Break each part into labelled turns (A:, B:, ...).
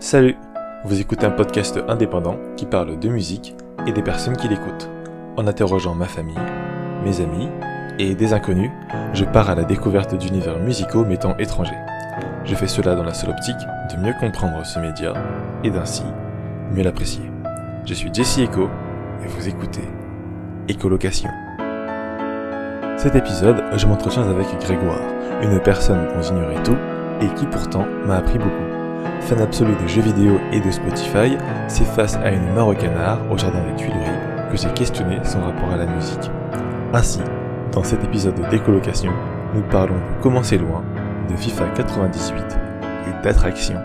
A: Salut Vous écoutez un podcast indépendant qui parle de musique et des personnes qui l'écoutent. En interrogeant ma famille, mes amis et des inconnus, je pars à la découverte d'univers musicaux m'étant étrangers. Je fais cela dans la seule optique de mieux comprendre ce média et d'ainsi mieux l'apprécier. Je suis Jesse Echo et vous écoutez Écolocation. Cet épisode, je m'entretiens avec Grégoire, une personne dont j'ignorais tout et qui pourtant m'a appris beaucoup. Fan absolu de jeux vidéo et de Spotify, c'est face à une mare au canard au jardin des Tuileries que j'ai questionné son rapport à la musique. Ainsi, dans cet épisode de décolocation, nous parlons de comment c'est loin, de FIFA 98 et d'attraction.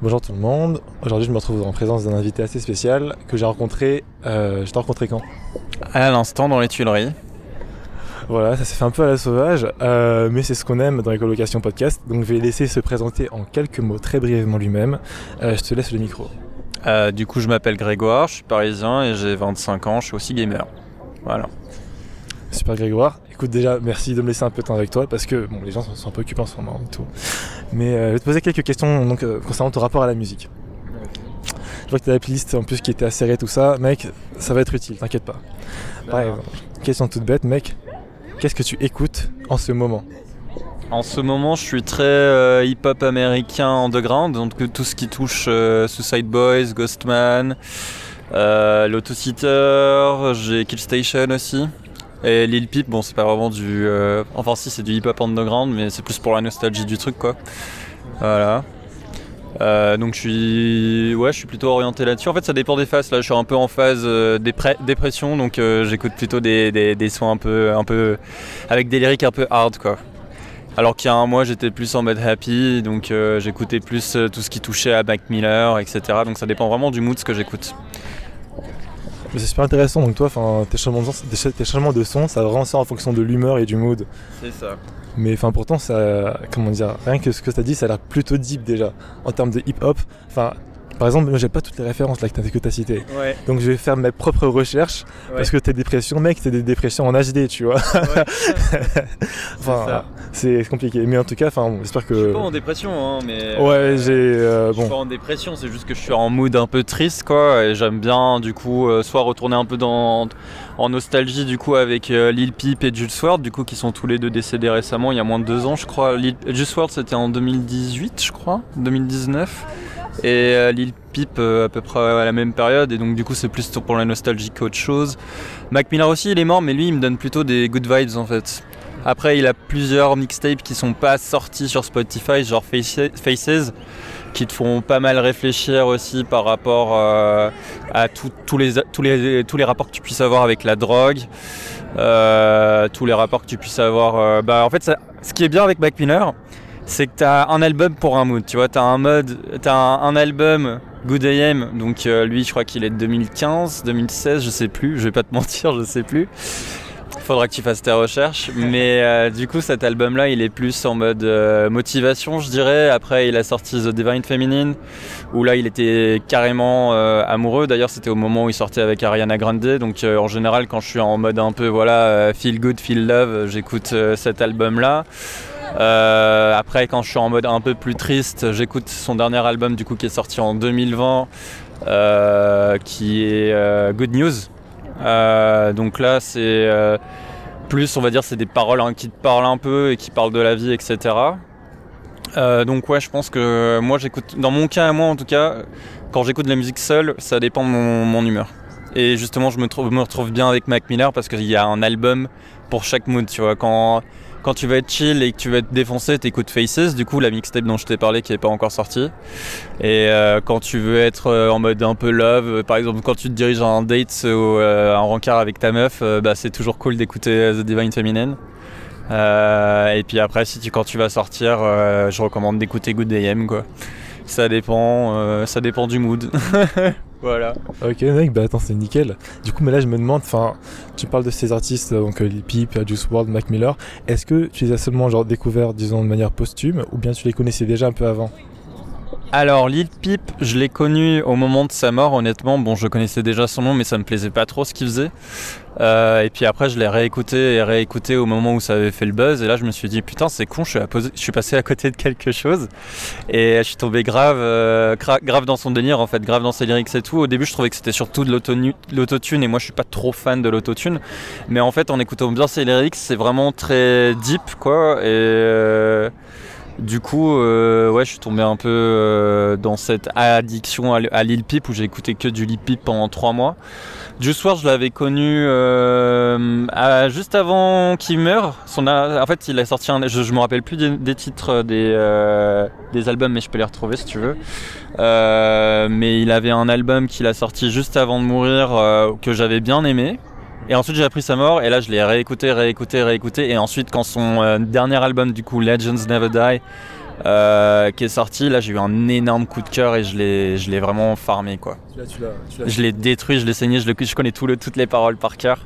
A: Bonjour tout le monde, aujourd'hui je me retrouve en présence d'un invité assez spécial que j'ai rencontré, euh, je t'ai rencontré quand?
B: À l'instant dans les Tuileries.
A: Voilà, ça s'est fait un peu à la sauvage, euh, mais c'est ce qu'on aime dans les colocations podcast, donc je vais laisser se présenter en quelques mots très brièvement lui-même. Euh, je te laisse le micro.
B: Euh, du coup, je m'appelle Grégoire, je suis parisien et j'ai 25 ans, je suis aussi gamer. Voilà.
A: Super Grégoire. Écoute déjà, merci de me laisser un peu de temps avec toi parce que bon, les gens sont, sont un peu occupés en ce moment et tout. Mais euh, je vais te poser quelques questions donc, euh, concernant ton rapport à la musique. Je vois que tu as la playlist en plus qui était acérée tout ça. Mec, ça va être utile, t'inquiète pas. Par exemple, question toute bête, mec. Qu'est-ce que tu écoutes en ce moment
B: En ce moment, je suis très euh, hip-hop américain underground, donc tout ce qui touche euh, Suicide Boys, Ghostman, euh, L'Auto-Seater, j'ai Killstation aussi. Et Lil Peep, bon, c'est pas vraiment du. euh, enfin, si, c'est du hip-hop underground, mais c'est plus pour la nostalgie du truc, quoi. Voilà. Euh, donc je suis, ouais, je suis plutôt orienté là-dessus. En fait, ça dépend des phases. Là, je suis un peu en phase euh, dépre- dépression, donc euh, j'écoute plutôt des, des, des sons un peu, un peu avec des lyriques un peu hard, quoi. Alors qu'il y a un mois, j'étais plus en mode happy, donc j'écoutais plus tout ce qui touchait à Mac Miller, etc. Donc ça dépend vraiment du mood ce que j'écoute.
A: C'est super intéressant, donc toi, tes changements, de son- tes- changements de son, ça ça en fonction de l'humeur et du mood.
B: C'est ça.
A: Mais enfin pourtant ça, comment dire, rien que ce que tu as dit, ça a l'air plutôt deep déjà en termes de hip-hop. Enfin, par exemple, moi j'ai pas toutes les références là que tu as citées.
B: Ouais.
A: Donc je vais faire mes propres recherches parce que tes dépressions, mec, c'est des dépressions en HD, tu vois. enfin, c'est compliqué. Mais en tout cas, enfin, j'espère
B: Je suis
A: que.
B: pas en dépression, hein, mais.
A: Ouais, j'ai euh,
B: Je suis pas en dépression, c'est juste que je suis en mood un peu triste quoi et j'aime bien du coup euh, soit retourner un peu dans en nostalgie du coup avec euh, Lil Peep et Juice WRLD du coup qui sont tous les deux décédés récemment il y a moins de deux ans je crois. Lil... Juice WRLD c'était en 2018 je crois, 2019 et euh, Lil Peep euh, à peu près à la même période et donc du coup c'est plus pour la nostalgie qu'autre chose. Mac Miller aussi il est mort mais lui il me donne plutôt des good vibes en fait. Après il a plusieurs mixtapes qui sont pas sortis sur Spotify genre Faces, qui te font pas mal réfléchir aussi par rapport euh, à les, tous, les, tous les rapports que tu puisses avoir avec la drogue, tous les rapports que tu puisses avoir. bah, en fait, ce qui est bien avec Mac Miller, c'est que tu as un album pour un mood. Tu vois, tu as un mode, tu un, album Good AM, donc euh, lui, je crois qu'il est de 2015, 2016, je sais plus, je vais pas te mentir, je sais plus. Faudra que tu fasses tes recherches, mais euh, du coup cet album-là, il est plus en mode euh, motivation, je dirais. Après, il a sorti The Divine Feminine, où là, il était carrément amoureux. D'ailleurs, c'était au moment où il sortait avec Ariana Grande. Donc, en général, quand je suis en mode un peu voilà feel good, feel love, j'écoute cet album-là. Euh, après, quand je suis en mode un peu plus triste, j'écoute son dernier album du coup qui est sorti en 2020, euh, qui est euh, Good News. Donc là, c'est plus, on va dire, c'est des paroles hein, qui te parlent un peu et qui parlent de la vie, etc. Donc ouais, je pense que moi j'écoute, dans mon cas à moi en tout cas, quand j'écoute de la musique seule, ça dépend de mon, humeur. Et justement, je me, me retrouve bien avec Mac Miller parce qu'il y a un album pour chaque mood, tu vois. Quand, quand tu vas être chill et que tu vas être défoncé, t'écoutes Faces, du coup la mixtape dont je t'ai parlé qui est pas encore sortie. Et euh, quand tu veux être euh, en mode un peu love, euh, par exemple quand tu te diriges à un date ou euh, un rencard avec ta meuf, euh, bah, c'est toujours cool d'écouter The Divine Feminine. Et puis après, si tu, quand tu vas sortir, je recommande d'écouter Good AM quoi. Ça dépend, euh, ça dépend du mood. voilà.
A: Ok, mec, bah attends, c'est nickel. Du coup, mais là, je me demande, enfin, tu parles de ces artistes, donc euh, Lil euh, Juice WRLD, Mac Miller. Est-ce que tu les as seulement genre découverts, disons, de manière posthume, ou bien tu les connaissais déjà un peu avant?
B: Alors Lil Peep, je l'ai connu au moment de sa mort, honnêtement. Bon, je connaissais déjà son nom, mais ça me plaisait pas trop ce qu'il faisait. Euh, et puis après, je l'ai réécouté et réécouté au moment où ça avait fait le buzz. Et là, je me suis dit, putain, c'est con, je suis, je passé à côté de quelque chose. Et je suis tombé grave, euh, grave dans son délire, en fait, grave dans ses lyrics et tout. Au début, je trouvais que c'était surtout de l'autotune. Et moi, je suis pas trop fan de l'autotune. Mais en fait, en écoutant bien ses lyrics, c'est vraiment très deep, quoi. Et. Euh, du coup, euh, ouais, je suis tombé un peu euh, dans cette addiction à, Lil Peep où j'ai écouté que du Lil Peep pendant trois mois. Juice WRLD, je l'avais connu euh, juste avant qu'il meure. Son en fait, il a sorti un. Je, me rappelle plus des, titres des, des albums, mais je peux les retrouver si tu veux. mais il avait un album qu'il a sorti juste avant de mourir que j'avais bien aimé. Et ensuite j'ai appris sa mort et là je l'ai réécouté, réécouté, réécouté. Et ensuite quand son euh, dernier album du coup Legends Never Die euh, qui est sorti, là j'ai eu un énorme coup de cœur et je l'ai, je l'ai vraiment farmé quoi. je l'ai détruit, je l'ai saigné, je, le, je connais tout le, toutes les paroles par cœur.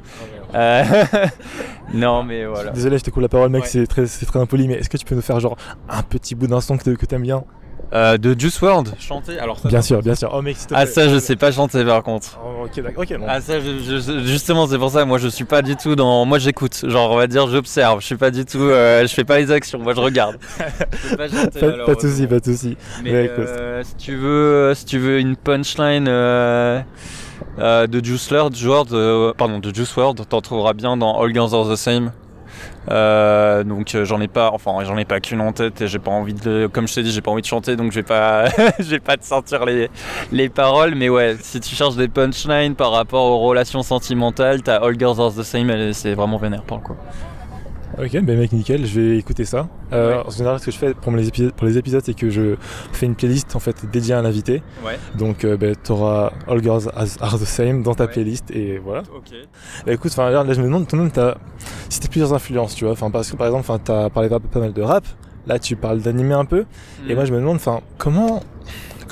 B: Ah, euh, non mais voilà.
A: Désolé je te coupe la parole mec, c'est très, très impoli mais est-ce que tu peux nous faire genre un petit bout d'un son que, que t'aimes bien?
B: Euh, de Juice WRLD chanter alors
A: bien sûr bien sûr.
B: Oh mec ah ça je sais pas chanter par contre.
A: Oh, ok d'accord. Ok
B: ah ça justement c'est pour ça moi je suis pas du tout dans moi j'écoute. Genre on va dire j'observe. Je suis pas du tout euh, je fais pas les actions. Moi je regarde.
A: Je pas, chanter, pas, pas de soucis pas de soucis.
B: mais euh, si tu veux si tu veux une punchline euh, de Juice WRLD pardon de Juice WRLD t'en trouveras bien dans All Girls Are the Same euh, donc euh, j'en ai pas, enfin j'en ai pas qu'une en tête et j'ai pas envie de, comme je t'ai dit, j'ai pas envie de chanter, donc je vais pas, pas te sortir les, les paroles. Mais ouais, si tu cherches des punchlines par rapport aux relations sentimentales, t'as All Girls Are the Same, c'est vraiment vénère pour le coup.
A: Ok, ben mec, nickel, je vais écouter ça. Euh, En général, ce que je fais pour les épisodes, pour les épisodes c'est que je fais une playlist en fait dédiée à l'invité.
B: Ouais.
A: Donc, euh, ben, tu auras All Girls Are the Same dans ta playlist et voilà.
B: Ok.
A: Bah, écoute, là, je me demande, toi-même, t'as cité plusieurs influences, tu vois. Enfin, parce que par exemple, tu as parlé pas mal de rap. Là, tu parles d'animé un peu. Et mm. moi, je me demande, enfin, comment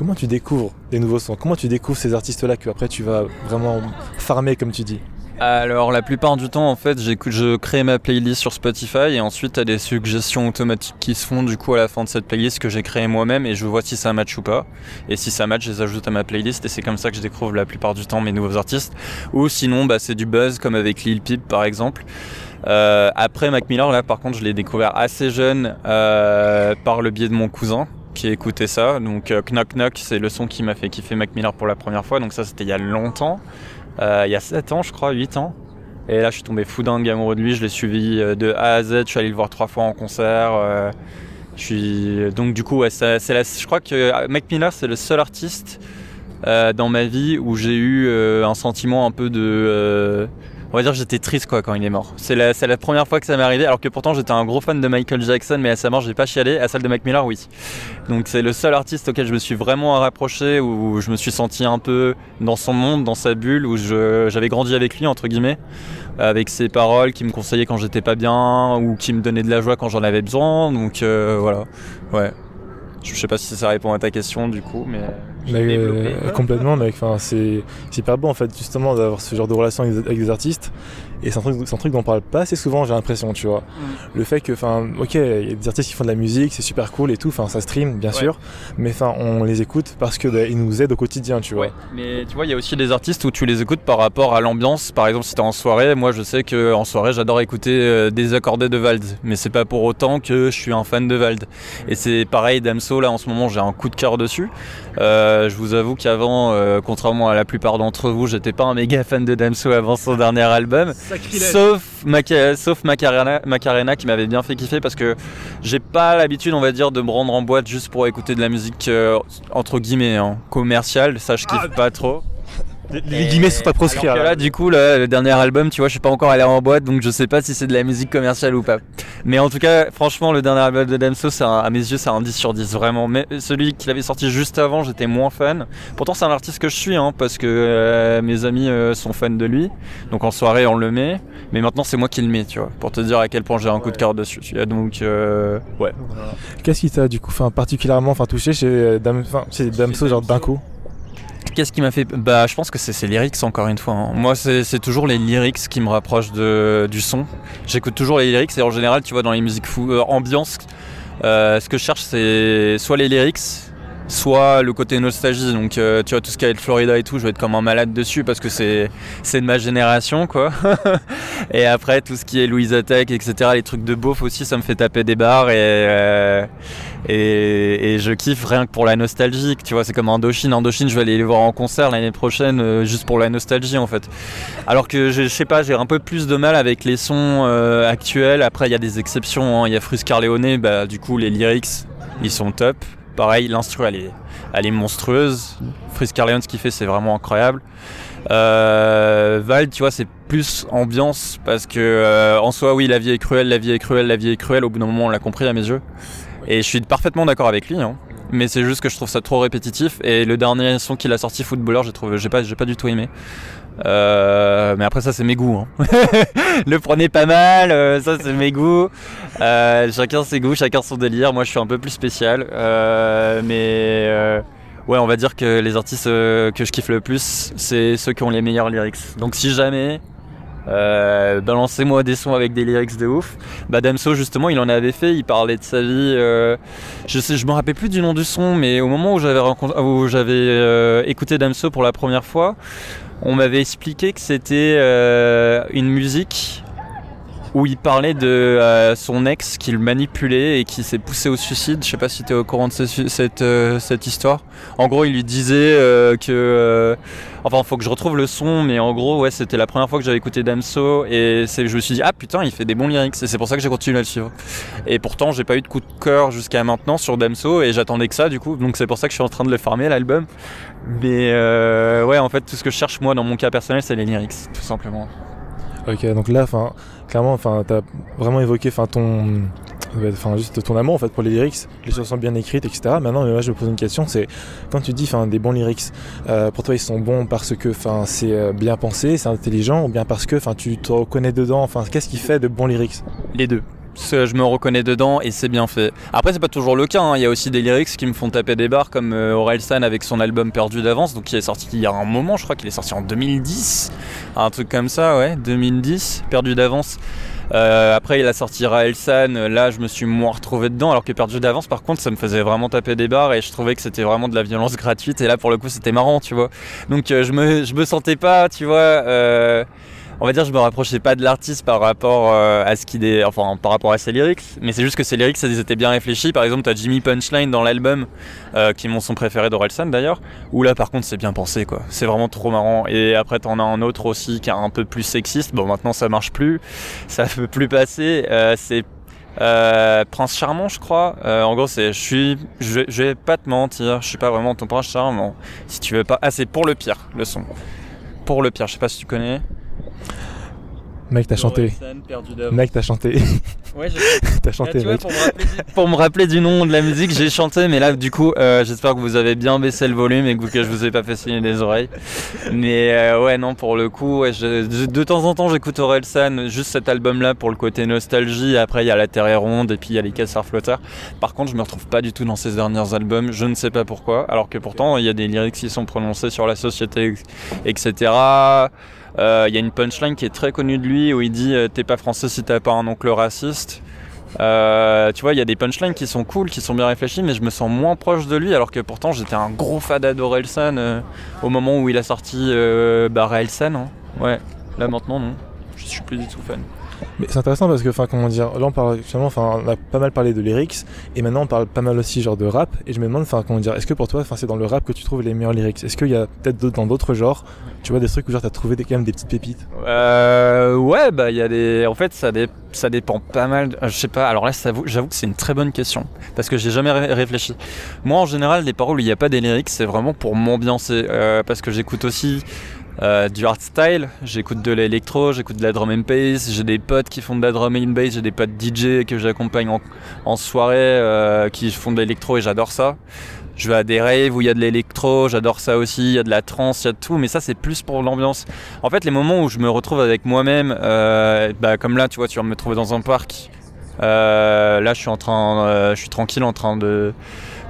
A: comment tu découvres des nouveaux sons? Comment tu découvres ces artistes-là que après tu vas vraiment farmer, comme tu dis?
B: Alors la plupart du temps en fait je crée ma playlist sur Spotify et ensuite tu as des suggestions automatiques qui se font du coup à la fin de cette playlist que j'ai créée moi-même et je vois si ça match ou pas. Et si ça match je les ajoute à ma playlist et c'est comme ça que je découvre la plupart du temps mes nouveaux artistes. Ou sinon bah, c'est du buzz comme avec Lil Peep par exemple. Euh, après Mac Miller là par contre je l'ai découvert assez jeune euh, par le biais de mon cousin qui écoutait ça. Donc euh, Knock Knock c'est le son qui m'a fait kiffer Mac Miller pour la première fois. Donc ça c'était il y a longtemps. Euh, il y a 7 ans, je crois, 8 ans. Et là, je suis tombé fou dingue amoureux de lui. Je l'ai suivi euh, de A à Z. Je suis allé le voir trois fois en concert. Euh, je suis donc du coup, ouais, c'est la... je crois que Mac Miller, c'est le seul artiste dans ma vie où j'ai eu un sentiment un peu de on va dire que j'étais triste quoi quand il est mort. C'est la, la, première fois que ça m'est arrivé, alors que pourtant j'étais un gros fan de Michael Jackson, mais à sa mort j'ai pas chialé. À celle de Mac Miller, oui. Donc c'est le seul artiste auquel je me suis vraiment rapproché, où je me suis senti un peu dans son monde, dans sa bulle, où j'avais grandi avec lui entre guillemets, avec ses paroles qui me conseillaient quand j'étais pas bien ou qui me donnaient de la joie quand j'en avais besoin. Donc euh, voilà, ouais. Je sais pas si ça répond à ta question du coup, mais.
A: Euh, complètement, mec. Enfin, c'est hyper bon en fait, justement, d'avoir ce genre de relation avec, avec des artistes. Et c'est un truc, un truc dont on parle pas assez souvent, j'ai l'impression, tu vois. Mm. Le fait que, enfin, ok, il y a des artistes qui font de la musique, c'est super cool et tout, enfin, ça stream, bien sûr, mais enfin, on les écoute parce que bah, ils nous aident au quotidien, tu vois.
B: Mais tu vois, il y a aussi des artistes où tu les écoutes par rapport à l'ambiance. Par exemple, si t'es en soirée, moi, je sais que en soirée, j'adore écouter euh, des accordés de Vald, mais c'est pas pour autant que je suis un fan de Vald. Et c'est pareil, Damso, là, en ce moment, j'ai un coup de cœur dessus. Euh, je vous avoue qu'avant, euh, contrairement à la plupart d'entre vous, j'étais pas un méga fan de Damso avant son dernier album. Sauf, sauf Macarena, Macarena qui m'avait bien fait kiffer parce que j'ai pas l'habitude, on va dire, de me rendre en boîte juste pour écouter de la musique euh, entre guillemets hein, commerciale. Ça, je kiffe ah, pas trop.
A: Les, guillemets sont à proscrire.
B: Là, du coup, le dernier album, tu vois, je suis pas encore allé en boîte, donc je sais pas si c'est de la musique commerciale ou pas. Mais en tout cas, franchement, le dernier album de Damso, à mes yeux, c'est un 10 sur 10, vraiment. Mais celui qu'il avait sorti juste avant, j'étais moins fan. Pourtant, c'est un artiste que je suis, hein, parce que euh, mes amis euh, sont fans de lui. Donc en soirée, on le met. Mais maintenant, c'est moi qui le mets, tu vois, pour te dire à quel point j'ai un coup de cœur dessus. Donc, euh, ouais.
A: Qu'est-ce qui t'a, du coup, particulièrement touché chez, chez Damso, genre d'un coup
B: Qu'est-ce qui m'a fait Bah, je pense que c'est ces lyrics encore une fois. Hein. Moi, c'est toujours les lyrics qui me rapprochent de, du son. J'écoute toujours les lyrics et en général, tu vois, dans les musiques fou, euh, ambiance, euh, ce que je cherche, c'est soit les lyrics, soit le côté nostalgie, donc euh, tu vois tout ce qui va être Florida et tout, je vais être comme un malade dessus parce que c'est c'est de ma génération quoi. et après tout ce qui est Louisa Tech, etc. Les trucs de beauf aussi, ça me fait taper des barres et euh, et, je kiffe rien que pour la nostalgie. Tu vois, c'est comme Indochine. Indochine, je vais aller les voir en concert l'année prochaine euh, juste pour la nostalgie en fait. Alors que je, sais pas, j'ai un peu plus de mal avec les sons actuels. Après, il y a des exceptions. Hein. Il y a Frus Carleone, bah du coup les lyrics ils sont top. Pareil, l'instru elle est, monstrueuse. Frisk Carleon ce qu'il fait c'est vraiment incroyable. Euh, Val, tu vois, c'est plus ambiance parce que euh, en soi, oui, la vie est cruelle, la vie est cruelle, la vie est cruelle. Au bout d'un moment, on l'a compris à mes yeux. Et je suis parfaitement d'accord avec lui. Hein. Mais c'est juste que je trouve ça trop répétitif. Et le dernier son qu'il a sorti, Footballer, j'ai trouvé, pas, j'ai pas du tout aimé. Euh, mais après ça c'est mes goûts. Hein. le prenez pas mal, euh, ça c'est mes goûts. Euh, chacun ses goûts, chacun son délire. Moi je suis un peu plus spécial, mais ouais on va dire que les artistes que je kiffe le plus, c'est ceux qui ont les meilleurs lyrics. Donc si jamais balancez-moi des sons avec des lyrics de ouf. Bah Damso justement il en avait fait, il parlait de sa vie. je sais, je me rappelle plus du nom du son, mais au moment où j'avais où j'avais écouté Damso pour la première fois, on m'avait expliqué que c'était euh, une musique où il parlait de euh, son ex qui le manipulait et qui s'est poussé au suicide. Je sais pas si tu es au courant de cette, euh, cette, histoire. En gros, il lui disait euh, que. enfin, faut que je retrouve le son, mais en gros, ouais, c'était la première fois que j'avais écouté Damso et je me suis dit, ah putain, il fait des bons lyrics et c'est pour ça que j'ai continué à le suivre. Et pourtant, j'ai pas eu de coup de cœur jusqu'à maintenant sur Damso et j'attendais que ça du coup, donc c'est pour ça que je suis en train de le farmer l'album. Mais ouais, en fait, tout ce que je cherche moi dans mon cas personnel, c'est les lyrics, tout simplement.
A: Ok, donc là, enfin, clairement, enfin, t'as vraiment évoqué, enfin, ton, enfin, juste ton amour en fait pour les lyrics, les chansons bien écrites, etc. Maintenant, moi, je me pose une question, c'est quand tu dis, enfin, des bons lyrics, euh, pour toi, ils sont bons parce que, enfin, c'est euh, bien pensé, c'est intelligent, ou bien parce que, enfin, tu te reconnais dedans, enfin, qu'est-ce qui fait de bons lyrics?
B: Les deux je me reconnais dedans et c'est bien fait. Après, c'est pas toujours le cas. Hein. Il y a aussi des lyrics qui me font taper des barres, comme euh, San avec son album Perdu d'avance, donc qui est sorti il y a un moment. Je crois qu'il est sorti en 2010, un truc comme ça, ouais, 2010, Perdu d'avance. Euh, après, il a sorti Raelsan. Là, je me suis moins retrouvé dedans. Alors que Perdu d'avance, par contre, ça me faisait vraiment taper des barres et je trouvais que c'était vraiment de la violence gratuite. Et là, pour le coup, c'était marrant, tu vois. Donc, euh, je, me, je me sentais pas, tu vois. Euh, on va dire je me rapprochais pas de l'artiste par rapport euh, à ce qu'il est enfin par rapport à ses lyrics mais c'est juste que ses lyrics ils étaient bien réfléchis par exemple t'as Jimmy Punchline dans l'album euh, qui est mon son préféré d'Orelsan d'ailleurs où là par contre c'est bien pensé quoi c'est vraiment trop marrant et après t'en as un autre aussi qui est un peu plus sexiste bon maintenant ça marche plus ça peut plus passer euh, c'est Prince Charmant, je crois. en gros, c'est, je suis, je, je, vais pas te mentir, je suis pas vraiment ton prince charmant. Si tu veux pas, ah, c'est pour le pire, le son. Pour le pire, je sais pas si tu connais.
A: Mec, t'as chanté. Mec, t'as chanté.
B: Ouais, t'as chanté, mec. pour, me rappeler du nom de la musique, j'ai chanté, mais là, du coup, euh, j'espère que vous avez bien baissé le volume et que, je vous ai pas fait signer des oreilles. Mais euh, ouais, non, pour le coup, de, temps en temps, j'écoute Orelsan, juste cet album-là pour le côté nostalgie. Après, il y a La Terre est ronde et puis il y a Les Casseurs Flotteurs. Par contre, je me retrouve pas du tout dans ces derniers albums. Je ne sais pas pourquoi. Alors que pourtant, il y a des lyrics qui sont prononcés sur la société, etc. Il euh, y a une punchline qui est très connue de lui où il dit euh, T'es pas français si t'as pas un oncle raciste. Euh, tu vois, il y a des punchlines qui sont cool, qui sont bien réfléchis, mais je me sens moins proche de lui, alors que pourtant j'étais un gros fada d'Orelsan au moment où il a sorti euh, bah. Ouais, là maintenant non, je suis plus du tout fan.
A: Mais c'est intéressant parce que, enfin, comment dire, là on parle finalement, enfin, on a pas mal parlé de lyrics et maintenant on parle pas mal aussi genre de rap. Et je me demande, enfin, comment dire, est-ce que pour toi, enfin, c'est dans le rap que tu trouves les meilleurs lyrics? Est-ce qu'il y a peut-être dans d'autres genres, tu vois, des trucs où genre t'as trouvé des, quand même des petites pépites?
B: Euh, Ouais, bah il y a des, en fait, ça, ça dépend pas mal. Je sais pas. Alors là, j'avoue que c'est une très bonne question parce que j'ai jamais réfléchi. Moi, en général, les paroles où il n'y a pas des lyrics, c'est vraiment pour m'ambiancer euh, parce que j'écoute aussi euh, du hard style, j'écoute de l'électro, j'écoute de la drum and bass, j'ai des potes qui font de la drum and bass, j'ai des potes DJ que j'accompagne en, soirée euh, qui font de l'électro et j'adore ça. Je vais à des raves où il y a de l'électro, j'adore ça aussi, il y a de la trance, il y a de tout, mais ça c'est plus pour l'ambiance. En fait, les moments où je me retrouve avec moi-même, euh, bah, comme là, tu vois, tu vas me trouver dans un parc. là, je suis en train, je suis tranquille en train de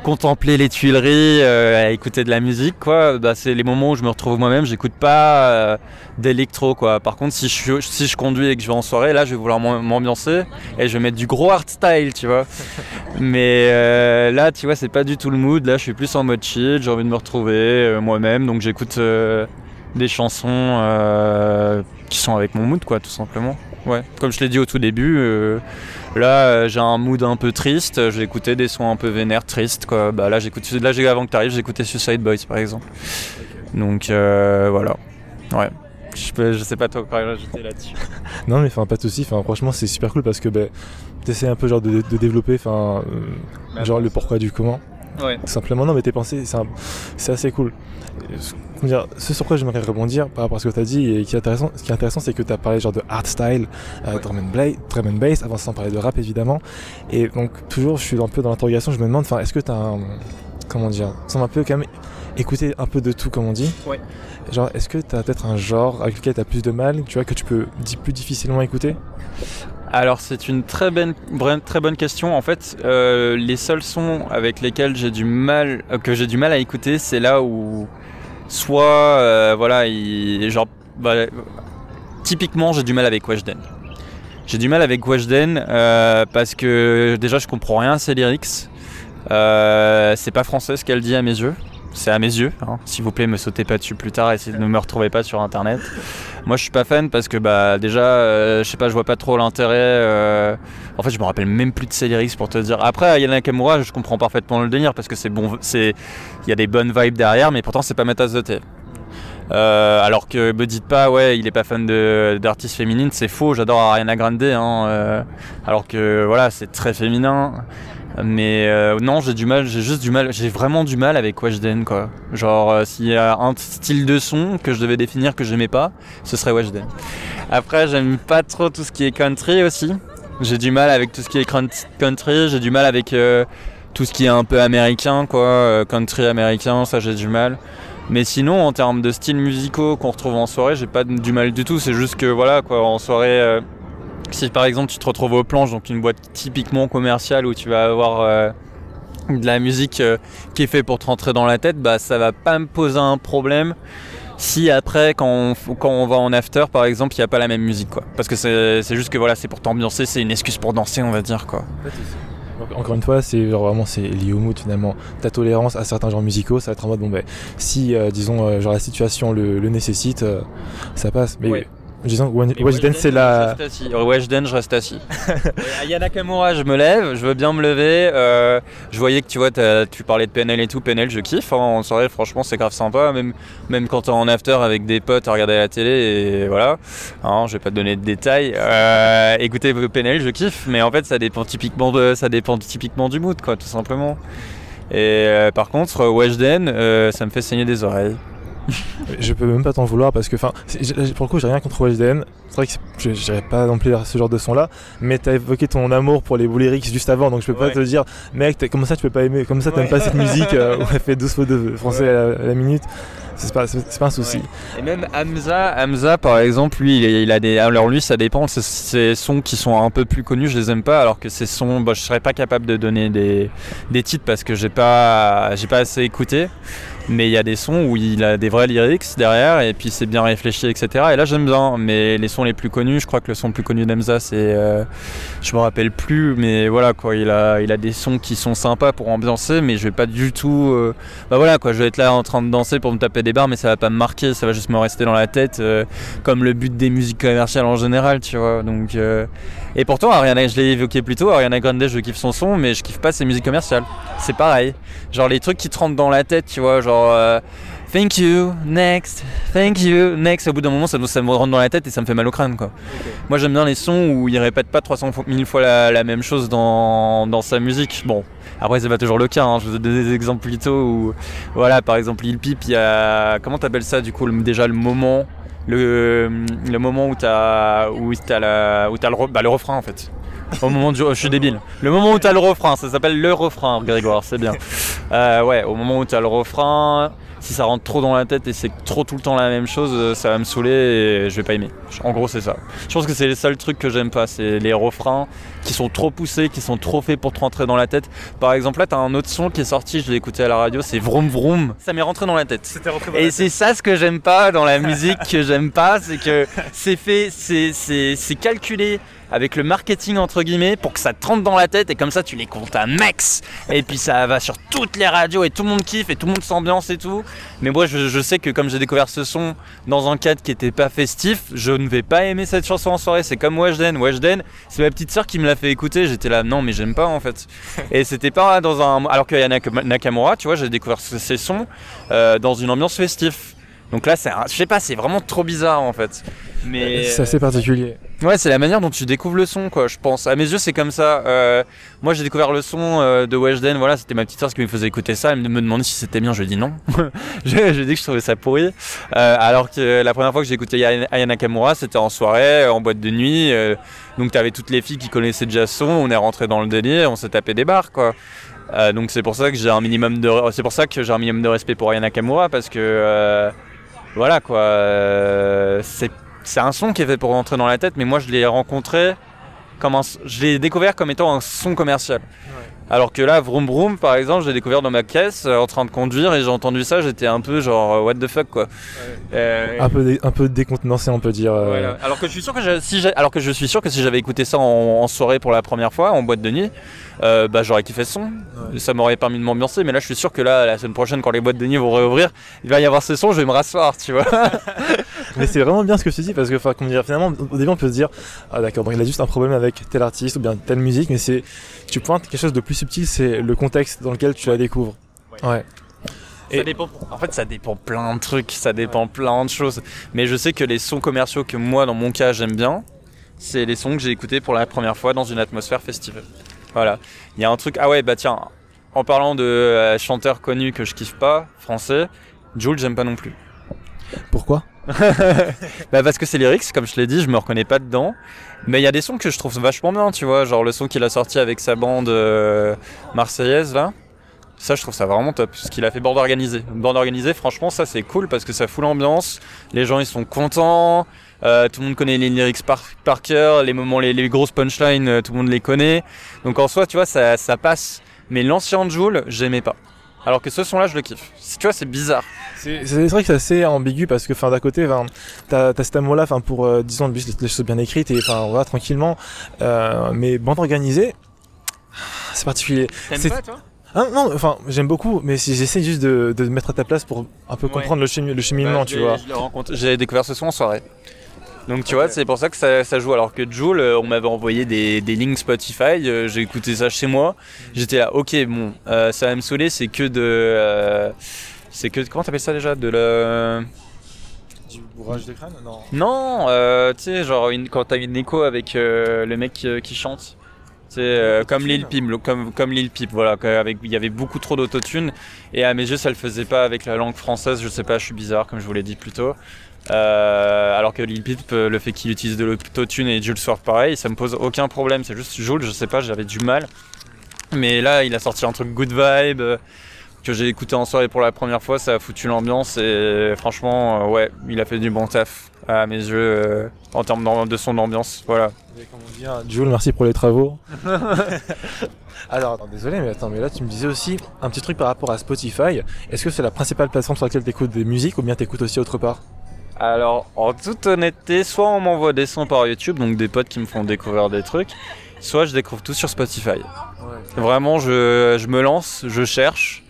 B: contempler les Tuileries, euh, à écouter de la musique, quoi. Bah, c'est les moments où je me retrouve moi-même. J'écoute pas euh, d'électro, quoi. Par contre, si je, si je conduis et que je vais en soirée, là, je vais vouloir m'ambiancer et je vais mettre du gros art style, tu vois. Mais euh, là, tu vois, c'est pas du tout le mood. Là, je suis plus en mode chill. J'ai envie de me retrouver moi-même, donc j'écoute des chansons qui sont avec mon mood, quoi, tout simplement. Ouais, comme je l'ai dit au tout début, là euh, j'ai un mood un peu triste, j'ai écouté des sons un peu vénères, tristes quoi. Bah là j'écoute, là j'ai avant que tu arrives, j'écoutais Suicide Boys par exemple. Donc euh, voilà. Ouais. Je, je sais pas toi quoi rajouter là-dessus.
A: non mais enfin pas de soucis, enfin franchement c'est super cool parce que bah, tu essaies un peu genre de, développer enfin bah, genre le pourquoi du comment. Ouais. simplement non mais tes pensées c'est assez cool dire, ce sur quoi j'aimerais rebondir par rapport à ce que tu as dit et qui est intéressant, ce qui est intéressant, c'est que tu as parlé genre de art style, euh, drum, and bass, avant sans parler de rap évidemment. Et donc, toujours, je suis un peu dans l'interrogation, je me demande, est-ce que tu as un. Comment dire Ça un peu quand même écouter un peu de tout, comme on dit. Ouais. Genre, est-ce que tu as peut-être un genre avec lequel tu as plus de mal, tu vois, que tu peux plus difficilement écouter?
B: Alors c'est une très bonne, très bonne question. En fait, euh, les seuls sons avec lesquels j'ai du mal, euh, que j'ai du mal à écouter, c'est là où soit euh, voilà, genre bah, typiquement j'ai du mal avec Weshden. J'ai du mal avec Weshden parce que déjà je comprends rien à ses lyrics. C'est pas français ce qu'elle dit à mes yeux. C'est à mes yeux. Hein. S'il vous plaît, me sautez pas dessus plus tard et ne me retrouvez pas sur internet. Moi, je suis pas fan parce que bah déjà, je sais pas, je vois pas trop l'intérêt. En fait, je me rappelle même plus de ses pour te dire. Après, Yana Nakamura, je comprends parfaitement le délire parce que c'est bon, c'est il y a des bonnes vibes derrière, mais pourtant c'est pas ma tasse de thé. Euh, alors que me dites pas, ouais, il est pas fan d'artistes féminines, c'est faux. J'adore Ariana Grande, hein, euh, alors que voilà, c'est très féminin. Mais euh, non, j'ai du mal, j'ai juste du mal, j'ai vraiment du mal avec Weshden quoi. Genre, s'il y a un style de son que je devais définir que j'aimais pas, ce serait Weshden. Après, j'aime pas trop tout ce qui est country aussi. J'ai du mal avec tout ce qui est country, j'ai du mal avec euh, tout ce qui est un peu américain, quoi, euh, country américain, ça j'ai du mal. Mais sinon, en termes de styles musicaux qu'on retrouve en soirée, j'ai pas du mal du tout. C'est juste que voilà, quoi, en soirée, euh, si par exemple tu te retrouves aux planches, donc une boîte typiquement commerciale où tu vas avoir de la musique qui est fait pour te rentrer dans la tête, bah ça va pas me poser un problème si après quand on, quand on va en after par exemple il n'y a pas la même musique quoi parce que c'est juste que voilà c'est pour t'ambiancer c'est une excuse pour danser on va dire quoi
A: encore une fois, c'est vraiment c'est lié au mood finalement. Ta tolérance à certains genres musicaux, ça va être en mode bon ben si euh, disons euh, genre la situation le, nécessite, euh, ça passe. Mais Weshden, c'est la.
B: Weshden, je reste assis. Yana Nakamura, je me lève, je veux bien me lever. Euh, je voyais que tu vois, tu parlais de PNL et tout. PNL, je kiffe. Hein, en soirée, franchement, c'est grave sympa. Même, même quand t'es en after avec des potes à regarder la télé et voilà. Hein, je vais pas te donner de détails. Euh, écoutez, PNL, je kiffe. Mais en fait, ça dépend typiquement, de, ça dépend typiquement du mood, quoi, tout simplement. Et euh, par contre, Weshden, ça me fait saigner des oreilles
A: je peux même pas t'en vouloir parce que, enfin, pour le coup, j'ai rien contre WSDN. C'est vrai que je n'irais pas non plus ce genre de son là, mais t'as évoqué ton amour pour les lyrics juste avant, donc je peux pas te dire, mec, comment ça tu peux pas aimer, comme ça t'aimes pas cette musique euh, où elle fait 12 fois de français à la, minute? C'est pas, pas un souci.
B: Et même Hamza, Hamza par exemple, lui, il, a des. Alors lui, ça dépend. Ces sons qui sont un peu plus connus, je les aime pas. Alors que ces sons, bah, je serais pas capable de donner des, des titres parce que j'ai pas, j'ai pas assez écouté mais il y a des sons où il a des vrais lyrics derrière et puis c'est bien réfléchi etc et là j'aime bien mais les sons les plus connus je crois que le son le plus connu d'Emza c'est euh, je me rappelle plus mais voilà quoi il a il a des sons qui sont sympas pour ambiancer mais je vais pas du tout euh, bah voilà quoi je vais être là en train de danser pour me taper des barres mais ça va pas me marquer ça va juste me rester dans la tête euh, comme le but des musiques commerciales en général tu vois. Donc et pourtant Ariana je l'ai évoqué plus tôt Ariana Grande je kiffe son son mais je kiffe pas ses musiques commerciales c'est pareil genre les trucs qui te rentrent dans la tête tu vois genre euh, thank you, next, thank you, next. Au bout d'un moment, ça, ça, me rentre dans la tête et ça me fait mal au crâne. Quoi. Moi, j'aime bien les sons où il répète pas 300 000 fois la, même chose dans, dans, sa musique. Bon, après, c'est pas toujours le cas. Hein. Je vous ai donné des exemples plus tôt où, voilà, par exemple, il pipe, il y a. Comment t'appelles ça du coup Déjà le moment. Le, le moment où t'as où as, la, où as le, bah, le refrain en fait au moment du. je suis débile. Le moment où t'as le refrain, ça s'appelle le refrain, Grégoire, c'est bien. Euh, ouais, au moment où t'as le refrain, si ça rentre trop dans la tête et c'est trop tout le temps la même chose, euh, ça va me saouler et je vais pas aimer. En gros, c'est ça. Je pense que c'est les seuls trucs que j'aime pas, c'est les refrains qui sont trop poussés, qui sont trop faits pour te rentrer dans la tête. Par exemple, là, t'as un autre son qui est sorti, je l'ai écouté à la radio, c'est Vroom Vroom. Ça m'est rentré dans la tête. et c'est ça ce que j'aime pas dans la musique, que j'aime pas, c'est que c'est fait, c'est calculé avec le marketing entre guillemets pour que ça te rentre dans la tête et comme ça tu les comptes à max et puis ça va sur toutes les radios et tout le monde kiffe et tout le monde s'ambiance et tout mais moi je, sais que comme j'ai découvert ce son dans un cadre qui était pas festif je ne vais pas aimer cette chanson en soirée. C'est comme Weshden Weshden c'est ma petite soeur qui me l'a fait écouter. J'étais là non mais j'aime pas en fait. Et c'était pas dans un alors qu'il y a Nakamura tu vois j'ai découvert ces sons euh, dans une ambiance festive donc là, c'est, je sais pas, c'est vraiment trop bizarre en fait.
A: Mais c'est assez particulier.
B: Ouais, c'est la manière dont tu découvres le son, quoi. Je pense. À mes yeux, c'est comme ça. Euh, moi, j'ai découvert le son euh, de Weshden. Voilà, c'était ma petite soeur qui me faisait écouter ça. Elle me demandait si c'était bien. Je lui ai dit non. j'ai dit que je trouvais ça pourri. Euh, alors que la première fois que j'ai écouté Ayana Nakamura, c'était en soirée, en boîte de nuit. donc, t'avais toutes les filles qui connaissaient déjà son. On est rentré dans le délire. On s'est tapé des bars, quoi. donc, c'est pour ça que j'ai un minimum de, c'est pour ça que j'ai un minimum de respect pour Ayana Nakamura parce que voilà quoi. Euh, c'est un son qui est fait pour rentrer dans la tête, mais moi je l'ai rencontré comme un, je l'ai découvert comme étant un son commercial. Alors que là, Vroom Vroom, par exemple, j'ai découvert dans ma caisse euh, en train de conduire et j'ai entendu ça, j'étais un peu genre euh, what the fuck quoi.
A: un peu un peu décontenancé, on peut dire.
B: Alors que je suis sûr que je, si alors que je suis sûr que si j'avais écouté ça en, soirée pour la première fois en boîte de nuit, euh, bah, j'aurais kiffé ce son. Ça m'aurait permis de m'ambiancer. Mais là, je suis sûr que là, la semaine prochaine, quand les boîtes de nuit vont réouvrir, il va y avoir ce son, je vais me rasseoir, tu vois.
A: mais c'est vraiment bien ce que tu dis parce que, enfin, dire, finalement, au début, on peut se dire, ah d'accord, bon, il a juste un problème avec tel artiste ou bien telle musique, mais c'est, tu pointes quelque chose de plus subtil, c'est le contexte dans lequel tu la découvres. Ouais.
B: Ça dépend, en fait, ça dépend plein de trucs, ça dépend plein de choses. Mais je sais que les sons commerciaux que moi, dans mon cas, j'aime bien, c'est les sons que j'ai écoutés pour la première fois dans une atmosphère festive. Voilà. Il y a un truc. Ah ouais, bah tiens, en parlant de euh, chanteurs connus que je kiffe pas, français, Jules, j'aime pas non plus.
A: Pourquoi?
B: bah parce que c'est lyrics, comme je l'ai dit, je me reconnais pas dedans. Mais il y a des sons que je trouve vachement bien, tu vois, genre le son qu'il a sorti avec sa bande euh, marseillaise là. Ça, je trouve ça vraiment top. Ce qu'il a fait bande organisée. Bande organisée, franchement, ça c'est cool parce que ça fout l'ambiance. Les gens ils sont contents. Euh, tout le monde connaît les lyrics par, cœur, les moments, les, grosses punchlines, euh, tout le monde les connaît. Donc en soi, tu vois, ça, ça passe. Mais l'ancien Joule, j'aimais pas. Alors que ce son-là, je le kiffe. Tu vois, c'est bizarre.
A: C'est vrai que c'est assez ambigu parce que, enfin, d'un côté, t'as as cet amour-là, enfin, pour, euh, disons, les, les, choses bien écrites et, enfin, on va tranquillement. Euh, mais bande organisée, c'est particulier.
B: T'aimes pas, toi?
A: Ah, non, enfin, j'aime beaucoup, mais si j'essaie juste de, de mettre à ta place pour un peu comprendre le, le cheminement, bah, tu vois.
B: J'ai découvert ce son en soirée. Donc tu vois, c'est pour ça que ça, joue. Alors que Joule, euh, on m'avait envoyé des, des links Spotify, euh, j'ai écouté ça chez moi. J'étais là, ok, bon, euh, ça va me saouler, c'est que de. c'est que. Comment t'appelles ça déjà De la.
A: Du bourrage de crâne Non.
B: Non, tu sais, genre quand t'as une écho avec le mec qui, chante. C'est comme Lil Pip, comme, comme Lil Pip, voilà, avec, il y avait beaucoup trop d'autotune et à mes yeux ça le faisait pas avec la langue française, je sais pas, je suis bizarre comme je vous l'ai dit plus tôt. Euh, alors que Lil Peep, le fait qu'il utilise de l'autotune et Jules soit pareil, ça me pose aucun problème. C'est juste Jules, je sais pas, j'avais du mal. Mais là, il a sorti un truc good vibe euh, que j'ai écouté en soirée pour la première fois, ça a foutu l'ambiance et franchement, euh, ouais, il a fait du bon taf à mes yeux en termes de son ambiance. Voilà.
A: Jules, merci pour les travaux. alors, désolé, mais attends, mais là tu me disais aussi un petit truc par rapport à Spotify. Est-ce que c'est la principale plateforme sur laquelle tu écoutes des musiques ou bien tu écoutes aussi autre part?
B: Alors, en toute honnêteté, soit on m'envoie des sons par YouTube, donc des potes qui me font découvrir des trucs, soit je découvre tout sur Spotify. Vraiment, je, me lance, je cherche.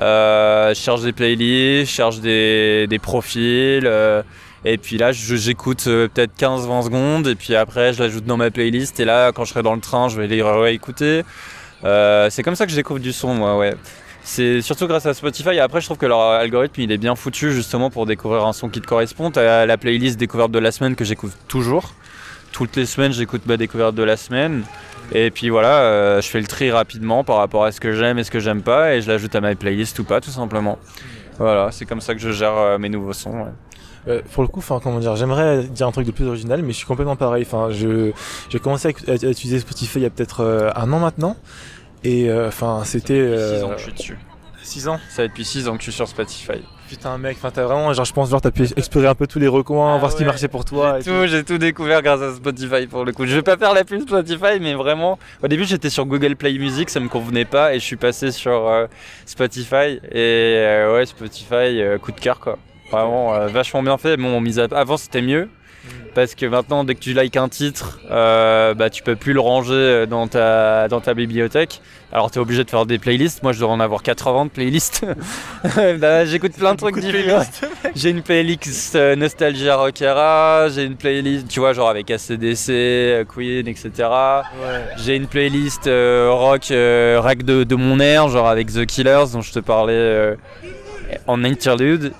B: Euh, je cherche des playlists, je cherche des, profils. Euh, et puis là, j'écoute euh, peut-être 15-20 secondes. Et puis après, je l'ajoute dans ma playlist. Et là, quand je serai dans le train, je vais les réécouter. c'est comme ça que je découvre du son, moi, ouais. C'est surtout grâce à Spotify. Après, je trouve que leur algorithme il est bien foutu justement pour découvrir un son qui te correspond. T'as la playlist découverte de la semaine que j'écoute toujours. Toutes les semaines, j'écoute ma découverte de la semaine. Et puis voilà, euh, je fais le tri rapidement par rapport à ce que j'aime et ce que j'aime pas, et je l'ajoute à ma playlist ou pas, tout simplement. Voilà, c'est comme ça que je gère euh, mes nouveaux sons.
A: Euh, pour le coup, comment dire, j'aimerais dire un truc de plus original, mais je suis complètement pareil. Enfin, je j'ai commencé à, utiliser Spotify il y a peut-être un an maintenant, et euh, enfin, c'était.
B: 6 ans que je suis dessus. 6 ans? Ça fait depuis 6 ans que je suis sur Spotify.
A: Putain mec, enfin t'as vraiment, genre je pense genre t'as pu explorer un peu tous les recoins,
B: Ah
A: voir ce qui marchait pour toi.
B: J'ai tout, j'ai tout découvert grâce à Spotify pour le coup. Je vais pas faire la pub Spotify, mais vraiment, au début j'étais sur Google Play Music, ça me convenait pas, et je suis passé sur euh, Spotify. Et euh, ouais, Spotify, euh, coup de cœur quoi. Vraiment euh, vachement bien fait. Bon, mis à- avant c'était mieux. Parce que maintenant, dès que tu likes un titre, euh, bah, tu peux plus le ranger euh, dans ta, dans ta bibliothèque. Alors, tu es obligé de faire des playlists. Moi, je dois en avoir 80 de playlists. Bah, J'écoute plein de trucs différents. J'ai une playlist euh, Nostalgia Rockera, j'ai une playlist, tu vois, genre avec ACDC, euh, Queen, etc.
A: Ouais.
B: J'ai une playlist euh, rock, rack de, de mon air, genre avec The Killers, dont je te parlais en interlude.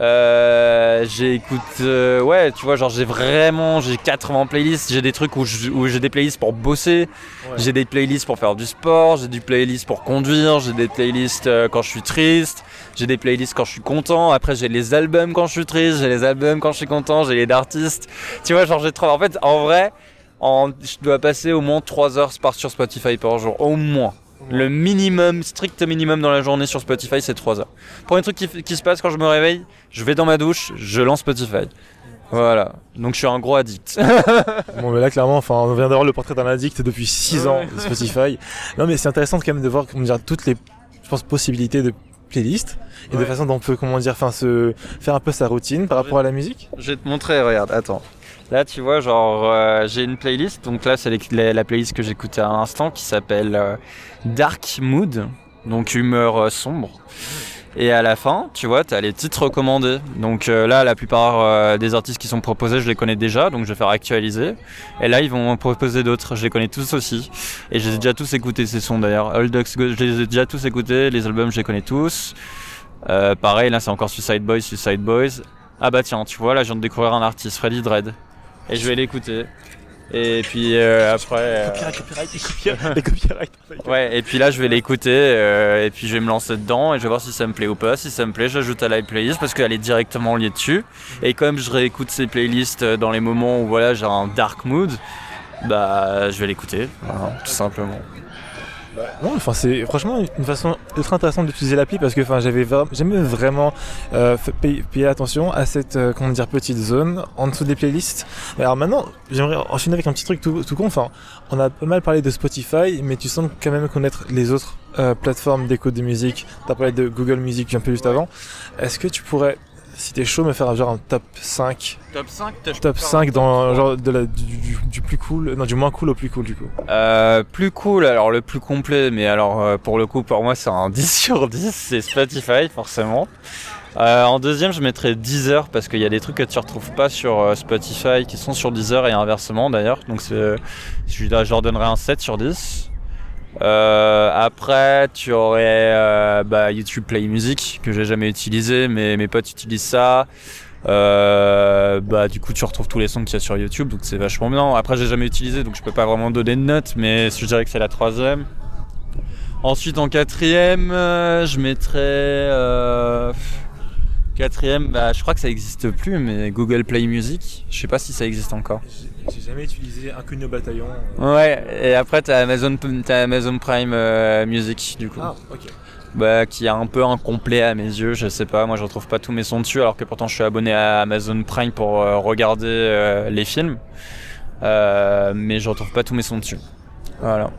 B: Euh, j'écoute, euh, ouais, tu vois, genre j'ai vraiment, j'ai 80 playlists, j'ai des trucs où j'ai des playlists pour bosser,
A: Ouais.
B: j'ai des playlists pour faire du sport, j'ai des playlists pour conduire, j'ai des playlists euh, quand je suis triste, j'ai des playlists quand je suis content, après j'ai les albums quand je suis triste, j'ai les albums quand je suis content, j'ai les d'artistes. Tu vois, genre j'ai trop. En fait, en vrai, en... je dois passer au moins 3 heures par sur Spotify par jour, au moins. Le minimum, strict minimum dans la journée sur Spotify, c'est 3 heures. Premier truc qui, se passe quand je me réveille, je vais dans ma douche, je lance Spotify. Voilà. Donc je suis un gros addict.
A: Bon, mais là, clairement, enfin, on vient d'avoir le portrait d'un addict depuis 6 ans de Spotify. Non, mais c'est intéressant quand même de voir, comment dire, toutes les, je pense, possibilités de playlists et de façon dont on peut, comment dire, enfin, se faire un peu sa routine par rapport à la musique.
B: Je vais te montrer, regarde, attends. Là, tu vois, genre, euh, j'ai une playlist. Donc là, c'est la, la playlist que j'écoutais à l'instant qui s'appelle euh, Dark Mood, donc humeur euh, sombre. Et à la fin, tu vois, tu as les titres recommandés. Donc là, la plupart des artistes qui sont proposés, je les connais déjà, donc je vais faire actualiser. Et là, ils vont m'en proposer d'autres. Je les connais tous aussi. Et j'ai déjà tous écouté ces sons d'ailleurs. Je les ai déjà tous écoutés. Les albums, je les connais tous. Pareil, là, c'est encore Suicide Boys, Suicide Boys. Ah bah tiens, tu vois, là, je viens de découvrir un artiste, Freddy Dread. Et je vais l'écouter. Et puis euh, après... euh,
A: Copyright, copyright, copyright, les copyrights.
B: Ouais, et puis là, je vais l'écouter, euh, et puis je vais me lancer dedans, et je vais voir si ça me plaît ou pas. Si ça me plaît, j'ajoute à la playlist parce qu'elle est directement liée dessus. Et comme je réécoute ces playlists euh, dans les moments où voilà, j'ai un dark mood, bah, je vais l'écouter, voilà, tout simplement.
A: Non, enfin c'est franchement une façon ultra intéressante d'utiliser l'appli parce que enfin j'avais j'aimais vraiment euh, payer attention à cette euh, comment dire petite zone en dessous des playlists. Alors maintenant j'aimerais enchaîner avec un petit truc tout, tout con. Enfin on a pas mal parlé de Spotify, mais tu sembles quand même connaître les autres euh, plateformes d'écoute de musique. T'as parlé de Google Music un peu juste avant. Est-ce que tu pourrais si t'es chaud me faire genre un top 5
B: Top 5
A: top 5 dans genre de la, du, du- du plus cool non du moins cool au plus cool du coup
B: Euh, plus cool, alors le plus complet, mais alors euh, pour le coup, pour moi, c'est un 10 sur 10, c'est Spotify, forcément. Euh, en deuxième, je mettrais Deezer parce qu'il y a des trucs que tu retrouves pas sur euh, Spotify qui sont sur Deezer et inversement d'ailleurs. Donc je leur donnerais un 7 sur 10. Euh, après, tu aurais euh, bah, YouTube Play Music que j'ai jamais utilisé, mais mes potes utilisent ça. Euh, bah du coup tu retrouves tous les sons qu'il y a sur YouTube donc c'est vachement bien. Après j'ai jamais utilisé donc je peux pas vraiment donner de notes mais je dirais que c'est la troisième. Ensuite en quatrième euh, je mettrais euh, quatrième bah je crois que ça existe plus mais Google Play Music je sais pas si ça existe encore.
A: J'ai jamais utilisé Inconnu au bataillon
B: Ouais et après t'as Amazon Amazon Prime euh, Music du coup.
A: ah ok
B: bah, qui est un peu incomplet à mes yeux, je sais pas, moi je retrouve pas tous mes sons dessus alors que pourtant je suis abonné à Amazon Prime pour euh, regarder euh, les films, Euh, mais je retrouve pas tous mes sons dessus. Voilà.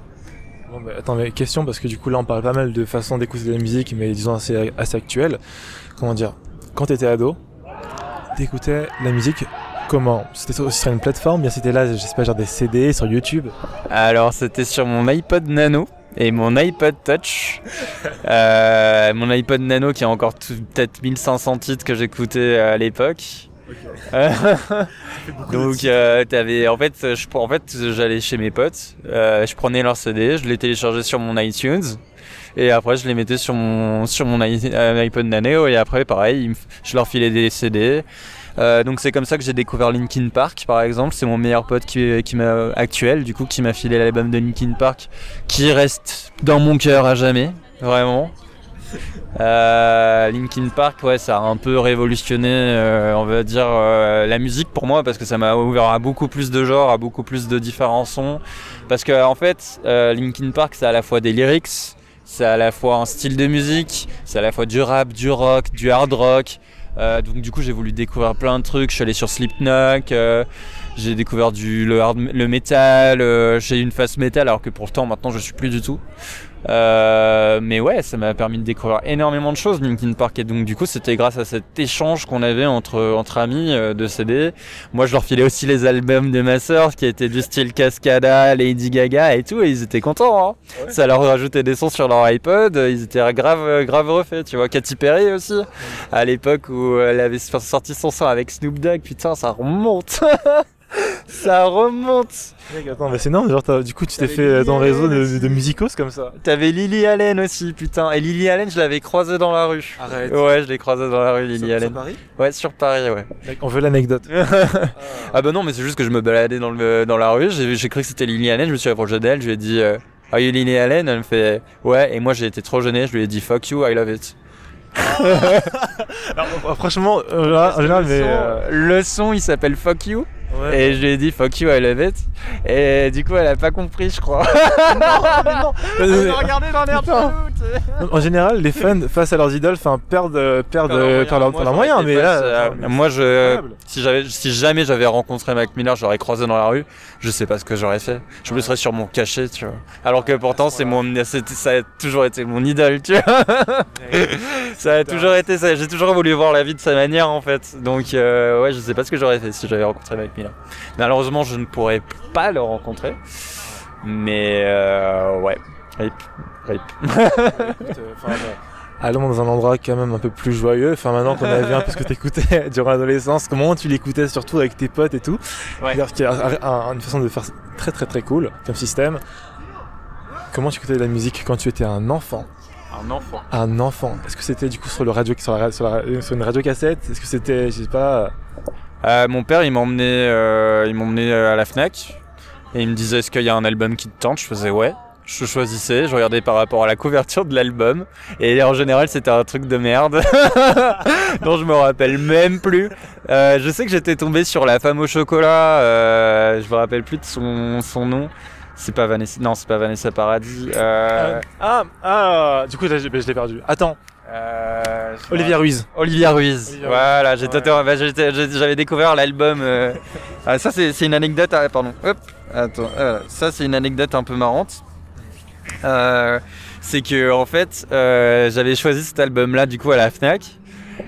A: Bon, bah, attends, mais question, parce que du coup, là, on parle pas mal de façon d'écouter de la musique, mais disons assez, assez actuelle. Comment dire? Quand t'étais ado, t'écoutais la musique comment C'était aussi sur une plateforme, bien c'était là, je sais pas, genre des CD sur YouTube
B: Alors c'était sur mon iPod Nano et mon iPod Touch. Euh, mon iPod Nano qui a encore peut-être 1500 titres que j'écoutais à l'époque. Donc euh, t'avais en fait je en fait j'allais chez mes potes, euh, je prenais leur CD, je les téléchargeais sur mon iTunes et après je les mettais sur mon sur euh, iPod Nano et après pareil, je leur filais des CD. Euh, donc c'est comme ça que j'ai découvert Linkin Park par exemple, c'est mon meilleur pote qui, m'a actuel du coup qui m'a filé l'album de Linkin Park qui reste dans mon cœur à jamais, vraiment. Euh, Linkin Park, ouais, ça a un peu révolutionné, euh, on va dire, la musique pour moi parce que ça m'a ouvert à beaucoup plus de genres, à beaucoup plus de différents sons. Parce que en fait, Linkin Park, c'est à la fois des lyrics, c'est à la fois un style de musique, c'est à la fois du rap, du rock, du hard rock. Euh, donc du coup j'ai voulu découvrir plein de trucs. Je suis allé sur Slipknot, euh, j'ai découvert du le hard, le métal, euh, j'ai une face métal alors que pourtant maintenant je suis plus du tout. Euh, mais ouais, ça m'a permis de découvrir énormément de choses, Linkin Park. Et donc, du coup, c'était grâce à cet échange qu'on avait entre, entre amis euh, de CD. Moi, je leur filais aussi les albums de ma sœur, qui étaient du style Cascada, Lady Gaga et tout, et ils étaient contents. Hein. Ouais. Ça leur rajoutait des sons sur leur iPod, ils étaient grave, grave refaits. Tu vois, Katy Perry aussi, à l'époque où elle avait sorti son son avec Snoop Dogg, putain, ça remonte. ça remonte.
A: Attends, mais c'est non, genre du coup tu t'es fait dans le réseau de, de, musicos comme ça.
B: T'avais Lily Allen aussi, putain. Et Lily Allen, je l'avais croisée dans la rue.
A: Arrête.
B: Ouais, je l'ai croisée dans la rue, Lily
A: sur,
B: Allen.
A: Sur Paris
B: Ouais, sur Paris, ouais.
A: On veut l'anecdote.
B: ah. ah bah non, mais c'est juste que je me baladais dans, le, dans la rue, j'ai cru que c'était Lily Allen, je me suis approché d'elle, je lui ai dit euh, Are you Lily Allen? Elle me fait Ouais, et moi j'ai été trop gêné, je lui ai dit Fuck you, I love it.
A: Alors, franchement, euh, là, en général, mais. euh,
B: le son il s'appelle Fuck you.
A: Ouais.
B: Et je lui ai dit fuck you, I love it. Et du coup, elle a pas compris, je crois.
A: non, non.
B: Elle m'a regardé dans l'air
A: En général, les fans face à leurs idoles, enfin, perdent, perdent, perdent leurs moyens. Mais là,
B: à... moi, je, si, j'avais, si jamais j'avais rencontré Mac Miller, j'aurais croisé dans la rue, je sais pas ce que j'aurais fait. Je me serais sûrement caché, tu vois. Alors que pourtant, c'est mon, ça a toujours été mon idole, tu vois. ça a toujours été ça. J'ai toujours voulu voir la vie de sa manière, en fait. Donc, euh, ouais, je sais pas ce que j'aurais fait si j'avais rencontré Mac Miller. Malheureusement, je ne pourrais pas le rencontrer. Mais euh, ouais, rip, rip.
A: Allons dans un endroit quand même un peu plus joyeux. Enfin, maintenant qu'on a vu un peu ce que t'écoutais durant l'adolescence, comment tu l'écoutais surtout avec tes potes et tout?
B: Ouais.
A: C'est une façon de faire très très très cool comme système. Comment tu écoutais de la musique quand tu étais un enfant?
B: Un enfant.
A: Un enfant. Est-ce que c'était du coup sur le radio, sur, la, sur, la, sur une radio cassette? Est-ce que c'était, je sais pas.
B: Euh, mon père, il m'emmenait, euh, il m'emmenait à la Fnac et il me disait est-ce qu'il y a un album qui te tente? Je faisais ouais. Je choisissais, je regardais par rapport à la couverture de l'album et en général c'était un truc de merde dont je me rappelle même plus. Euh, je sais que j'étais tombé sur la femme au chocolat, euh, je me rappelle plus de son, son nom. C'est pas Vanessa, non c'est pas Vanessa Paradis. Euh...
A: Ah ah, du coup je l'ai perdu. Attends.
B: Euh,
A: Olivia Ruiz.
B: Olivia Ruiz. Olivia voilà, ouais. bah, j'avais découvert l'album. Euh... Ah, ça, c'est une anecdote. Ah, pardon. Hop. Attends. Euh, ça, c'est une anecdote un peu marrante. Euh, c'est que en fait, euh, j'avais choisi cet album-là du coup à la Fnac.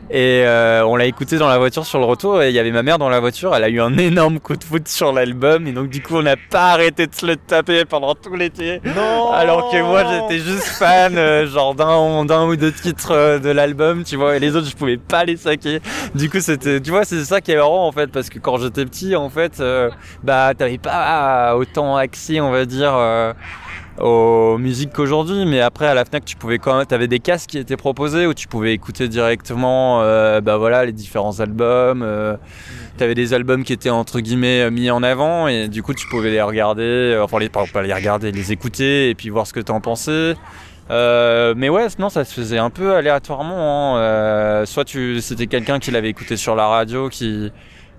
B: Et euh, on l'a écouté dans la voiture sur le retour et il y avait ma mère dans la voiture, elle a eu un énorme coup de foot sur l'album et donc du coup on n'a pas arrêté de se le taper pendant tout l'été. Alors que moi j'étais juste fan euh, genre d'un, d'un ou deux titres euh, de l'album, tu vois, et les autres je pouvais pas les saquer. Du coup c'était, tu vois, c'est ça qui est marrant en fait parce que quand j'étais petit en fait, bah t'avais pas autant accès on va dire aux musiques qu'aujourd'hui mais après à la Fnac tu pouvais quand même t'avais des casques qui étaient proposés où tu pouvais écouter directement euh, bah voilà les différents albums euh, t'avais des albums qui étaient entre guillemets mis en avant et du coup tu pouvais les regarder enfin les pas les regarder les écouter et puis voir ce que t'en pensais euh, mais ouais, non, ça se faisait un peu aléatoirement. Hein. Euh, soit tu, c'était quelqu'un qui l'avait écouté sur la radio, qui,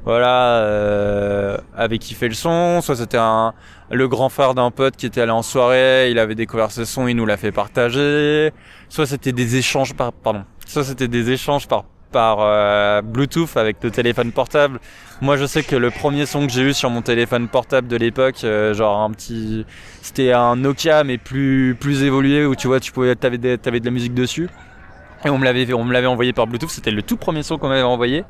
B: voilà, euh, avait kiffé le son. Soit c'était un, le grand frère d'un pote qui était allé en soirée, il avait découvert ce son, il nous l'a fait partager. Soit c'était des échanges par, pardon, soit c'était des échanges par par euh, Bluetooth avec le téléphone portable. Moi, je sais que le premier son que j'ai eu sur mon téléphone portable de l'époque, euh, genre un petit, c'était un Nokia mais plus plus évolué où tu vois, tu pouvais, t'avais t'avais de la musique dessus. Et on me l'avait, on me l'avait envoyé par Bluetooth. C'était le tout premier son qu'on m'avait envoyé.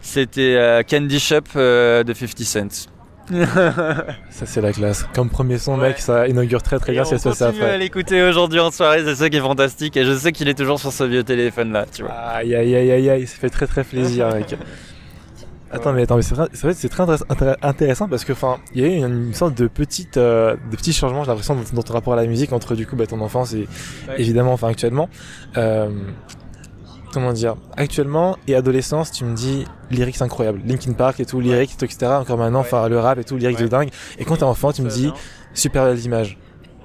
B: C'était euh, Candy Shop euh, de 50 Cent.
A: ça c'est la classe. Comme premier son, ouais. mec, ça inaugure très très bien si ça
B: se
A: après.
B: à l'écouter aujourd'hui en soirée, c'est ça qui est fantastique. Et je sais qu'il est toujours sur ce vieux téléphone là, tu vois.
A: Aïe aïe aïe aïe aïe, ça fait très très plaisir, mec. Attends, mais attends, mais c'est vrai, c'est très intéressant parce que, enfin, il y a eu une, sorte de petite, euh, de petits changements, j'ai l'impression, dans, dans, ton rapport à la musique entre du coup, bah, ton enfance et ouais. évidemment, enfin, actuellement. Euh, comment dire, actuellement et adolescence, tu me dis lyrics incroyables, Linkin Park et tout, lyrics, etc. Encore maintenant, enfin, le rap et tout, lyrics de dingue. Et quand t'es enfant, tu me dis super belles images.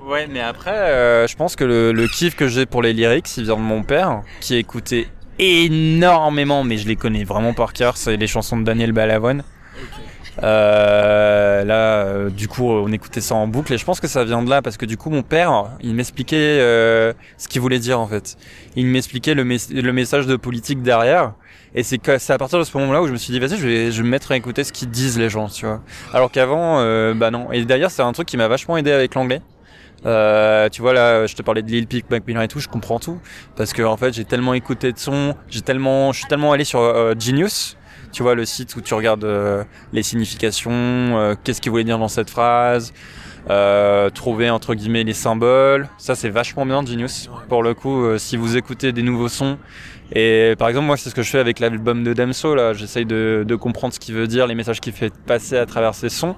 B: Ouais, mais après, euh, je pense que le, le kiff que j'ai pour les lyrics, il vient de mon père, qui écoutait énormément, mais je les connais vraiment par cœur, c'est les chansons de Daniel Balavoine. Euh, là, euh, du coup, on écoutait ça en boucle et je pense que ça vient de là parce que du coup, mon père, il m'expliquait euh, ce qu'il voulait dire en fait. Il m'expliquait le, message de politique derrière. Et c'est c'est à partir de ce moment-là où je me suis dit, vas-y, je vais, je vais me mettre à écouter ce qu'ils disent les gens, tu vois. Alors qu'avant, euh, bah non. Et d'ailleurs, c'est un truc qui m'a vachement aidé avec l'anglais. Euh, tu vois là, je te parlais de Lil Peep, Mac et tout, je comprends tout. Parce que en fait j'ai tellement écouté de sons, j'ai tellement, je suis tellement allé sur euh, Genius, tu vois le site où tu regardes euh, les significations, euh, qu'est-ce qu'il voulait dire dans cette phrase, euh, trouver entre guillemets les symboles. Ça c'est vachement bien Genius. Pour le coup, si vous écoutez des nouveaux sons et par exemple, moi, c'est ce que je fais avec l'album de Damso. Là, j'essaye de, de, comprendre ce qu'il veut dire, les messages qu'il fait passer à travers ses sons.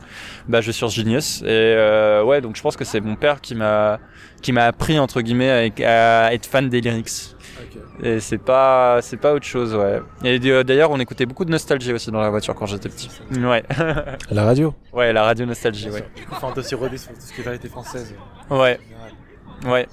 B: Bah, je vais sur Genius. Et euh, ouais, donc je pense que c'est mon père qui m'a qui m'a appris entre guillemets à, être fan des lyrics. Okay. Et c'est pas c'est pas autre chose, ouais. Et d'ailleurs, on écoutait beaucoup de nostalgie aussi dans la voiture quand j'étais petit. Ouais.
A: la radio.
B: Ouais, la radio nostalgie, ouais.
A: Du coup, enfin, aussi rodé sur tout ce qui est variété française.
B: Ouais. Ouais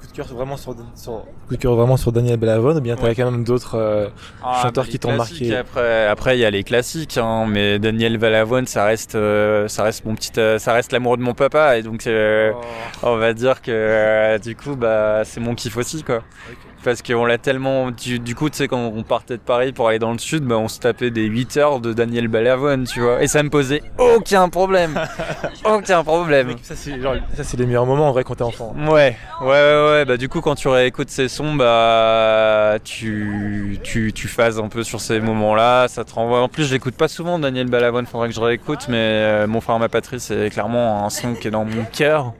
A: coup de cœur vraiment sur, sur, coup de cœur vraiment sur Daniel Balavoine ou bien t'avais quand même d'autres euh, ah, chanteurs qui t'ont marqué
B: après après il y a les classiques hein, mais Daniel Balavoine ça reste euh, ça reste mon petit euh, ça reste l'amour de mon papa et donc oh. on va dire que du coup bah c'est mon kiff aussi quoi okay parce qu'on l'a tellement du, du coup tu sais quand on partait de Paris pour aller dans le sud bah on se tapait des 8 heures de Daniel Balavoine tu vois. Et ça me posait aucun problème. Aucun problème.
A: Ça c'est genre, ça c'est les meilleurs moments en vrai quand t'es enfant.
B: Ouais. Ouais ouais ouais bah du coup quand tu réécoutes ces sons bah tu tu tu phases un peu sur ces moments là ça te renvoie. En plus j'écoute pas souvent Daniel Balavoine faudrait que je réécoute mais euh, mon frère ma patrie c'est clairement un son qui est dans mon cœur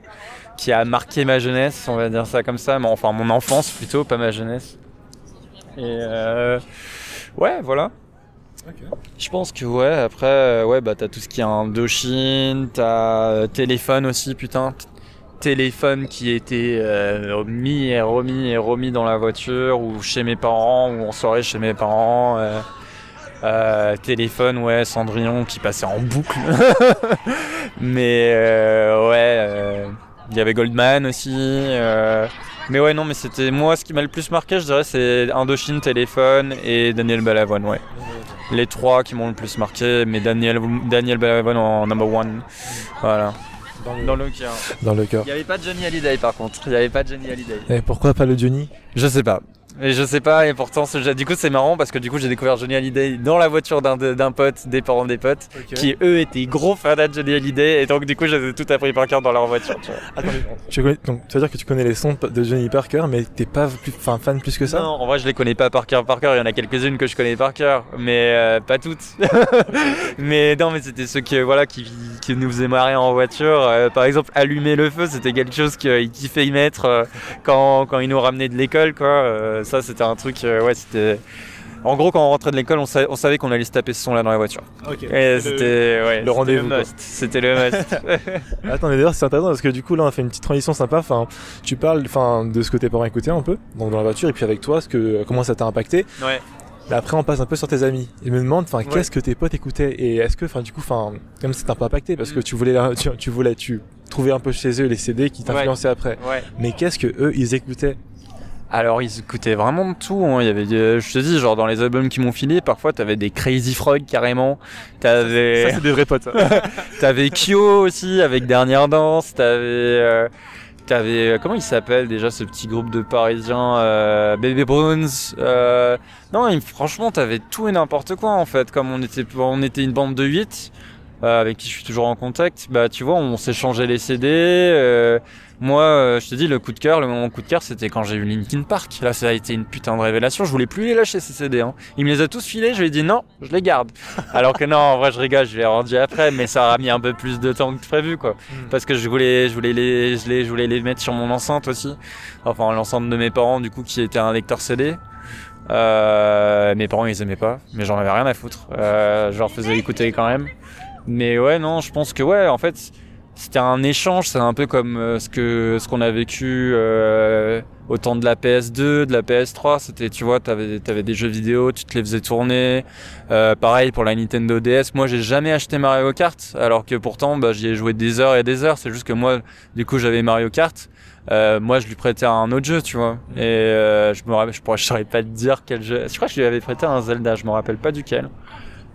B: qui a marqué ma jeunesse, on va dire ça comme ça, mais enfin mon enfance plutôt, pas ma jeunesse. Et euh, ouais, voilà. Okay. Je pense que ouais, après, euh, ouais, bah t'as tout ce qui est Indochine, t'as euh, téléphone aussi, putain. Téléphone qui était euh, mis et remis et remis dans la voiture ou chez mes parents ou en soirée chez mes parents. Euh, euh, téléphone, ouais, Cendrillon qui passait en boucle. Mais euh, ouais, il y avait Goldman aussi. Euh... Mais ouais, non, mais c'était moi ce qui m'a le plus marqué, je dirais, c'est Indochine, Téléphone et Daniel Balavoine, ouais. Les trois qui m'ont le plus marqué, mais Daniel, Daniel Balavoine en number one. Voilà. Dans le, dans le cœur.
A: Dans le cœur.
B: Il n'y avait pas de Johnny Hallyday par contre. Il n'y avait pas de Johnny Hallyday.
A: Et pourquoi pas le Johnny?
B: Je sais pas. Et je sais pas, et pourtant, du coup, c'est marrant parce que du coup, j'ai découvert Johnny Hallyday dans la voiture d'un pote, des parents des potes, okay. qui eux étaient gros fans de Johnny Hallyday, et donc du coup, j'avais tout appris par cœur dans leur voiture. Tu vois.
A: Attends, tu connais, donc, ça veut dire que tu connais les sons de Johnny Parker, mais t'es pas plus, fan, fan plus que ça?
B: Non, en vrai, je les connais pas par cœur, par cœur. Il y en a quelques-unes que je connais par cœur, mais euh, pas toutes. mais non, mais c'était ceux qui, voilà, qui, qui nous faisaient marrer en voiture. Euh, par exemple, allumer le feu, c'était quelque chose qu'il kiffait y mettre euh, quand, quand il nous ramenait de l'école, quoi. Euh, ça, c'était un truc ouais, c'était. En gros, quand on rentrait de l'école, on, sa on, savait qu'on allait se taper ce son-là dans la voiture. Et c'était ouais,
A: le rendez-vous.
B: C'était le must.
A: Attends, mais d'ailleurs, c'est intéressant parce que du coup, là, on a fait une petite transition sympa. Enfin, tu parles, enfin, de ce que tes parents écoutaient un peu, donc dans la voiture, et puis avec toi, ce que, comment ça t'a impacté.
B: Ouais.
A: Mais après, on passe un peu sur tes amis. Ils me enfin, ouais. qu'est-ce que tes potes écoutaient et est-ce que, enfin, du coup, enfin, comme t'a un peu impacté parce que tu voulais, tu, tu voulais, tu trouvais un peu chez eux les CD qui t'influençaient
B: ouais.
A: après.
B: Ouais.
A: Mais qu'est-ce que eux, ils écoutaient?
B: Alors ils écoutaient vraiment de tout. Hein. Il y avait, des, je te dis, genre dans les albums qu'ils m'ont filé, parfois t'avais des Crazy Frog carrément. T'avais.
A: Ça, c'est des vrais potes.
B: T'avais Kyo aussi avec Dernière Danse. T'avais. Euh... T'avais comment il s'appelle déjà ce petit groupe de Parisiens euh, Baby Bones euh, Non, franchement, t'avais tout et n'importe quoi en fait. Comme on était, on était une bande de 8 euh, avec qui je suis toujours en contact. Bah, tu vois, on s'échangeait les CD. Moi, euh, je te dis, le coup de cœur, le moment coup de cœur, c'était quand j'ai eu Linkin Park. Là, ça a été une putain de révélation. Je voulais plus les lâcher ces CD. Hein. Il me les a tous filés. Je lui ai dit non, je les garde. Alors que non, en vrai, je rigole, je les ai rendus après, mais ça a mis un peu plus de temps que prévu, quoi. Mm. Parce que je voulais, je voulais les, je les, je voulais les mettre sur mon enceinte aussi. Enfin, l'enceinte de mes parents, du coup, qui était un lecteur CD. Euh, mes parents, ils aimaient pas, mais j'en avais rien à foutre. Euh, je leur faisais écouter quand même. Mais ouais, non, je pense que ouais, en fait, c'était un échange. C'est un peu comme euh, ce que ce qu'on a vécu euh, au temps de la PS2, de la PS3. C'était, tu vois, t'avais avais des jeux vidéo, tu te les faisais tourner. Euh, pareil pour la Nintendo DS. Moi, j'ai jamais acheté Mario Kart, alors que pourtant, bah, j'y ai joué des heures et des heures. C'est juste que moi, du coup, j'avais Mario Kart. Euh, moi, je lui prêtais un autre jeu, tu vois. Et euh, je me rappelle, je pourrais, je saurais pas te dire quel jeu. Je crois que je lui avais prêté un Zelda. Je me rappelle pas duquel.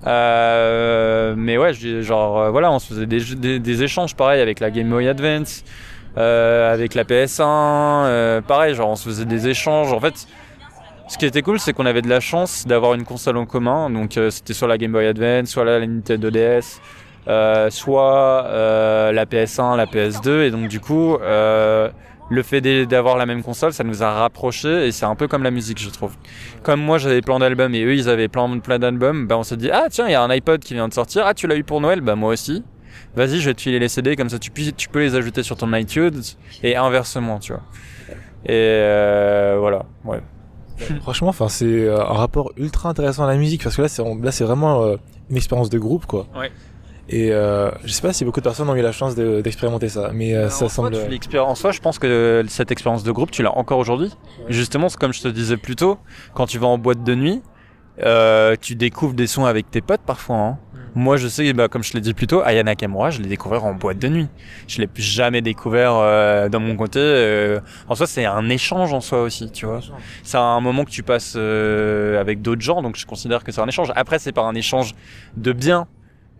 B: Euh, mais ouais, genre euh, voilà, on se faisait des, échanges pareil avec la Game Boy Advance, euh, avec la PS1, pareil, genre on se faisait des échanges. En fait, ce qui était cool, c'est qu'on avait de la chance d'avoir une console en commun. Donc c'était soit la Game Boy Advance, soit la Nintendo DS, soit la PS1, la PS2, et donc du coup le fait d'avoir la même console, ça nous a rapprochés et c'est un peu comme la musique, je trouve. Comme moi, j'avais plein d'albums et eux, ils avaient plein, plein d'albums, bah on s'est dit, ah tiens, il y a un iPod qui vient de sortir, ah tu l'as eu pour Noël, bah moi aussi. Vas-y, je vais te filer les CD, comme ça tu, tu peux les ajouter sur ton iTunes et inversement, tu vois. Et euh, voilà, ouais.
A: Franchement, enfin, c'est euh, un rapport ultra intéressant à la musique parce que là, c'est là, c'est vraiment euh, une expérience de groupe, quoi.
B: Ouais.
A: Et euh, je sais pas si beaucoup de personnes ont eu la chance d'expérimenter ça, mais euh, ça semble.
B: en soi, je pense que cette expérience de groupe, tu l'as encore aujourd'hui. Justement, comme je te disais plus tôt, quand tu vas en boîte de nuit, euh, tu découvres des sons avec tes potes parfois. Hein. Mm. Moi, je sais, bah, comme je l'ai dit plus tôt, Ayana Nakamura, je l'ai découvert en boîte de nuit. Je l'ai jamais découvert euh, dans mon côté. Euh. en soi, c'est un échange en soi aussi, tu vois. C'est un moment que tu passes avec d'autres gens, donc je considère que c'est un échange. Après, c'est pas un échange de bien,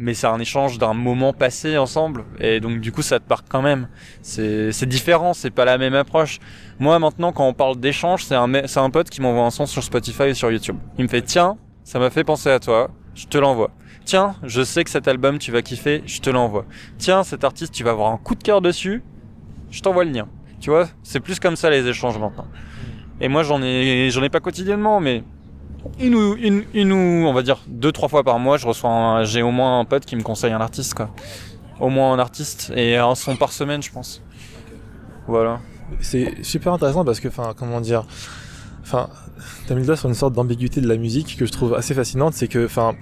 B: mais c'est un échange d'un moment passé ensemble et donc du coup ça te marque quand même. C'est différent c'est pas la même approche. Moi maintenant quand on parle d'échange c'est un un pote qui m'envoie un son sur Spotify et sur YouTube. Il me fait tiens ça m'a fait penser à toi je te l'envoie. Tiens je sais que cet album tu vas kiffer je te l'envoie. Tiens cet artiste tu vas avoir un coup de cœur dessus je t'envoie le lien. Tu vois c'est plus comme ça les échanges maintenant. Et moi j'en ai j'en ai pas quotidiennement mais une ou, on va dire, deux, trois fois par mois, je reçois j'ai au moins un pote qui me conseille un artiste, quoi. Au moins un artiste, et un son par semaine, je pense. Voilà.
A: C'est super intéressant parce que, enfin, comment dire, enfin, t'as mis le doigt sur une sorte d'ambiguïté de la musique que je trouve assez fascinante, c'est que, enfin,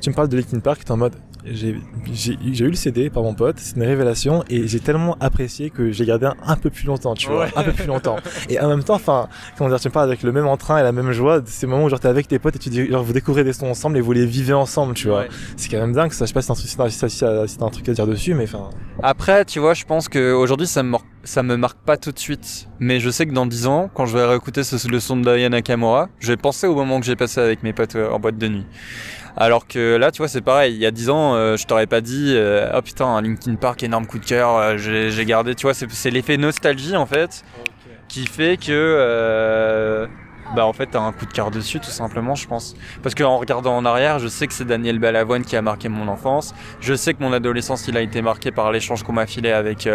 A: tu me parles de Linkin Park, t'es en mode, j'ai eu le CD par mon pote, c'est une révélation et j'ai tellement apprécié que j'ai gardé un, peu plus longtemps, tu vois, un peu plus longtemps. Et en même temps, enfin, comment dire, tu me parles avec le même entrain et la même joie, ces moments où genre t'es avec tes potes et tu dis, genre vous découvrez des sons ensemble et vous les vivez ensemble, tu vois. C'est quand même dingue, ça, je sais pas si c'est un, truc à dire dessus, mais enfin.
B: Après, tu vois, je pense qu'aujourd'hui ça me ça me marque pas tout de suite, mais je sais que dans 10 ans, quand je vais réécouter ce, le son de Diana Nakamura, je vais penser au moment que j'ai passé avec mes potes euh, en boîte de nuit. Alors que là, tu vois, c'est pareil. Il y a 10 ans, euh, je t'aurais pas dit, euh, oh putain, un Linkin Park, énorme coup de cœur, euh, j'ai gardé. Tu vois, c'est l'effet nostalgie en fait, qui fait que. bah en fait t'as un coup de cœur dessus tout simplement je pense parce qu'en regardant en arrière je sais que c'est Daniel Balavoine qui a marqué mon enfance je sais que mon adolescence il a été marqué par l'échange qu'on m'a filé avec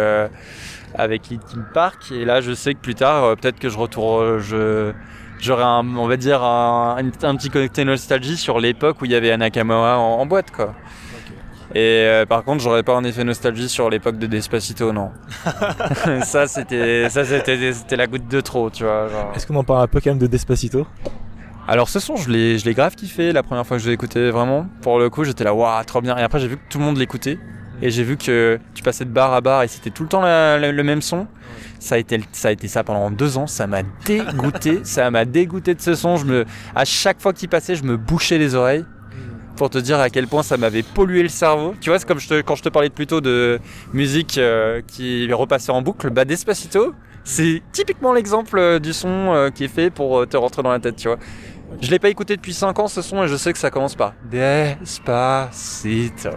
B: avec Linkin Park et là je sais que plus tard peut-être que je retourne je j'aurais un, on va dire un, un, petit côté nostalgie sur l'époque où il y avait Anakamura en, en boîte quoi. Et euh, par contre, j'aurais pas un effet nostalgie sur l'époque de Despacito, non. ça, c'était, ça, c'était, c'était la goutte de trop, tu vois.
A: Est-ce qu'on en parle un peu quand même de Despacito?
B: Alors ce son, je l'ai, je l'ai grave kiffé la première fois que je l'ai écouté vraiment. Pour le coup, j'étais là, waouh, trop bien. Et après, j'ai vu que tout le monde l'écoutait. Et j'ai vu que tu passais de bar à bar et c'était tout le temps le même son. Ça a été ça a été ça pendant deux ans. Ça m'a dégoûté. ça m'a dégoûté de ce son. Je me, à chaque fois qu'il passait, je me bouchais les oreilles pour te dire à quel point ça m'avait pollué le cerveau. Tu vois, c'est comme je te, quand je te parlais plus tôt de musique euh, qui repassait en boucle. Bah Despacito, c'est typiquement l'exemple euh, du son euh, qui est fait pour te rentrer dans la tête. Tu vois. Je l'ai pas écouté depuis 5 ans ce son et je sais que ça commence par Despacito.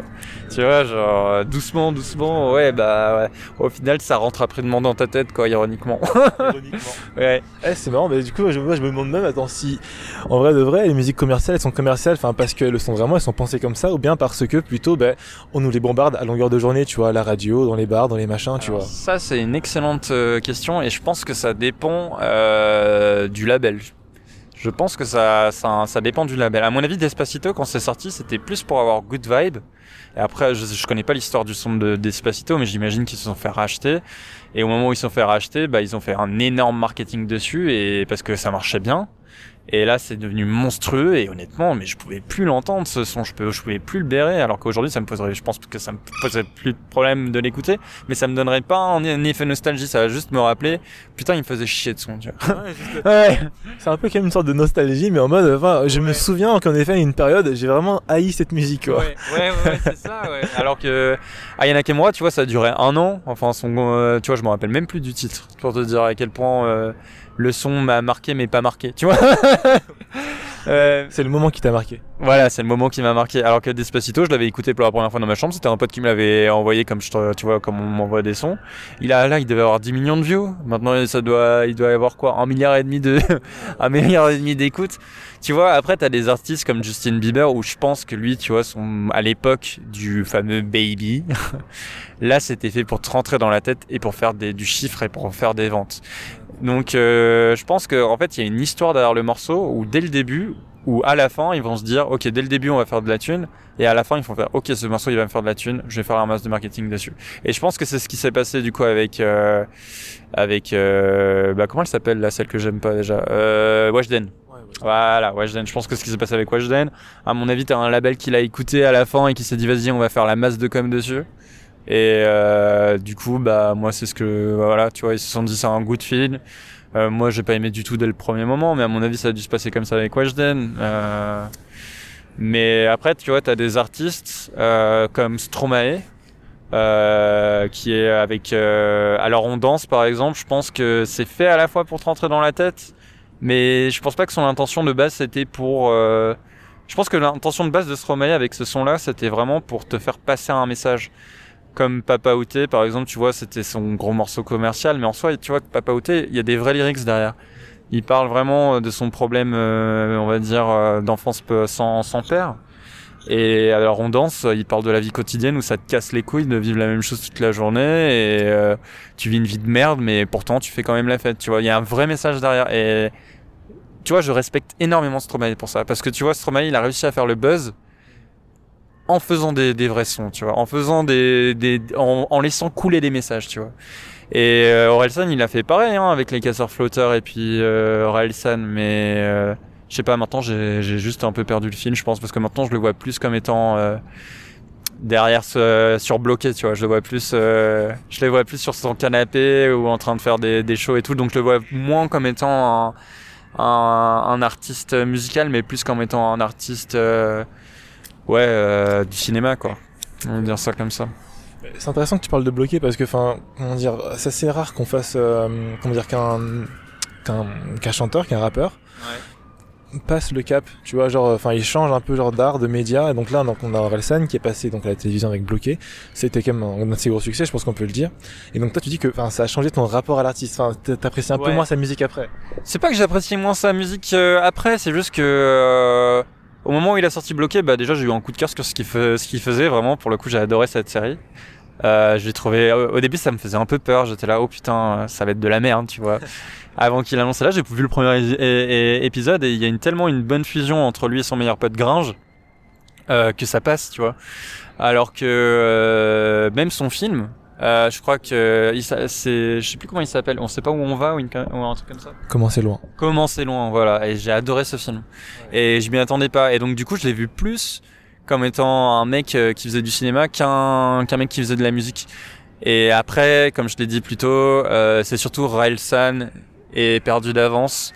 B: Tu vois, genre euh, doucement, doucement, ouais, bah ouais. Au final, ça rentre après de dans ta tête, quoi, ironiquement. ironiquement.
A: ouais. Eh, c'est marrant, mais du coup, je, moi, je me demande même, attends, si en vrai de vrai, les musiques commerciales, elles sont commerciales, enfin, parce qu'elles le sont vraiment, elles sont pensées comme ça, ou bien parce que plutôt, ben, on nous les bombarde à longueur de journée, tu vois, à la radio, dans les bars, dans les machins, tu vois.
B: Ça, c'est une excellente euh, question et je pense que ça dépend euh, du label. Je pense que ça, ça, dépend du label. À mon avis, Despacito, quand c'est sorti, c'était plus pour avoir good vibe. Et après, je, je connais pas l'histoire du son de Despacito, mais j'imagine qu'ils se sont fait racheter. Et au moment où ils se sont fait racheter, bah, ils ont fait un énorme marketing dessus, et parce que ça marchait bien. Et là, c'est devenu monstrueux et honnêtement, mais je pouvais plus l'entendre ce son, je, peux, je pouvais plus le bérer. Alors qu'aujourd'hui, ça me poserait, je pense que ça me poserait plus de problème de l'écouter, mais ça me donnerait pas un, effet nostalgie. Ça va juste me rappeler, putain, il me faisait chier de son. Tu vois.
A: Ouais, C'est un peu comme une sorte de nostalgie, mais en mode, enfin, je me souviens qu'en effet, une période, j'ai vraiment haï cette musique. Quoi.
B: Ouais, ouais, ouais c'est ça. Ouais. Alors que Ayana Kemura, tu vois, ça a duré un an. Enfin, son, euh, tu vois, je me rappelle même plus du titre pour te dire à quel point. Euh, le son m'a marqué mais pas marqué, tu vois
A: euh, C'est le moment qui t'a marqué.
B: Voilà, c'est le moment qui m'a marqué. Alors que Despacito, je l'avais écouté pour la première fois dans ma chambre. C'était un pote qui me l'avait envoyé comme je, tu vois, comme on m'envoie des sons. Il a là, il devait avoir 10 millions de views. Maintenant, ça doit, il doit y avoir quoi, un milliard et demi de, un milliard et demi d'écoutes. Tu vois, après, t'as des artistes comme Justin Bieber où je pense que lui, tu vois, son, à l'époque du fameux Baby, là, c'était fait pour te rentrer dans la tête et pour faire des, du chiffre et pour faire des ventes. Donc, euh, je pense que, en fait, il y a une histoire derrière le morceau où dès le début, ou à la fin, ils vont se dire, ok, dès le début, on va faire de la thune, et à la fin, ils vont faire, ok, ce morceau, il va me faire de la thune, je vais faire un masse de marketing dessus. Et je pense que c'est ce qui s'est passé du coup avec, euh, avec, euh, bah comment elle s'appelle là, celle que j'aime pas déjà, euh, Weshden. Voilà, Weshden. Je pense que ce qui s'est passé avec Weshden, à mon avis, t'as un label qui l'a écouté à la fin et qui s'est dit, vas-y, on va faire la masse de com dessus. Et euh, du coup, bah moi, c'est ce que, voilà, tu vois, ils se sont dit, c'est un good feel. Euh, moi, j'ai pas aimé du tout dès le premier moment, mais à mon avis, ça a dû se passer comme ça avec Weshden. Euh, mais après, tu vois, t'as des artistes euh, comme Stromae, euh, qui est avec. Alors, on danse, par exemple. Je pense que c'est fait à la fois pour te rentrer dans la tête, mais je pense pas que son intention de base c'était pour. je pense que l'intention de base de Stromae avec ce son-là, c'était vraiment pour te faire passer un message comme Papa Outé, par exemple, tu vois, c'était son gros morceau commercial, mais en soi, tu vois Papa Outé, il y a des vrais lyrics derrière. Il parle vraiment de son problème, euh, on va dire, euh, d'enfance sans, père. Et alors on danse, il parle de la vie quotidienne où ça te casse les couilles de vivre la même chose toute la journée et euh, tu vis une vie de merde, mais pourtant tu fais quand même la fête, tu vois. Il y a un vrai message derrière et tu vois, je respecte énormément Stromae pour ça parce que tu vois, Stromae, il a réussi à faire le buzz en faisant des, des vrais sons, tu vois, en faisant des, des en, laissant couler des messages, tu vois. Et euh, Orelsan, il a fait pareil hein, avec les casseurs flotteurs et puis euh, Orelsan, mais euh, je sais pas, maintenant j'ai j'ai juste un peu perdu le film, je pense, parce que maintenant je le vois plus comme étant euh, derrière ce, surbloqué, tu vois. Je le vois plus, euh, je le vois plus sur son canapé ou en train de faire des, des shows et tout, donc je le vois moins comme étant un, un, un artiste musical, mais plus comme étant un artiste, euh, ouais, euh, du cinéma, quoi. On va dire ça comme ça.
A: C'est intéressant que tu parles de bloquer parce que, enfin, comment dire, c'est assez rare qu'on fasse, euh, comment dire, qu'un qu'un qu'un chanteur, qu'un rappeur passe le cap, tu vois, genre, enfin, il change un peu genre d'art, de média, et donc là, donc on a Orelsan qui est passé donc à la télévision avec Bloqué, c'était quand même un de ses gros succès, je pense qu'on peut le dire. Et donc toi, tu dis que, enfin, ça a changé ton rapport à l'artiste, enfin, t'a- t'apprécies un peu moins sa musique après.
B: C'est pas que j'apprécie moins sa musique euh, après, c'est juste que euh, au moment où il a sorti bloqué, bah déjà j'ai eu un coup de cœur sur ce qu'il faisait vraiment. Pour le coup, j'ai adoré cette série. Euh, j'ai trouvé au début ça me faisait un peu peur. J'étais là, oh putain, ça va être de la merde, tu vois. Avant qu'il annonce là, j'ai vu le premier épisode et il y a une, tellement une bonne fusion entre lui et son meilleur pote Gringe euh, que ça passe, tu vois. Alors que euh, même son film, euh, je crois que il s'a- c'est, je sais plus comment il s'appelle. On sait pas où on va ou, une- ou un truc comme ça.
A: Comment c'est loin.
B: Comment c'est loin, voilà. Et j'ai adoré ce film. Et je m'y attendais pas. Et donc du coup, je l'ai vu plus comme étant un mec euh, qui faisait du cinéma qu'un qu'un mec qui faisait de la musique. Et après, comme je l'ai dit plus tôt, euh, c'est surtout Raël San et Perdu d'avance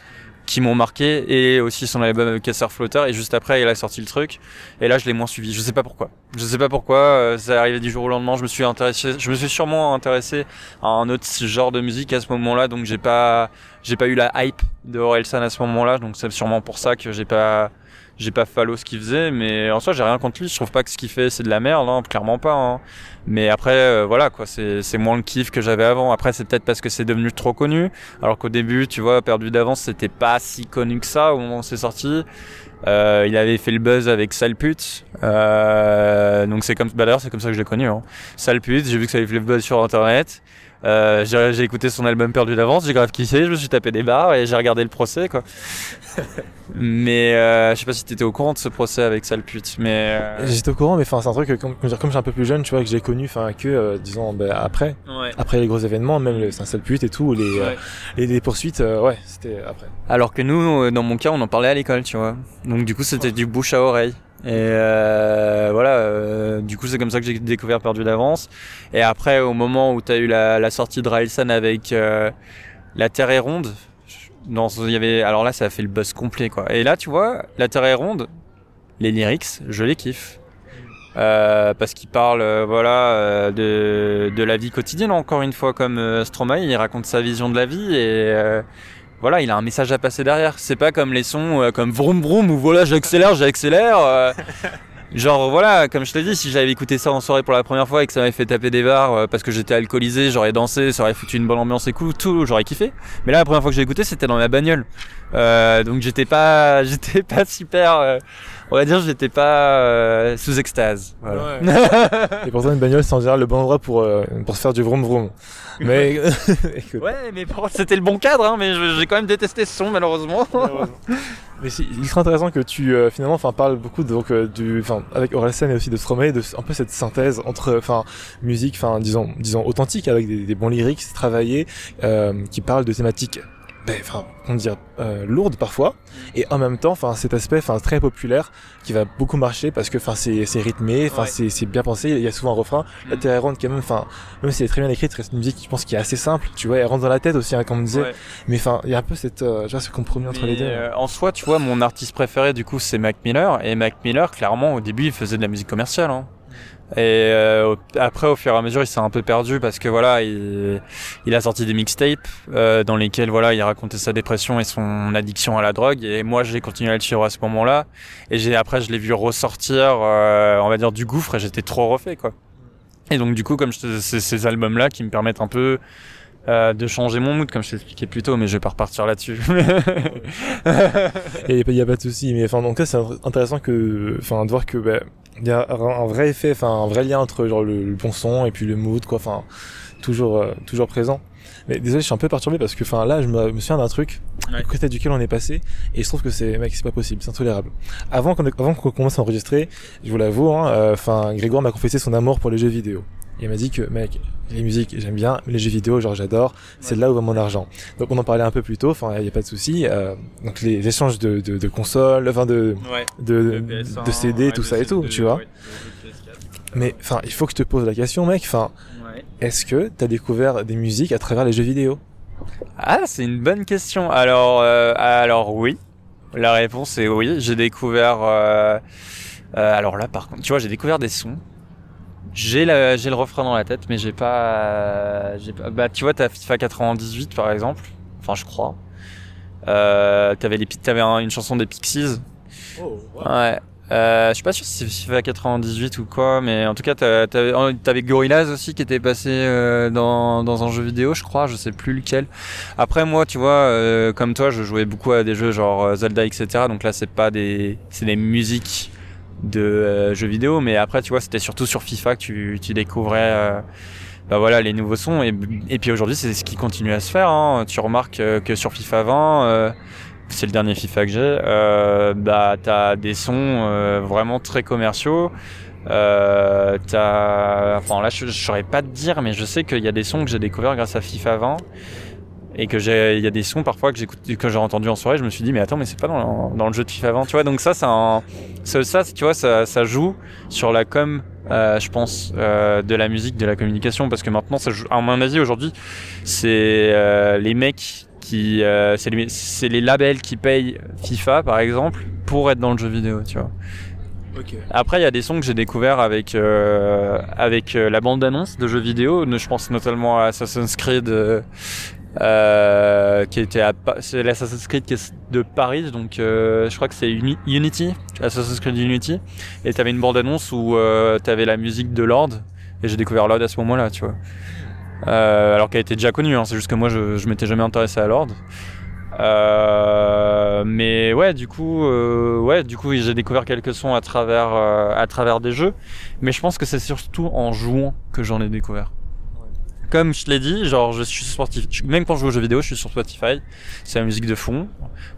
B: qui m'ont marqué et aussi son album Casseur Flotteur et juste après il a sorti le truc. Et là je l'ai moins suivi. Je sais pas pourquoi. Je sais pas pourquoi euh, ça arrivé du jour au lendemain. Je me suis intéressé je me suis sûrement intéressé à un autre genre de musique à ce moment-là. Donc j'ai pas j'ai pas eu la hype de Orelsan à ce moment-là. Donc c'est sûrement pour ça que j'ai pas j'ai pas follow ce qu'il faisait mais en soi j'ai rien contre lui. Je trouve pas que ce qu'il fait c'est de la merde hein, clairement pas hein. mais après euh, voilà quoi c'est moins le kiff que j'avais avant. Après c'est peut-être parce que c'est devenu trop connu. Alors qu'au début tu vois perdu d'avance c'était pas si connu que ça au moment où c'est sorti. Euh, il avait fait le buzz avec Sale pute euh, donc c'est comme bah d'ailleurs c'est comme ça que je l'ai connu hein. Sale pute j'ai vu que ça avait fait le buzz sur internet euh, j'ai écouté son album perdu d'avance, j'ai grave kiffé, je me suis tapé des barres et j'ai regardé le procès quoi. mais euh, je sais pas si t'étais au courant de ce procès avec sale pute, mais euh,
A: J'étais au courant, mais enfin, c'est un truc que, comme, comme je suis un peu plus jeune, tu vois, que j'ai connu, enfin, que, euh, disons, ben, après,
B: ouais.
A: après les gros événements, même le saint seul pute et tout, les, euh,
B: Ouais.
A: les, les poursuites, euh, ouais, c'était après.
B: Alors que nous, dans mon cas, on en parlait à l'école, tu vois. Donc du coup, c'était du bouche à oreille. Et euh, voilà, euh, du coup, c'est comme ça que j'ai découvert Perdu d'avance. Et après, au moment où t'as eu la, la sortie de Railsan avec euh, La Terre est ronde, dans, y avait, alors là, ça a fait le buzz complet, quoi. Et là, tu vois, La Terre est ronde, les lyrics, je les kiffe. Euh, parce qu'il parle euh, voilà euh, de, de la vie quotidienne encore une fois comme Stromae il raconte sa vision de la vie et voilà, il a un message à passer derrière. C'est pas comme les sons euh, comme vroom vroom où voilà, j'accélère, j'accélère. euh, genre voilà, comme je t'ai dit, si j'avais écouté ça en soirée pour la première fois et que ça m'avait fait taper des barres euh, parce que j'étais alcoolisé, j'aurais dansé, ça aurait foutu une bonne ambiance et tout, tout j'aurais kiffé. Mais là, la première fois que j'ai écouté, c'était dans ma bagnole. Euh, donc j'étais pas, j'étais pas super. On va dire, j'étais pas euh, sous extase. Voilà.
A: Et pourtant, une bagnole, c'est en général le bon endroit pour, euh, pour se faire du vroom vroom. Mais. écoute,
B: Ouais, mais contre, c'était le bon cadre, hein, mais j'ai quand même détesté ce son, malheureusement.
A: Mais c'est ultra intéressant que tu euh, finalement enfin parles beaucoup de, donc euh, du enfin avec Orelsan et aussi de Stromae de un peu cette synthèse entre enfin musique enfin disons disons authentique avec des, des bons lyrics travaillés euh, qui parlent de thématiques ben, enfin comment dire euh, lourdes parfois et en même temps enfin cet aspect enfin très populaire qui va beaucoup marcher parce que enfin c'est c'est rythmé enfin
B: Ouais.
A: c'est c'est bien pensé il y a souvent un refrain la
B: Mm.
A: Terre rentre quand même enfin même si elle est très bien écrite c'est une musique je pense qui est assez simple tu vois elle rentre dans la tête aussi hein, comme on disait
B: Ouais.
A: mais enfin il y a un peu cette euh, vois ce compromis entre les deux
B: euh, en soi, tu vois, mon artiste préféré, du coup, c'est Mac Miller. Et Mac Miller, clairement, au début, il faisait de la musique commerciale. hein. Et euh, après, au fur et à mesure, il s'est un peu perdu parce que voilà, il, il a sorti des mixtapes euh, dans lesquels voilà, il racontait sa dépression et son addiction à la drogue. Et moi, j'ai continué à le suivre à ce moment-là. Et j'ai après, je l'ai vu ressortir, euh, on va dire, du gouffre. Et j'étais trop refait, quoi. Et donc, du coup, comme je c'est ces albums-là qui me permettent un peu euh, de changer mon mood, comme je t'expliquais plus tôt, mais je vais pas repartir là-dessus.
A: Il n'y a, pas- y a pas de souci, mais enfin, donc là, c'est intéressant que, enfin, de voir que, bah, il y a un vrai effet, enfin, un vrai lien entre genre le, le bon son et puis le mood, quoi, enfin, toujours, euh, toujours présent. Mais désolé, je suis un peu perturbé parce que, enfin, là, je me, me souviens d'un truc
B: Ouais.
A: côté duquel on est passé et je trouve que c'est, mec, c'est pas possible, c'est intolérable. Avant qu'on, avant qu'on commence à enregistrer, je vous l'avoue, hein, euh, enfin, Grégoire m'a confessé son amour pour les jeux vidéo. Il m'a dit que, mec, les musiques, j'aime bien, mais les jeux vidéo, genre, j'adore, c'est là où va mon argent. Donc, on en parlait un peu plus tôt, enfin, il n'y a pas de souci. euh, donc, les échanges de, de, de consoles, enfin, de,
B: Ouais.
A: de, de CD, tout ça et tout, tu vois. Mais, enfin, il faut que je te pose la question, mec, enfin, est-ce que t'as découvert des musiques à travers les jeux vidéo?
B: Ah, c'est une bonne question. Alors, euh, alors oui. La réponse est oui. J'ai découvert. euh, euh, alors là, par contre, tu vois, j'ai découvert des sons. J'ai le, j'ai le refrain dans la tête, mais j'ai pas, j'ai pas. Bah, tu vois, t'as FIFA 98 par exemple. Enfin, je crois. Euh, t'avais les, pi- t'avais un- une chanson des Pixies. Ouais. Euh, je suis pas sûr si c'est FIFA 98 ou quoi, mais en tout cas, t'avais oh, t'avais Gorillaz aussi qui était passé euh, dans, dans un jeu vidéo, je crois, je sais plus lequel. Après, moi, tu vois, euh, comme toi, je jouais beaucoup à des jeux genre Zelda, etc. Donc là, c'est pas des, c'est des musiques de euh, jeux vidéo, mais après, tu vois, c'était surtout sur FIFA que tu, tu découvrais. euh, bah voilà les nouveaux sons et, et puis aujourd'hui c'est ce qui continue à se faire hein. tu remarques euh, que sur FIFA 20 euh, c'est le dernier FIFA que j'ai euh, bah t'as des sons euh, vraiment très commerciaux euh, t'as enfin là je, je saurais pas te dire mais je sais qu'il y a des sons que j'ai découverts grâce à FIFA 20 et que j'ai il y a des sons parfois que j'écoute que j'ai entendu en soirée je me suis dit mais attends mais c'est pas dans, dans le jeu de FIFA 20 tu vois donc ça c'est un ça, ça, tu vois ça, ça joue sur la com euh, je pense euh, de la musique de la communication parce que maintenant ça joue à mon avis aujourd'hui c'est euh, les mecs qui c'est les, labels qui payent FIFA par exemple pour être dans le jeu vidéo tu vois
A: Ok.
B: après, il y a des sons que j'ai découverts avec avec la bande d'annonce de jeux vidéo. Je pense notamment à Assassin's Creed, euh, qui était à c'est l'Assassin's Creed qui est de Paris, donc euh, je crois que c'est Uni- Unity, Assassin's Creed Unity. Et t'avais une bande annonce où euh, t'avais la musique de Lord, et j'ai découvert Lord à ce moment-là, tu vois. Euh, alors qu'elle était déjà connue, hein, c'est juste que moi je, je m'étais jamais intéressé à Lord. Mais ouais, du coup, ouais, du coup, j'ai découvert quelques sons à travers, à travers des jeux. Mais je pense que c'est surtout en jouant que j'en ai découvert. Comme je te l'ai dit, genre, je suis sur Spotify. Même quand je joue aux jeux vidéo, je suis sur Spotify. C'est la musique de fond.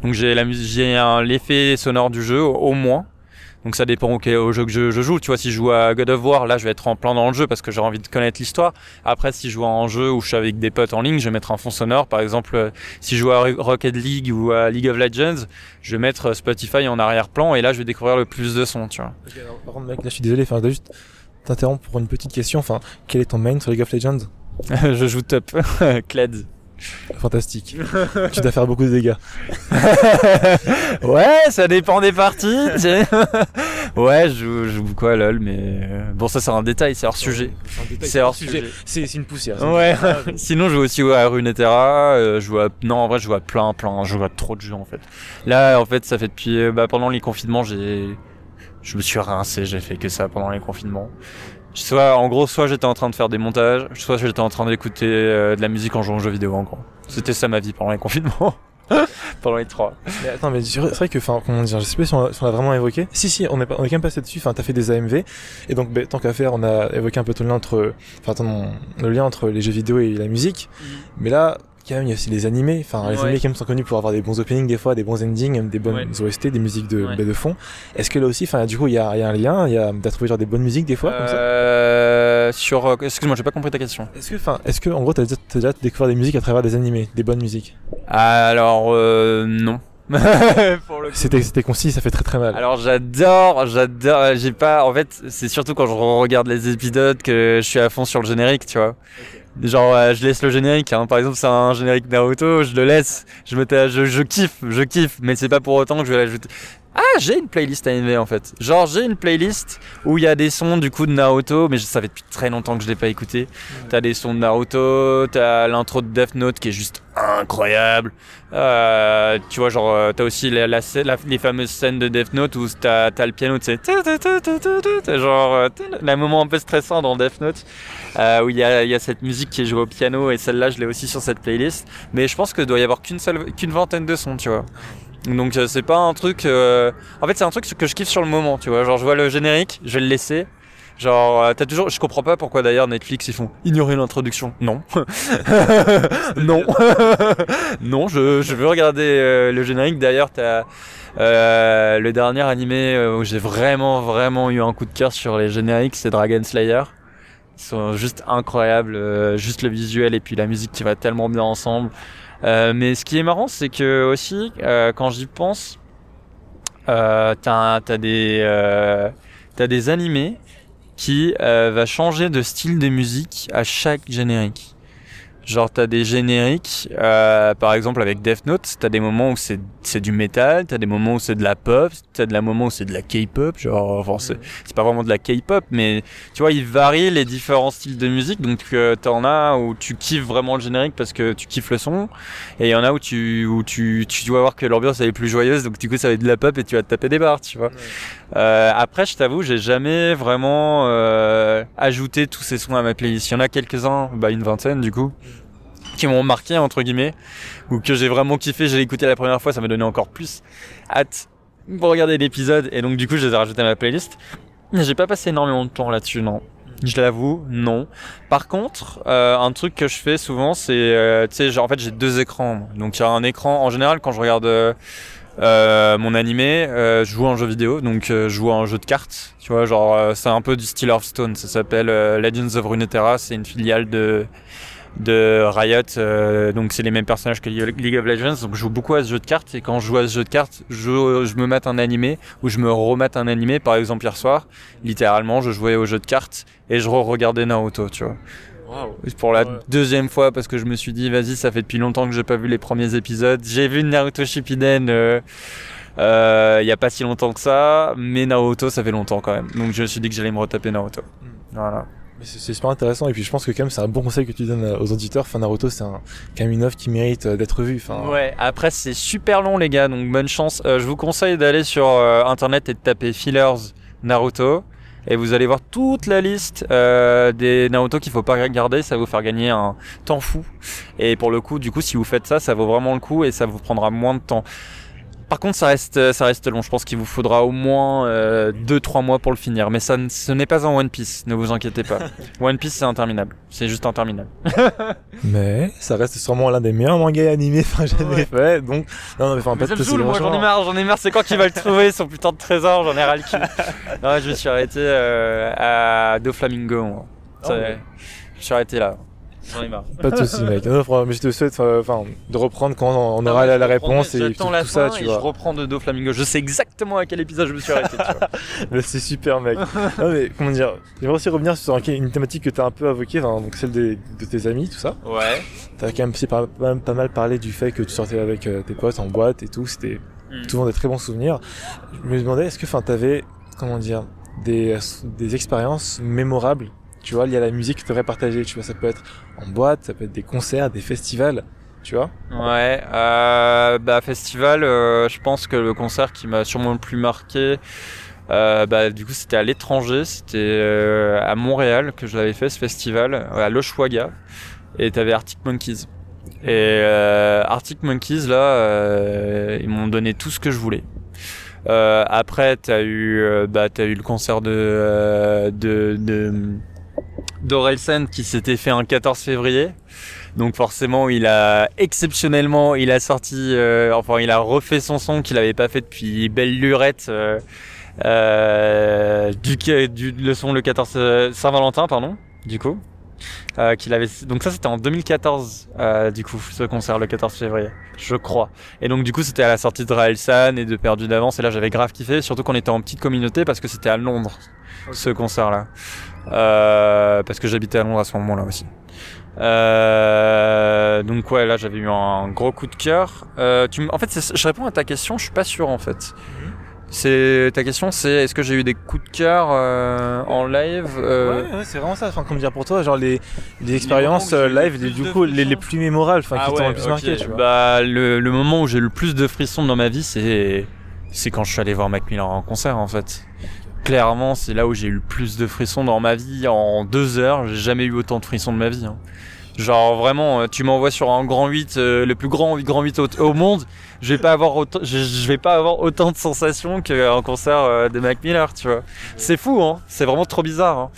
B: Donc j'ai un- l'effet sonore du jeu au, moins. Donc ça dépend au jeu que je, joue. Tu vois, si je joue à God of War, là, je vais être en plein dans le jeu parce que j'ai envie de connaître l'histoire. Après, si je joue en jeu où je suis avec des potes en ligne, je vais mettre un fond sonore. Par exemple, euh, si je joue à Rocket League ou à League of Legends, je vais mettre euh, Spotify en arrière-plan et là, je vais découvrir le plus de sons, tu vois.
A: Par contre, mec, là, je suis désolé, enfin, je juste t'interrompre pour une petite question. Enfin, quel est ton main sur League of Legends?
B: je joue top. Kled.
A: Fantastique. tu dois faire beaucoup de dégâts.
B: ouais, ça dépend des parties. Ouais, je joue, je joue beaucoup à LoL, mais euh, bon, ça c'est un détail, c'est hors sujet.
A: C'est
B: hors sujet.
A: C'est c'est une poussière.
B: Ouais. Sinon, je joue aussi à Runeterra. euh, je joue à... Non, en vrai, je joue à plein, plein. Je joue à trop de jeux en fait. Là, en fait, ça fait depuis. euh, Bah, pendant les confinements, j'ai. Je me suis rincé. J'ai fait que ça pendant les confinements. Soit, en gros, soit j'étais en train de faire des montages, soit j'étais en train d'écouter euh, de la musique en jouant aux jeux vidéo. En gros, c'était ça ma vie pendant les confinements. pendant les trois.
A: Mais attends, mais c'est vrai que, enfin, comment dire, je sais pas si on l'a si vraiment évoqué. Si, si, on est, on est quand même passé dessus. Enfin, t'as fait des AMV. Et donc, ben, tant qu'à faire, on a évoqué un peu ton lien entre, enfin, ton, le lien entre les jeux vidéo et la musique. Mais là, quand même, il y a aussi les animés. Enfin, les
B: Ouais.
A: animés, quand même, sont connus pour avoir des bons openings, des fois, des bons endings, des bonnes
B: Ouais.
A: OST, des musiques de,
B: Ouais.
A: ben, de fond. Est-ce que là aussi, enfin, du coup, il y a, il y a un lien, il y a, t'as trouvé genre des bonnes musiques des fois, comme ça?
B: Euh, sur. euh, Excuse-moi, j'ai pas compris ta question.
A: Est-ce que, enfin, est-ce que, en gros, t'as déjà, découvert des musiques à travers des animés, des bonnes musiques?
B: Alors, euh, non.
A: C'était concis, ça fait très très mal.
B: Alors j'adore, j'adore. J'ai pas. En fait, c'est surtout quand je regarde les épisodes que je suis à fond sur le générique, tu vois. Genre, euh, je laisse le générique. Hein. Par exemple, c'est un générique Naruto, je le laisse. Je me, je, je kiffe, je kiffe. Mais c'est pas pour autant que je vais l'ajouter. Ah, j'ai une playlist AMV en fait. Genre, j'ai une playlist où il y a des sons du coup de Naruto, mais je savais depuis très longtemps que je l'ai pas écouté. T'as des sons de Naruto, t'as l'intro de Death Note qui est juste incroyable. Euh, tu vois, genre, euh, t'as aussi la, la, scè- la- les fameuses scènes de Death Note où t'as le piano, tu sais, genre, le moment un peu stressant dans Death Note, euh, où il y a, il y a cette musique qui est jouée au piano, et celle-là, je l'ai aussi sur cette playlist. Mais je pense que doit y avoir qu'une seule, qu'une vingtaine de sons, tu vois. Donc euh, c'est pas un truc. euh, En fait, c'est un truc que je kiffe sur le moment, tu vois. Genre, je vois le générique, je vais le laisser. Genre, euh, t'as toujours. Je comprends pas pourquoi d'ailleurs Netflix ils font ignorer l'introduction. Non. non. non, je, je veux regarder euh, le générique. D'ailleurs, t'as euh, le dernier animé euh, où j'ai vraiment, vraiment eu un coup de cœur sur les génériques, c'est Dragon Slayer. Ils sont juste incroyables, juste le visuel et puis la musique qui va tellement bien ensemble. Euh, mais ce qui est marrant, c'est que aussi, euh, quand j'y pense, euh, t'as des, des animés qui va changer de style de musique à chaque générique. Genre t'as des génériques, euh, par exemple avec Death Note, t'as des moments où c'est c'est du métal, t'as des moments où c'est de la pop, t'as des moments où c'est de la K-pop, genre enfin c'est c'est pas vraiment de la K-pop, mais tu vois ils varient les différents styles de musique, donc euh, t'en as où tu kiffes vraiment le générique parce que tu kiffes le son, et il y en a où tu où tu tu dois voir que l'ambiance elle est plus joyeuse, donc du coup ça va être de la pop et tu vas te taper des barres, tu vois. Euh, après, je t'avoue, j'ai jamais vraiment euh, ajouté tous ces sons à ma playlist. Il y en a quelques-uns, bah une vingtaine du coup, qui m'ont marqué entre guillemets, ou que j'ai vraiment kiffé. J'ai écouté la première fois, ça m'a donné encore plus hâte pour regarder l'épisode, et donc du coup, je les ai rajoutés à ma playlist. J'ai pas passé énormément de temps là-dessus, non. Je l'avoue, non. Par contre, euh, un truc que je fais souvent, c'est, euh, tu sais, en fait, j'ai deux écrans. Donc, il y a un écran, en général, quand je regarde euh, mon animé, euh, je joue un jeu vidéo, donc euh, je joue un jeu de cartes. Tu vois, genre, c'est un peu du style Hearthstone. Ça s'appelle Legends of Runeterra. C'est une filiale de de Riot, donc c'est les mêmes personnages que League of Legends, donc je joue beaucoup à ce jeu de cartes, et quand je joue à ce jeu de cartes, je, je me mate un animé, ou je me remate un animé, par exemple hier soir, littéralement, je jouais au jeu de cartes, et je re-regardais Naruto, tu vois. Pour la
A: Ouais.
B: deuxième fois, parce que je me suis dit, vas-y, ça fait depuis longtemps que j'ai pas vu les premiers épisodes. J'ai vu Naruto Shippuden euh, euh, il y a pas si longtemps que ça, mais Naruto, ça fait longtemps quand même. Donc je me suis dit que j'allais me retaper Naruto. Voilà.
A: Mais C'est super intéressant et puis je pense que quand même c'est un bon conseil que tu donnes euh, aux auditeurs. Enfin Naruto c'est un, quand même une œuvre qui mérite d'être vue. Enfin,
B: Ouais, après c'est super long les gars, donc bonne chance. Euh, je vous conseille d'aller sur euh, internet et de taper fillers Naruto. Et vous allez voir toute la liste euh, des Naruto qu'il faut pas regarder, ça va vous faire gagner un temps fou. Et pour le coup, du coup, si vous faites ça, ça vaut vraiment le coup et ça vous prendra moins de temps. Par contre, ça reste, ça reste long. Je pense qu'il vous faudra au moins 2-3 mois pour le finir. Mais ça, ce n'est pas un One Piece, ne vous inquiétez pas. One Piece, c'est interminable. C'est juste interminable.
A: Mais ça reste sûrement l'un des meilleurs mangas animés enfin jamais
B: Ouais.
A: fait. Donc non, non mais enfin c'est
B: saoule, moi j'en ai
A: vachement-
B: marre, j'en ai marre, c'est quand qu'il va le trouver son putain de trésor, j'en ai ras le cul. non, je me suis arrêté euh, à Doflamingo, moi. Ça,
A: Ah ouais.
B: Je suis arrêté là. J'en ai marre.
A: Pas de soucis mec. Non, mais je te souhaite enfin de reprendre quand on aura la, la réponse et tout,
B: J'attends la
A: tout ça tu
B: et je
A: vois.
B: reprends de Doflamingo. Je sais exactement à quel épisode je me suis arrêté. tu vois.
A: Mais c'est super mec. non mais comment dire J'aimerais aussi revenir sur un- une thématique que tu as un peu enfin, donc celle des- de tes amis tout ça.
B: Ouais.
A: T'as quand même pas, pas- pas mal parlé du fait que tu sortais avec euh, tes potes en boîte et tout. C'était
B: Mm.
A: souvent des très bons souvenirs. Je me demandais est-ce que enfin t'avais comment dire, des, des expériences mémorables, tu vois, liées à la musique que tu devrais partager. Tu vois, ça peut être en boîte, ça peut être des concerts, des festivals, tu vois.
B: Ouais, euh, bah festival, euh, je pense que le concert qui m'a sûrement le plus marqué, euh, bah, du coup, c'était à l'étranger, c'était à Montréal que je l'avais fait ce festival, à l'Oshwaga, et t'avais Arctic Monkeys. Et Arctic Monkeys, là, ils m'ont donné tout ce que je voulais. Après, t'as eu, bah, t'as eu le concert de, de d'Orelsen qui s'était fait un 14 février. Donc forcément, il a exceptionnellement, il a sorti, euh, enfin, il a refait son son qu'il avait pas fait depuis Belle Lurette. Euh, euh, du, du, le son le 14 Saint-Valentin, pardon, du coup. Euh, qu'il avait donc ça c'était en 2014 euh, du coup ce concert le 14 février je crois et donc du coup c'était à la sortie de Raelsan et de Perdu d'avance et là j'avais grave kiffé surtout qu'on était en petite communauté parce que c'était à Londres okay. ce concert là euh, parce que j'habitais à Londres à ce moment là aussi euh, donc ouais là j'avais eu un gros coup de cœur euh, tu en fait je réponds à ta question je suis pas sûr en fait -hmm. C'est ta question, c'est est-ce que j'ai eu des coups de cœur euh, en live
A: euh... Ouais, ouais c'est vraiment ça. Enfin, comme dire pour toi, genre les, les expériences les live, les, du coup, les, les, plus mémorables, enfin, ah qui ouais, t'ont le plus okay. marqué, tu vois.
B: Bah, le, le moment où j'ai le plus de frissons dans ma vie, c'est c'est quand je suis allé voir Mac Miller en concert, en fait. Clairement, c'est là où j'ai eu le plus de frissons dans ma vie. En deux heures, j'ai jamais eu autant de frissons de ma vie. Hein. Genre vraiment, tu m'envoies sur un grand 8, euh, le plus grand grand 8 au, au, monde, je vais pas avoir autant, je, vais pas avoir autant de sensations qu'un concert euh, de Mac Miller, tu vois. C'est fou, hein. C'est vraiment trop bizarre. Hein.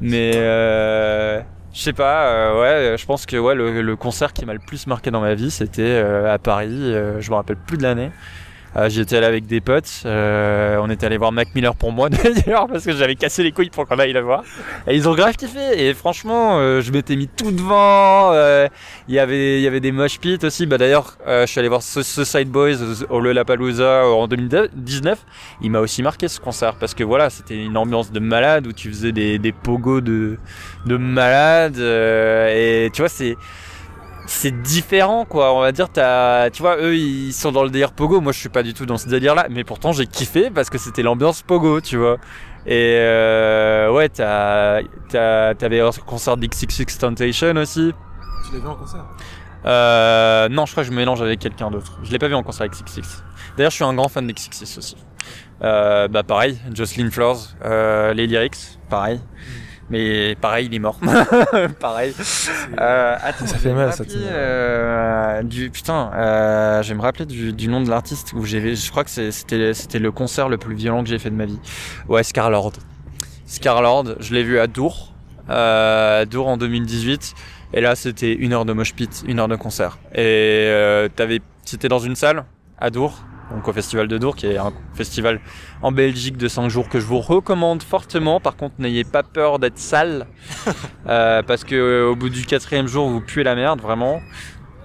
B: Mais euh, je sais pas, euh, ouais, je pense que ouais, le, le, concert qui m'a le plus marqué dans ma vie, c'était euh, à Paris. je me rappelle plus de l'année. Euh, J'étais allé avec des potes. Euh, on était allé voir Mac Miller pour moi d'ailleurs parce que j'avais cassé les couilles pour qu'on aille la voir. Et ils ont grave kiffé. Et franchement, euh, je m'étais mis tout devant. Euh, il y avait il y avait des mosh pits aussi. Bah d'ailleurs, je suis allé voir Suicide Boys au Lollapalooza en 2019. Il m'a aussi marqué ce concert parce que voilà, c'était une ambiance de malade où tu faisais des des pogos de de malade. et tu vois, c'est c'est différent quoi. On va dire as, tu vois eux ils sont dans le délire pogo. Moi je suis pas du tout dans ce délire là mais pourtant j'ai kiffé parce que c'était l'ambiance pogo tu vois. Et euh, ouais t'as t'avais un concert d'XXX Temptation aussi.
A: Tu l'as vu en concert?
B: Euh, non je crois que je mélange avec quelqu'un d'autre. Je l'ai pas vu en concert XXX d'ailleurs je suis un grand fan d'XXX aussi. Euh, bah pareil Jocelyn Flores euh, les lyrics pareil. Mm. Mais pareil, il est mort. pareil.
A: Euh, attends, ça fait mal, ça.
B: Euh, du putain, euh, je vais me rappeler du, du nom de l'artiste où j'ai, je crois que c'était c'était le concert le plus violent que j'ai fait de ma vie. Ouais, Scarlord. Scarlord, je l'ai vu à Dour, euh, à Dour en 2018. Et là, c'était une heure de mosh pit, une heure de concert. Et euh, t'avais, c'était dans une salle à Dour, donc au Festival de Dour, qui est un festival en Belgique de 5 jours que je vous recommande fortement. Par contre, n'ayez pas peur d'être sale, euh, parce que au bout du quatrième jour, vous puez la merde, vraiment.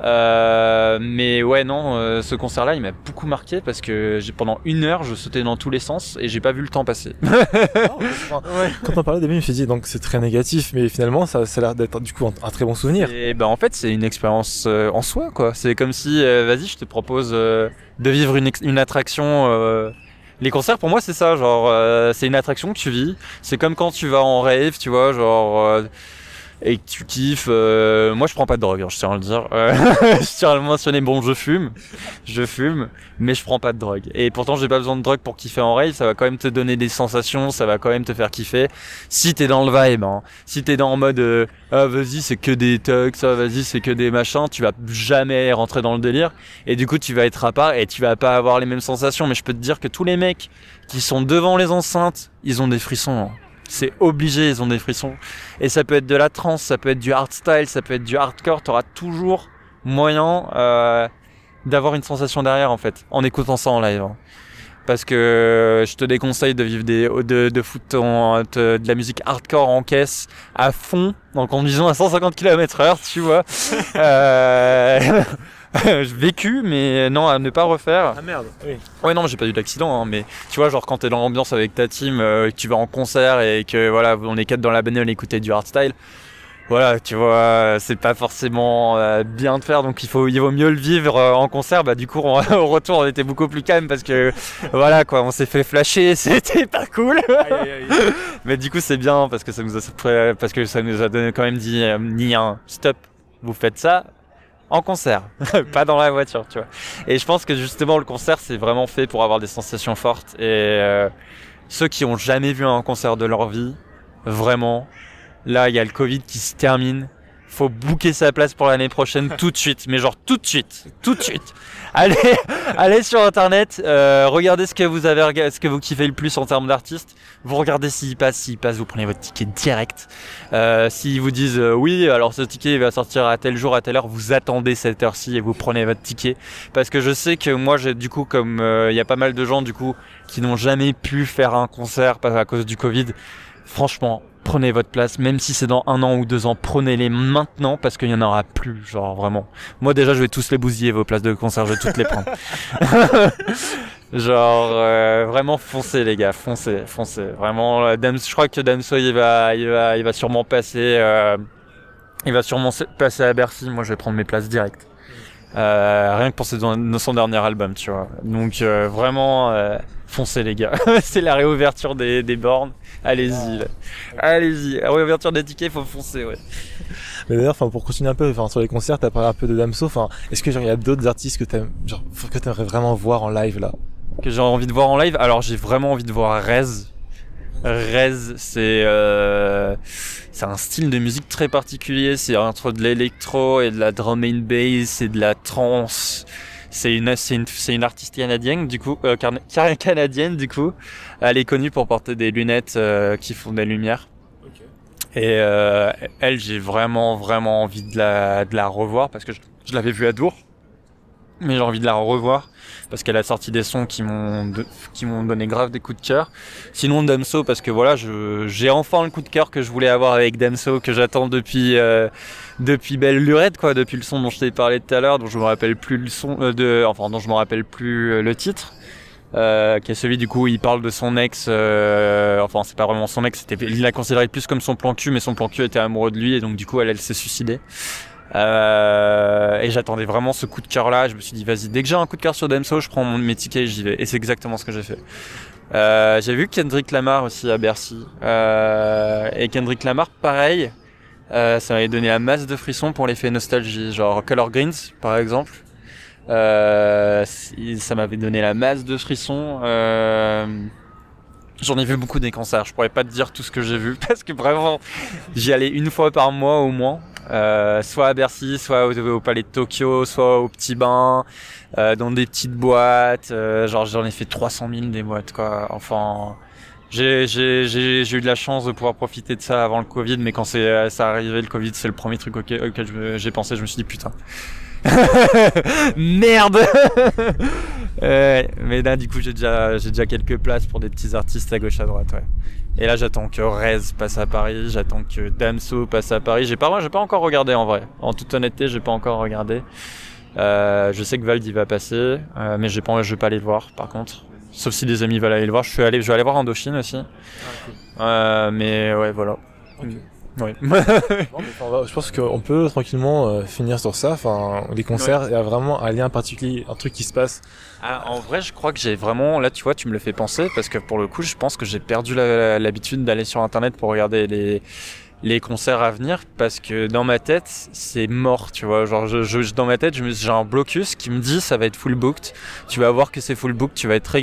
B: Euh, mais ouais, non, euh, ce concert-là, il m'a beaucoup marqué parce que pendant une heure, je sautais dans tous les sens et j'ai pas vu le temps passer.
A: Quand on parlait des je me suis dit donc c'est très négatif, mais finalement, ça, ça a l'air d'être du coup un, un, très bon souvenir.
B: Et ben en fait, c'est une expérience euh, en soi, quoi. C'est comme si, euh, vas-y, je te propose de vivre une, une attraction. Les concerts, pour moi, c'est ça, genre, c'est une attraction que tu vis. C'est comme quand tu vas en rave, tu vois, genre et que tu kiffes. Euh, moi, je prends pas de drogue, hein, je tiens à le dire. Euh, je tiens à le mentionner. Bon, je fume, je fume, mais je prends pas de drogue. Et pourtant, j'ai pas besoin de drogue pour kiffer en rave. Ça va quand même te donner des sensations, ça va quand même te faire kiffer. Si t'es dans le vibe, hein. si t'es dans le mode euh, ah vas-y c'est que des tugs, ça vas-y c'est que des machins, tu vas jamais rentrer dans le délire. Et du coup, tu vas être à part et tu vas pas avoir les mêmes sensations. Mais je peux te dire que tous les mecs qui sont devant les enceintes, ils ont des frissons. Hein c'est obligé, ils ont des frissons. Et ça peut être de la trance, ça peut être du hardstyle, ça peut être du hardcore, tu auras toujours moyen euh, d'avoir une sensation derrière en fait, en écoutant ça en live. Hein. Parce que je te déconseille de vivre des, de, de foutre de, de la musique hardcore en caisse à fond, en conduisant à 150 km heure, tu vois. euh... vécu, mais non, à ne pas refaire.
A: Ah merde, oui.
B: Ouais, non, j'ai pas eu d'accident, hein, mais tu vois, genre quand t'es dans l'ambiance avec ta team, euh, que tu vas en concert et que voilà, on est quatre dans la bagnole à écouter du hardstyle. voilà, tu vois, c'est pas forcément euh, bien de faire, donc il faut, il vaut mieux le vivre euh, en concert. Bah, du coup, on, au retour, on était beaucoup plus calme parce que, voilà, quoi, on s'est fait flasher, c'était pas cool. Mais du coup, c'est bien parce que ça nous a, parce que ça nous a donné quand même dit, euh, ni un stop, vous faites ça en concert, pas dans la voiture, tu vois. Et je pense que justement, le concert, c'est vraiment fait pour avoir des sensations fortes. Et ceux qui ont jamais vu un concert de leur vie, vraiment, Là, il y a le Covid qui se termine. Faut booker sa place pour l'année prochaine tout de suite, mais genre tout de suite, tout de suite. Allez, allez sur internet, euh, regardez ce que vous avez, ce que vous kiffez le plus en termes d'artistes. Vous regardez s'il passe, s'il passe, vous prenez votre ticket direct. Euh, S'ils vous disent euh, oui, alors ce ticket va sortir à tel jour, à telle heure, vous attendez cette heure-ci et vous prenez votre ticket. Parce que je sais que moi, j'ai du coup, comme euh, il y a pas mal de gens du coup qui n'ont jamais pu faire un concert à cause du Covid, franchement, prenez votre place, même si c'est dans un an ou deux ans, prenez-les maintenant parce qu'il y en aura plus, genre vraiment. Moi déjà, je vais tous les bousiller vos places de concert, je vais toutes les prendre. genre euh, vraiment foncez les gars, foncez, foncez. Vraiment, euh, je crois que Damso il va, il va, il va sûrement passer, euh, il va sûrement passer à Bercy. Moi, je vais prendre mes places directes. rien que pour son dernier album, tu vois. Donc vraiment, foncez les gars. c'est la réouverture des, des bornes. Allez-y, allez-y. Réouverture des tickets, faut foncer, ouais.
A: Mais d'ailleurs, enfin, pour continuer un peu, enfin, sur les concerts, t'as parlé un peu de Damso. Enfin, est-ce que genre il y a d'autres artistes que t'aimes, genre, que t'aimerais vraiment voir en live là?
B: Que j'ai envie de voir en live? Alors, j'ai vraiment envie de voir Rez. Rez, c'est euh, c'est un style de musique très particulier. C'est entre de l'électro et de la drum and bass et de la trance. C'est une, c'est une, c'est une artiste canadienne du coup, euh, canadienne du coup. Elle est connue pour porter des lunettes euh, qui font des lumières. Et euh, elle, j'ai vraiment vraiment envie de la, de la revoir parce que je, je l'avais vue à Dour, mais j'ai envie de la revoir parce qu'elle a sorti des sons qui m'ont qui m'ont donné grave des coups de cœur. Sinon Damso parce que voilà, j'ai enfin le coup de cœur que je voulais avoir avec Damso que j'attends depuis euh, depuis Belle Lurette quoi, depuis le son dont je t'ai parlé tout à l'heure, dont je me rappelle plus le son euh, de enfin dont je me rappelle plus euh, le titre. Euh, qui est celui du coup il parle de son ex euh, enfin c'est pas vraiment son ex c'était il l'a considéré plus comme son plan cul mais son plan cul était amoureux de lui et donc du coup elle elle s'est suicidée euh, et j'attendais vraiment ce coup de cœur là. Je me suis dit, vas-y, dès que j'ai un coup de cœur sur Damso, je prends mon, mes et j'y vais. Et c'est exactement ce que j'ai fait. Euh, j'ai vu Kendrick Lamar aussi à Bercy. Euh, et Kendrick Lamar, pareil, euh, ça m'avait donné la masse de frissons pour l'effet nostalgie. Genre Color Greens, par exemple. Euh, ça m'avait donné la masse de frissons. J'en ai vu beaucoup des concerts. Je pourrais pas te dire tout ce que j'ai vu parce que vraiment, j'y allais une fois par mois au moins. Euh, soit à Bercy, soit au, Palais de Tokyo, soit au Petit Bain, euh, dans des petites boîtes. Euh, genre j'en ai fait 300 000 des boîtes quoi. Enfin, j'ai eu de la chance de pouvoir profiter de ça avant le Covid, mais quand c'est ça arrivé le Covid, c'est le premier truc auquel, auquel j'ai pensé. Je me suis dit putain. Merde Mais là, du coup, j'ai déjà, j'ai déjà quelques places pour des petits artistes à gauche à droite, ouais. Et là, j'attends que Rez passe à Paris, j'attends que Damso passe à Paris. J'ai pas, j'ai pas encore regardé en vrai. En toute honnêteté, j'ai pas encore regardé. Euh, je sais que Valdi va passer, euh, mais j'ai pas, je vais pas aller le voir, par contre. Sauf si des amis veulent aller le voir. Je suis allé, je vais aller voir Indochine aussi. Ah, euh, mais ouais, voilà. Oui.
A: je pense qu'on peut tranquillement euh, finir sur ça. Enfin, les concerts, il y a vraiment un lien particulier, un truc qui se passe.
B: Ah, en vrai, je crois que j'ai vraiment, là, tu vois, tu me le fais penser parce que pour le coup, je pense que j'ai perdu l'habitude d'aller sur Internet pour regarder les les concerts à venir parce que dans ma tête c'est mort tu vois. Genre je, je dans ma tête j'ai un blocus qui me dit ça va être full booked. Tu vas voir que c'est full booked tu vas être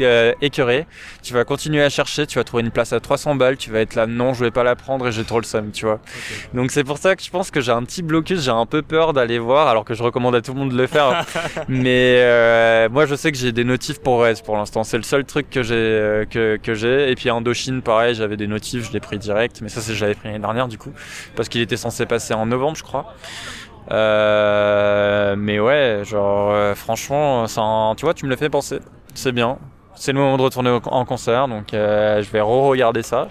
B: euh, écœuré. Tu vas continuer à chercher tu vas trouver une place à 300 balles tu vas être là non je vais pas la prendre et j'ai trop le seum tu vois. Donc c'est pour ça que je pense que j'ai un petit blocus j'ai un peu peur d'aller voir alors que je recommande à tout le monde de le faire. Mais euh, moi je sais que j'ai des notifs pour Rez pour l'instant. C'est le seul truc que j'ai euh, que, que j'ai. Et puis Indochine pareil j'avais des notifs je l'ai pris direct. Mais ça c'est j'avais pris l'année dernière du coup, parce qu'il était censé passer en novembre, je crois. Euh, mais ouais, genre euh, franchement, ça, tu vois, tu me le fais penser. C'est bien. C'est le moment de retourner en concert, donc euh, je vais re-regarder ça.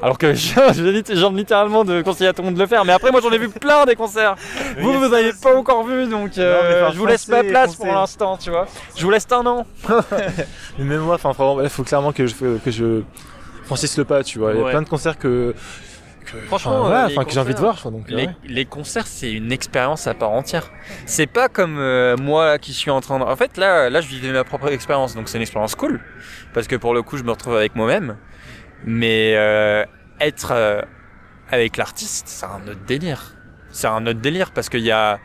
B: Alors que j'ai littéralement de conseiller à tout le monde de le faire. Mais après, moi, j'en ai vu plein des concerts. vous, vous n'avez pas encore vu, donc je vous laisse ma place pour l'instant, tu vois. Je vous laisse un an.
A: mais même moi, enfin, il faut clairement que je, que je franchisse le pas, tu vois. Il y a plein de concerts que,
B: Franchement,
A: enfin,
B: les
A: enfin, que j'ai envie de
B: concerts,
A: voir. quoi, donc, euh,
B: Les,
A: ouais.
B: les concerts, c'est une expérience à part entière. C'est pas comme euh, moi qui suis en train de. En fait, là, là, je vivais ma propre expérience, donc c'est une expérience cool. Parce que pour le coup, je me retrouve avec moi-même. Mais euh, être euh, avec l'artiste, c'est un autre délire. C'est un autre délire parce qu'il y a.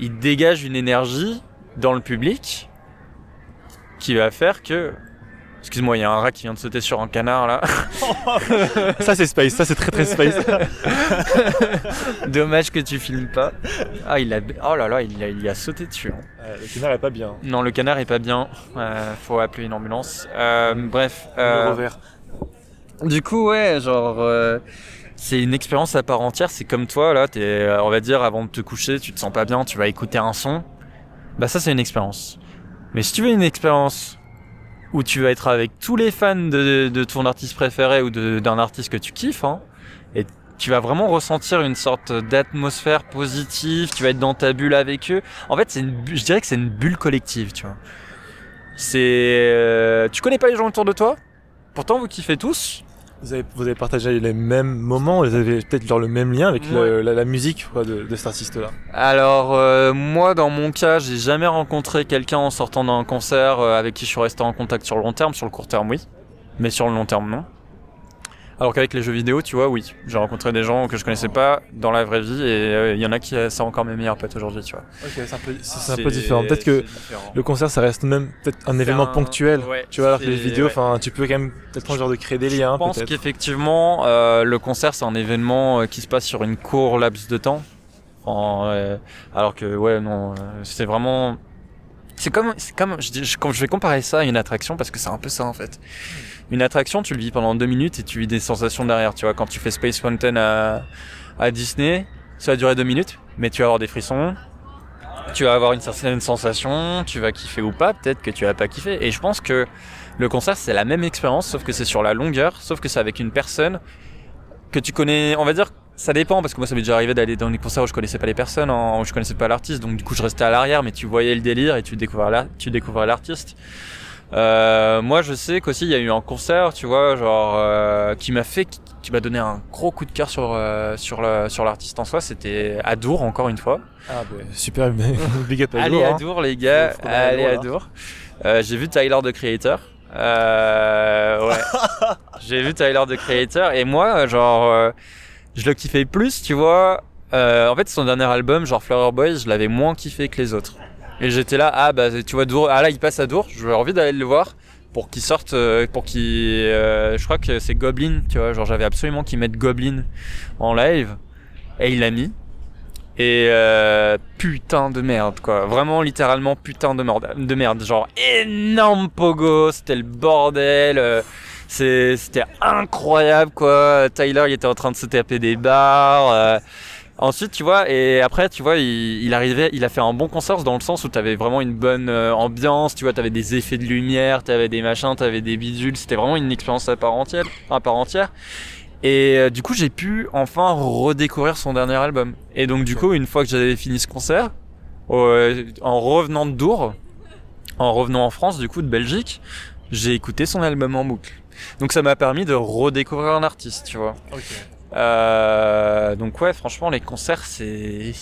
B: Il dégage une énergie dans le public qui va faire que. Excuse-moi, il y a un rat qui vient de sauter sur un canard là.
A: Ça c'est space, ça c'est très très space.
B: Dommage que tu filmes pas. Ah, il a. Oh là là, il a, il a sauté dessus. hein.
A: Euh, le canard est pas bien.
B: Non, le canard est pas bien. Euh, faut appeler une ambulance. Euh, bref. euh,
A: Le revers.
B: du coup, ouais, genre. euh, c'est une expérience à part entière. C'est comme toi, là, t'es, euh, on va dire, avant de te coucher, tu te sens pas bien, tu vas écouter un son. Bah, ça, c'est une expérience. Mais si tu veux une expérience où tu vas être avec tous les fans de, ton artiste préféré ou d'un artiste que tu kiffes, hein, et tu vas vraiment ressentir une sorte d'atmosphère positive, tu vas être dans ta bulle avec eux. En fait, c'est une, je dirais que c'est une bulle collective, tu vois. C'est, euh, tu connais pas les gens autour de toi, pourtant vous kiffez tous.
A: Vous avez, vous avez partagé les mêmes moments, vous avez peut-être genre le même lien avec le- la, la musique quoi, de, de cet artiste-là?
B: Alors euh, moi, dans mon cas, j'ai jamais rencontré quelqu'un en sortant d'un concert euh, avec qui je suis resté en contact sur le long terme. Sur le court terme, oui, mais sur le long terme, non. Alors qu'avec les jeux vidéo, tu vois, oui, j'ai rencontré des gens que je connaissais pas dans la vraie vie et euh, il y en a qui euh, sont encore mes meilleurs potes aujourd'hui, tu vois.
A: Ok, c'est un peu, c'est un peu différent. Peut-être que
B: différent.
A: le concert ça reste même peut-être un événement
B: un-
A: ponctuel.
B: ouais,
A: tu vois, alors que les
B: c'est-
A: vidéos,
B: ouais.
A: enfin, tu peux quand même peut-être un genre de créer des liens.
B: Je pense
A: peut-être.
B: qu'effectivement, euh, le concert, c'est un événement qui se passe sur une court laps de temps. En, euh, alors que, ouais, non, c'est vraiment. C'est comme, c'est comme, je, dis- je, comme- je vais comparer ça à une attraction parce que c'est un peu ça en fait. Une attraction, tu le vis pendant deux minutes et tu vis des sensations derrière. Tu vois, quand tu fais Space Mountain à, à Disney, ça va durer deux minutes, mais tu vas avoir des frissons, tu vas avoir une certaine sensation, tu vas kiffer ou pas, peut-être que tu vas pas kiffer. Et je pense que le concert, c'est la même expérience, sauf que c'est sur la longueur, sauf que c'est avec une personne que tu connais, on va dire, ça dépend, parce que moi ça m'est déjà arrivé d'aller dans des concerts où je connaissais pas les personnes, où je connaissais pas l'artiste, donc du coup je restais à l'arrière, mais tu voyais le délire et tu découvrais l'artiste. Euh, moi je sais qu'aussi il y a eu un concert, tu vois, genre, euh, qui m'a fait, qui m'a donné un gros coup de cœur sur, euh, sur, la- sur l'artiste en soi, c'était à Dour encore une fois.
A: Ah, bah, super, big up à
B: Allez
A: hein.
B: Dour, les gars. Allez
A: Dour,
B: à
A: là.
B: Dour. Euh, j'ai vu Tyler de Creator. Euh, ouais. j'ai vu Tyler de Creator et moi, genre, euh, je le kiffais plus, tu vois. Euh, en fait, son dernier album, genre Flower Boys, je l'avais moins kiffé que les autres. Et j'étais là, ah bah tu vois Dour, ah là il passe à Dour, j'avais envie d'aller le voir pour qu'il sorte, euh, pour qu'il, euh, je crois que c'est Goblin, tu vois, genre j'avais absolument qu'il mette Goblin en live et il l'a mis. Et euh, putain de merde quoi, vraiment littéralement putain de merde, de merde, genre énorme pogo, c'était le bordel, euh, c'était incroyable quoi. Tyler il était en train de se taper des barres. euh, Ensuite, tu vois, et après, tu vois, il, il arrivait, il a fait un bon concert dans le sens où t'avais vraiment une bonne euh, ambiance, tu vois, t'avais des effets de lumière, t'avais des machins, t'avais des bidules, c'était vraiment une expérience à part entière, à part entière. Et euh, du coup, j'ai pu enfin redécouvrir son dernier album. Et donc, du coup, une fois que j'avais fini ce concert, euh, en revenant de Dour, en revenant en France, du coup, de Belgique, j'ai écouté son album en boucle. Donc, ça m'a permis de redécouvrir un artiste, tu vois.
A: Ok.
B: Euh, donc ouais, franchement, les concerts, c'est.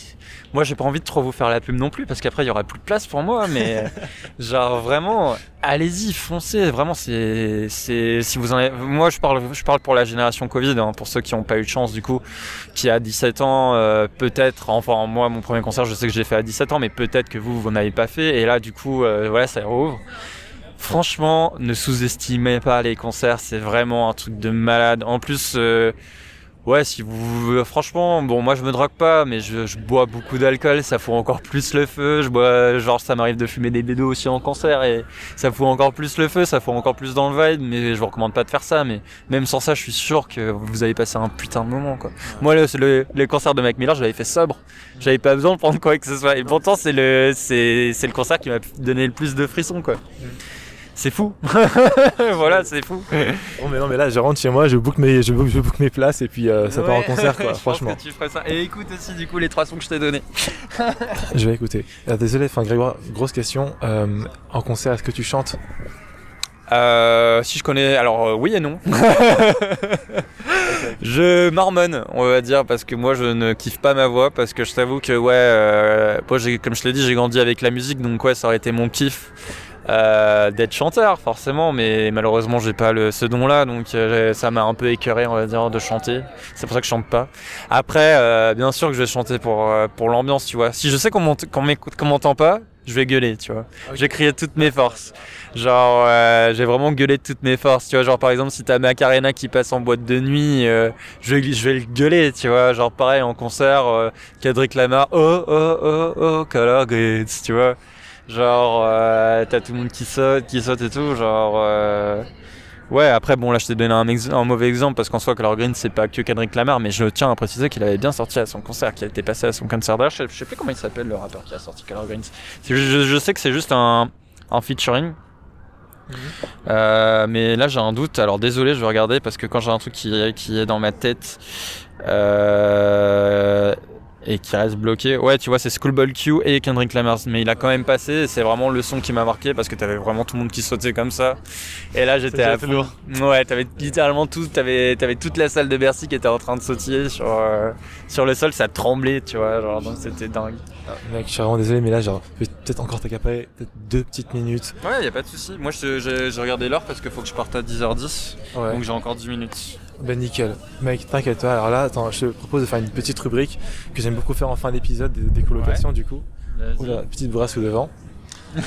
B: Moi, j'ai pas envie de trop vous faire la pub non plus parce qu'après il y aura plus de place pour moi. Mais genre vraiment, allez-y, foncez. Vraiment, c'est, c'est. Si vous en avez... Moi, je parle, je parle pour la génération Covid, hein, pour ceux qui n'ont pas eu de chance du coup, qui a 17 ans, euh, peut-être. Enfin, moi, mon premier concert, je sais que j'ai fait à 17 ans, mais peut-être que vous, vous n'avez pas fait. Et là, du coup, euh, voilà, ça rouvre. Franchement, ne sous-estimez pas les concerts, c'est vraiment un truc de malade. En plus, euh, ouais, si vous, franchement, bon, moi je me drogue pas, mais je, bois beaucoup d'alcool, ça fout encore plus le feu. Je bois, genre, ça m'arrive de fumer des bédos aussi en concert et ça fout encore plus le feu, ça fout encore plus dans le vibe. Mais je vous recommande pas de faire ça. Mais même sans ça, je suis sûr que vous avez passé un putain de moment, quoi. Moi, le, le, concert de Mac Miller, je l'avais fait sobre. J'avais pas besoin de prendre quoi que ce soit. Et pourtant, c'est le, le concert qui m'a donné le plus de frissons, quoi. C'est fou. voilà, c'est fou.
A: Bon, mais non, mais là, je rentre chez moi, je book mes, je book, je book mes places et puis euh, ça part en concert,
B: je
A: quoi,
B: pense
A: franchement.
B: que tu ferais ça. Et écoute aussi, du coup, les trois sons que je t'ai donnés.
A: Je vais écouter. Ah, désolé, enfin, Grégoire, grosse question. Euh, en concert, est-ce que tu chantes?
B: Euh, si je connais, alors euh, oui et non. je marmonne, on va dire, parce que moi je ne kiffe pas ma voix, parce que je t'avoue que ouais, euh, moi comme je l'ai dit, j'ai grandi avec la musique, donc ouais, ça aurait été mon kiff euh, d'être chanteur, forcément, mais malheureusement j'ai pas le, ce don-là, donc euh, ça m'a un peu écœuré, on va dire, de chanter. C'est pour ça que je chante pas. Après, euh, bien sûr que je vais chanter pour pour l'ambiance, tu vois. Si je sais qu'on m'écoute, qu'on m'entend pas, je vais gueuler, tu vois.
A: Ok.
B: Je vais crier de toutes mes forces. Genre, euh, j'ai vraiment gueulé de toutes mes forces, tu vois. Genre, par exemple, si t'as Macarena qui passe en boîte de nuit, euh, je, vais, je vais le gueuler, tu vois. Genre, pareil, en concert, euh, Kendrick Lamar, oh, oh, oh, oh, Color Grades, tu vois. Genre, euh, t'as tout le monde qui saute, qui saute et tout, genre... euh, Ouais, après, bon, là, je t'ai donné un, ex- un mauvais exemple parce qu'en soi, Color Green, c'est pas que Kendrick Lamar, mais je tiens à préciser qu'il avait bien sorti à son concert, qu'il a été passé à son concert d'ailleurs. Je sais, je sais plus comment il s'appelle le rappeur qui a sorti Color ju- Je, je sais que c'est juste un, un featuring. Euh, mais là, j'ai un doute. Alors, désolé, je vais regarder parce que quand j'ai un truc qui, qui est dans ma tête euh, et qui reste bloqué, ouais, tu vois, c'est Schoolboy Q et Kendrick Lamar. Mais il a quand même passé. et C'est vraiment le son qui m'a marqué parce que t'avais vraiment tout le monde qui sautait comme ça. Et là, j'étais à fond.
A: lourd.
B: Ouais, t'avais littéralement tout, t'avais, t'avais toute la salle de Bercy qui était en train de sautiller sur, euh, sur le sol, ça tremblait, tu vois, genre, donc c'était dingue.
A: Ah, mec, je suis vraiment désolé, mais là, genre, je vais peut-être encore t'accaparer peut-être deux petites minutes.
B: Ouais, y a pas de souci. Moi, je- j'ai j'ai regardé l'heure parce qu'il faut que je parte à 10h10,
A: Ouais.
B: donc j'ai encore 10 minutes.
A: Ben nickel. Mec, t'inquiète pas. Alors là, attends, je te propose de faire une petite rubrique que j'aime beaucoup faire en fin d'épisode des, des colocations du coup. Oula, petite brasse au devant.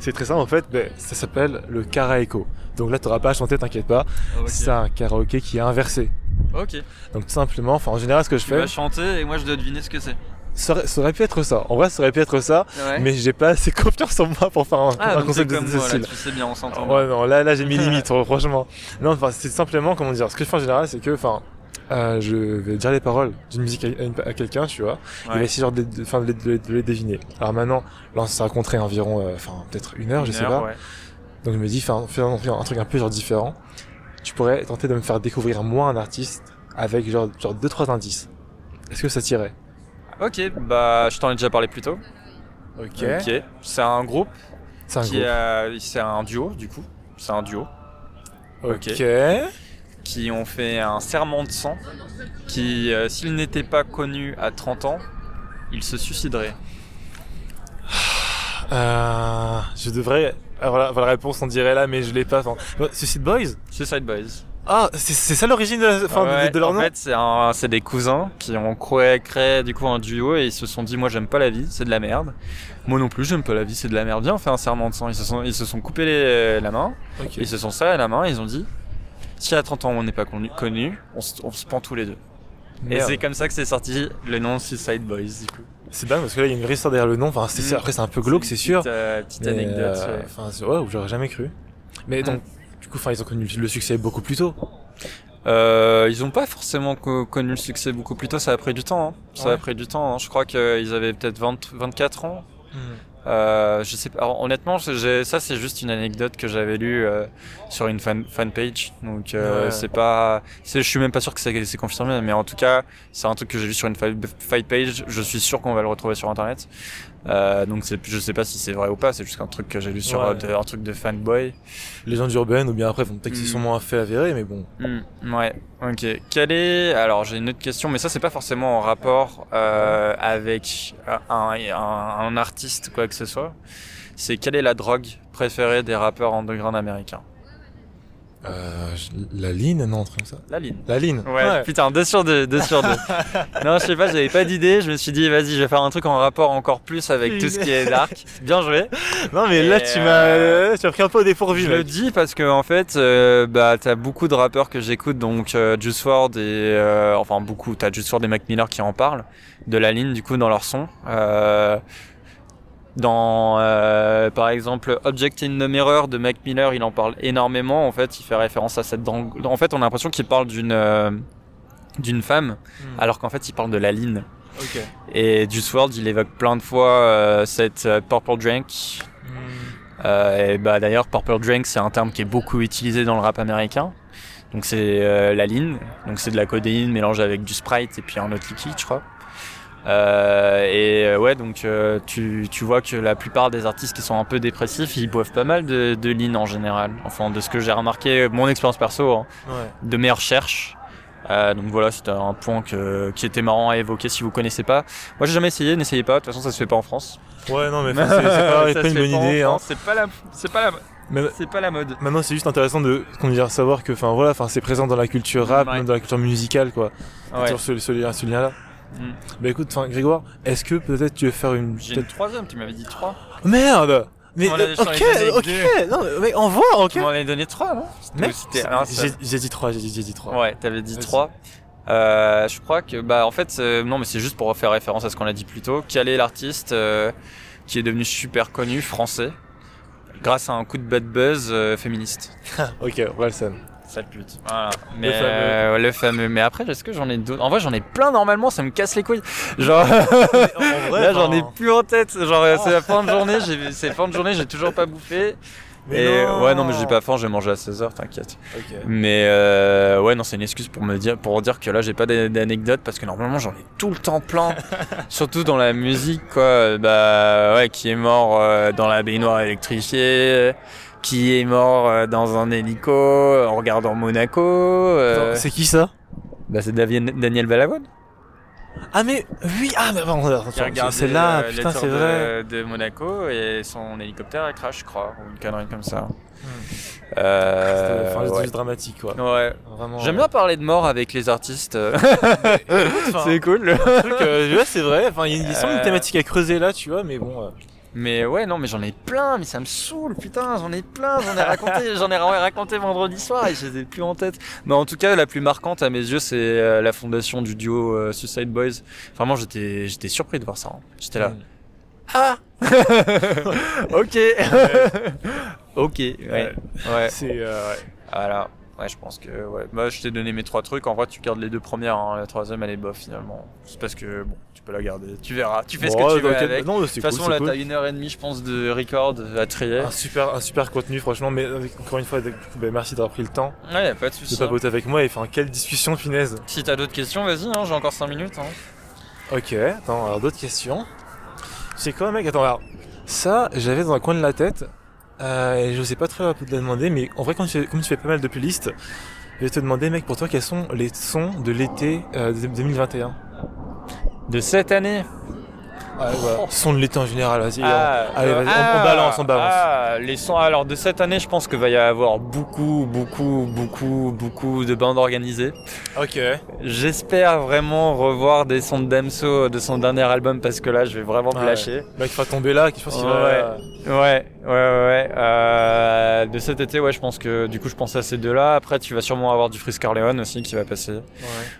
A: c'est très simple en fait, ben, ça s'appelle le karaéko. Donc là, t'auras pas à chanter, t'inquiète pas.
B: Ok.
A: C'est un karaoké qui est inversé.
B: Ok.
A: Donc tout simplement, enfin en général, ce que je
B: Tu
A: fais,
B: vas chanter et moi je dois deviner ce que c'est.
A: Ça aurait, ça aurait pu être ça. En vrai, ça aurait pu être ça,
B: Ouais.
A: mais j'ai pas assez confiance en moi pour faire un,
B: ah,
A: un concept de ce style.
B: tu sais bien, on s'entend.
A: Ouais, non, là, là j'ai mis limite, franchement. Non, enfin, c'est simplement, comment dire, ce que je fais en général, c'est que, enfin, euh, je vais dire les paroles d'une musique à, à une- à quelqu'un, tu vois. Il va
B: Ouais.
A: essayer genre de, de- de, les- de les- de les deviner. Alors maintenant, là, on s'est rencontré environ, euh, enfin, peut-être une heure, je
B: Une
A: sais
B: heure,
A: pas.
B: ouais.
A: Donc je me dis, enfin, faisons faisons un truc un peu genre différent. Tu pourrais tenter de me faire découvrir moi un artiste avec genre, genre deux trois indices. Est-ce que ça tirait?
B: Ok, bah je t'en ai déjà parlé plus tôt.
A: Ok.
B: Ok. C'est un groupe
A: C'est un
B: qui
A: groupe.
B: a, c'est un duo du coup. C'est un duo
A: Ok.
B: qui ont fait un serment de sang qui, euh, s'ils n'étaient pas connus à 30 ans, ils se suicideraient.
A: Euh, je devrais avoir la, avoir la réponse, on dirait là, mais je l'ai pas. Enfin, Suicide Boys?
B: Suicide Boys.
A: Ah, c'est ça l'origine de, la- enfin, de-
B: Ouais,
A: de, leur
B: en
A: nom
B: fait, c'est des cousins qui ont créé, créé du coup un duo et ils se sont dit moi j'aime pas la vie, c'est de la merde. Moi non plus j'aime pas la vie, c'est de la merde. Viens on fait un serment de sang. Ils se sont, ils se sont coupés les- la main, ils se sont serrés la main et ils ont dit si à 30 ans on n'est pas connu, connu on, se, on se pend tous les deux. Et c'est comme ça que c'est sorti le nom Suicide Boys du coup.
A: C'est dingue parce que là, il y a une vraie histoire derrière le nom. Enfin,
B: Mm.
A: après, c'est un peu glauque, c'est sûr.
B: Petite, euh, petite anecdote.
A: euh,
B: ouais.
A: Enfin, ouais, j'aurais jamais cru. Mais
B: Mm.
A: donc, coup, enfin, ils ont connu le succès beaucoup plus tôt.
B: Euh, ils ont pas forcément co- connu le succès beaucoup plus tôt, ça a pris du temps. hein. Ça
A: Ouais.
B: a pris du temps. hein. Je crois qu'ils avaient peut-être 20 24 ans. Euh, je sais pas. alors, honnêtement, ça c'est juste une anecdote que j'avais lue euh, sur une fan fanpage. Donc euh,
A: Ouais.
B: c'est pas. Je suis même pas sûr que c'est confirmé, mais en tout cas, c'est un truc que j'ai lu sur une fan page. Je suis sûr qu'on va le retrouver sur internet. Euh, donc je sais pas si c'est vrai ou pas. C'est juste un truc que j'ai lu sur
A: Ouais.
B: euh, de- un truc de fanboy.
A: Légende urbaine, ou bien après, bon, peut-être que c'est
B: Mm.
A: sûrement un fait avéré, mais bon.
B: Hmm, ouais, ok. Quel est. Alors, j'ai une autre question, mais ça, c'est pas forcément en rapport euh, avec un, un, un artiste, quoi que ce soit. C'est quelle est la drogue préférée des rappeurs underground américains?
A: Euh, la ligne, non, un truc comme ça.
B: La ligne.
A: La ligne.
B: Ouais, putain, 2 sur 2, 2 sur 2. non, je sais pas, j'avais pas d'idée. Je me suis dit, vas-y, je vais faire un truc en rapport encore plus avec tout ce qui est dark. Bien joué.
A: Non, mais
B: Et
A: là, tu m'as,
B: euh,
A: tu as pris un peu au dépourvu,
B: Je le dis parce que en fait, euh, bah t'as beaucoup de rappeurs que j'écoute, donc euh, Juice WRLD et euh, enfin beaucoup. T'as Juice WRLD et Mac Miller qui en parlent de la ligne du coup dans leur son. Euh, dans euh, par exemple Object in the Mirror de Mac Miller, il en parle énormément. En fait, il fait référence à cette. En fait, on a l'impression qu'il parle d'une euh, d'une femme, alors qu'en fait, il parle de la ligne. Et Juice WRLD, il évoque plein de fois euh, cette euh, Purple Drink. Euh, et bah d'ailleurs, Purple Drink, c'est un terme qui est beaucoup utilisé dans le rap américain. Donc c'est euh, la ligne, donc c'est de la codéine mélangée avec du Sprite et puis un autre liquide, je crois. Euh, et euh, ouais, donc euh, tu, tu vois que la plupart des artistes qui sont un peu dépressifs, ils boivent pas mal de, de lean en général. Enfin, de ce que j'ai remarqué, mon expérience perso, hein,
A: Ouais.
B: de mes recherches. Euh, donc voilà, c'était un point que, qui était marrant à évoquer si vous connaissez pas. Moi j'ai jamais essayé, n'essayez pas, de toute façon ça se fait pas en France.
A: Ouais, non, mais c'est pas, pas une bonne idée. Hein.
B: C'est pas la, c'est pas la, c'est pas la mode.
A: maintenant, c'est juste intéressant de dire savoir que, enfin voilà, enfin c'est présent dans la culture rap, même dans la culture musicale, quoi.
B: Ouais.
A: Sur ce, ce lien-là.
B: Mm.
A: Bah écoute, enfin Grégoire, est-ce que peut-être tu veux faire une
B: J'ai une
A: peut-être-
B: troisième, tu m'avais dit trois.
A: Merde Mais
B: On
A: euh, ok, ok, non, mais envoie, ok.
B: Tu m'en avais donné trois, non?
A: Mec, j'ai dit 3, j'ai dit, dit 3.
B: Ouais, t'avais dit
A: Vas-y.
B: 3. Euh, je crois que, bah, en fait, euh, non, mais c'est juste pour faire référence à ce qu'on a dit plus tôt. Quel est l'artiste euh, qui est devenu super connu, français, grâce à un coup de bad buzz euh, féministe?
A: Ok, Orelsan.
B: Sale pute. Voilà. Mais,
A: Le fameux.
B: euh, le fameux. Mais après, est-ce que j'en ai d'autres? En vrai, j'en ai plein normalement, ça me casse les couilles. Genre, là, j'en ai plus en tête. Genre, euh, c'est la fin de journée, j'ai, c'est la fin de journée, j'ai toujours pas bouffé. Et ouais, non, mais j'ai pas faim, j'ai mangé à 16h, t'inquiète.
A: Ok.
B: Mais euh, ouais, non, c'est une excuse pour me dire, pour dire que là, j'ai pas d'an- d'anecdotes parce que normalement, j'en ai tout le temps plein. Surtout dans la musique, quoi. Bah ouais, qui est mort euh, dans la baignoire électrifiée, qui est mort euh, dans un hélico en regardant Monaco. euh,
A: C'est qui ça?
B: Bah c'est Davi- Daniel Balavoine.
A: Ah mais oui, ah mais
B: regardé,
A: c'est là,
B: euh,
A: putain c'est vrai.
B: de, de Monaco et son hélicoptère a crash, je crois, ou une connerie comme ça.
A: Hmm.
B: Euh,
A: C'était enfin,
B: ouais.
A: dramatique quoi.
B: Ouais.
A: Vraiment.
B: J'aime bien parler de mort avec les artistes. C'est cool.
A: euh, ouais, c'est vrai. Enfin, il y a une thématique à creuser là, tu vois, mais bon.
B: Mais ouais, non, mais j'en ai plein, mais ça me saoule, putain, j'en ai plein, j'en ai raconté, j'en ai raconté vendredi soir et je les ai plus en tête. Mais en tout cas, la plus marquante à mes yeux, c'est euh, la fondation du duo euh, Suicide Boys. Vraiment, j'étais, j'étais surpris de voir ça. hein. J'étais là.
A: hmm.
B: Ah Ok Ok, ouais. Ouais,
A: C'est euh, ouais.
B: voilà. Ouais, je pense que, ouais. Bah, je t'ai donné mes trois trucs. En vrai, tu gardes les deux premières, hein. La troisième, elle est bof, finalement. C'est parce que, bon, tu peux la garder. Tu verras. Tu fais ce que tu veux
A: ok,
B: avec.
A: Non,
B: De
A: c'est
B: toute
A: cool,
B: façon, là,
A: cool.
B: t'as une heure et demie, je pense, de record à trier.
A: Un super, un super contenu, franchement. Mais avec- encore une fois, du coup, bah, merci d'avoir pris le temps
B: Ouais, y a pas de
A: de
B: soucis.
A: papoter avec moi. Et enfin, quelle discussion, finesse.
B: Si t'as d'autres questions, vas-y, hein, j'ai encore 5 minutes. Hein.
A: Ok, attends, alors d'autres questions. C'est quoi, mec? Attends, alors, ça, j'avais dans un coin de la tête. Euh, je sais pas très te la demander, mais en vrai, comme tu fais pas mal de playlists, je vais te demander, mec, pour toi, quels sont les sons de l'été euh, 2021
B: De cette année?
A: Ouais, voilà. Sons de l'été en général, vas-y.
B: Ah,
A: on- allez,
B: euh,
A: vas-y, on-
B: ah,
A: on, balance, on balance.
B: ah, les sons. Alors, de cette année, je pense qu'il va y avoir beaucoup, beaucoup, beaucoup, beaucoup de bandes organisées.
A: Ok.
B: J'espère vraiment revoir des sons de Damso de son dernier album parce que là, je vais vraiment me
A: Ouais.
B: lâcher.
A: Mec, il va tomber là, je pense qu'il
B: Ouais.
A: va.
B: Ouais, ouais, ouais, ouais. Euh, de cet été, ouais, je pense que du coup, je pense à ces deux-là. Après, tu vas sûrement avoir du Freeze Corleone aussi qui va passer
A: Ouais.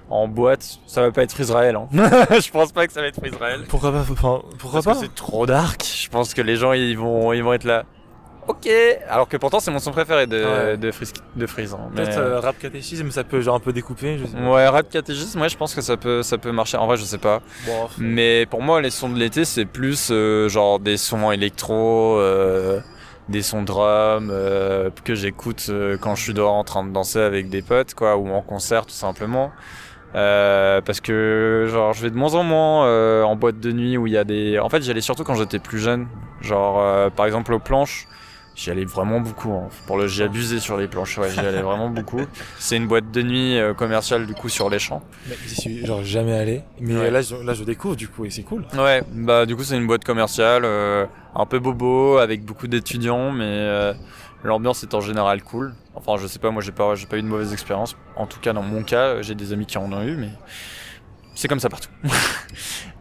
B: en boîte. Ça va pas être Israël, hein. je pense pas que ça va être Israël.
A: Pourquoi pas enfin, Pourquoi
B: Parce
A: pas
B: que c'est trop dark. Je pense que les gens ils vont ils vont être là. Ok. Alors que pourtant c'est mon son préféré de
A: Ouais.
B: de Freeze. De Freeze hein. Mais,
A: euh, rap catéchisme, ça peut genre un peu découper. Je sais pas.
B: Ouais, rap catégisme, moi je pense que ça peut ça peut marcher. En vrai, je sais pas.
A: Bon,
B: Mais pour moi, les sons de l'été, c'est plus euh, genre des sons électro, euh, des sons drum que j'écoute quand je suis dehors en train de danser avec des potes, quoi, ou en concert tout simplement. Euh, parce que genre je vais de moins en moins euh, en boîte de nuit où il y a des. En fait, j'y allais surtout quand j'étais plus jeune. Genre euh, par exemple aux planches. J'y allais vraiment beaucoup. hein. Pour le, j'ai abusé sur les planches. Ouais, j'y allais vraiment beaucoup. C'est une boîte de nuit euh, commerciale du coup sur les champs.
A: J'y suis genre jamais allé. Mais
B: Ouais.
A: là, je, là, je découvre du coup et c'est cool.
B: Ouais, bah du coup c'est une boîte commerciale, euh, un peu bobo, avec beaucoup d'étudiants, mais euh, l'ambiance est en général cool. Enfin je sais pas, moi j'ai pas, j'ai pas eu de mauvaise expérience. En tout cas dans mon cas, j'ai des amis qui en ont eu, mais c'est comme ça partout.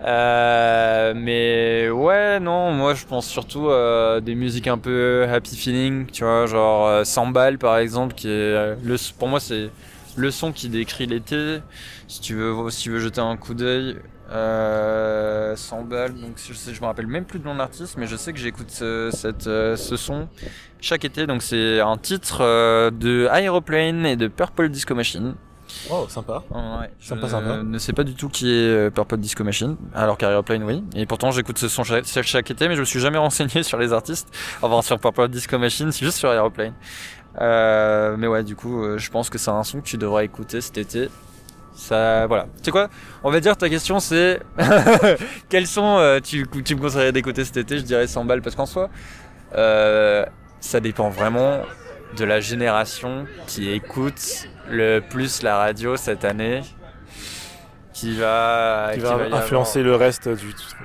B: Euh, mais ouais, non, moi je pense surtout à des musiques un peu happy feeling, tu vois, genre euh, Sambal par exemple, qui est euh, le, pour moi c'est le son qui décrit l'été. Si tu veux, si tu veux jeter un coup d'œil, euh, Sambal, donc je sais, je me rappelle même plus de nom de l'artiste, mais je sais que j'écoute ce, cette, euh, ce son chaque été. Donc c'est un titre euh, de Aeroplane et de Purple Disco Machine.
A: Oh, sympa.
B: Ouais,
A: Sympa,
B: je
A: sympa.
B: ne sais pas du tout qui est euh, Purple Disco Machine, alors qu'Aeroplane oui. Et pourtant j'écoute ce son chaque, chaque été, mais je me suis jamais renseigné sur les artistes. Enfin sur Purple Disco Machine, c'est juste sur Aeroplane. Euh, mais ouais, du coup, euh, je pense que c'est un son que tu devrais écouter cet été. Ça, voilà. Tu sais quoi? On va dire ta question c'est quels sont euh, tu, tu me conseillerais d'écouter cet été? Je dirais 100 balles parce qu'en soi, euh, ça dépend vraiment de la génération qui écoute le plus la radio cette année, qui va,
A: Qui
B: qui
A: va influencer le reste du truc.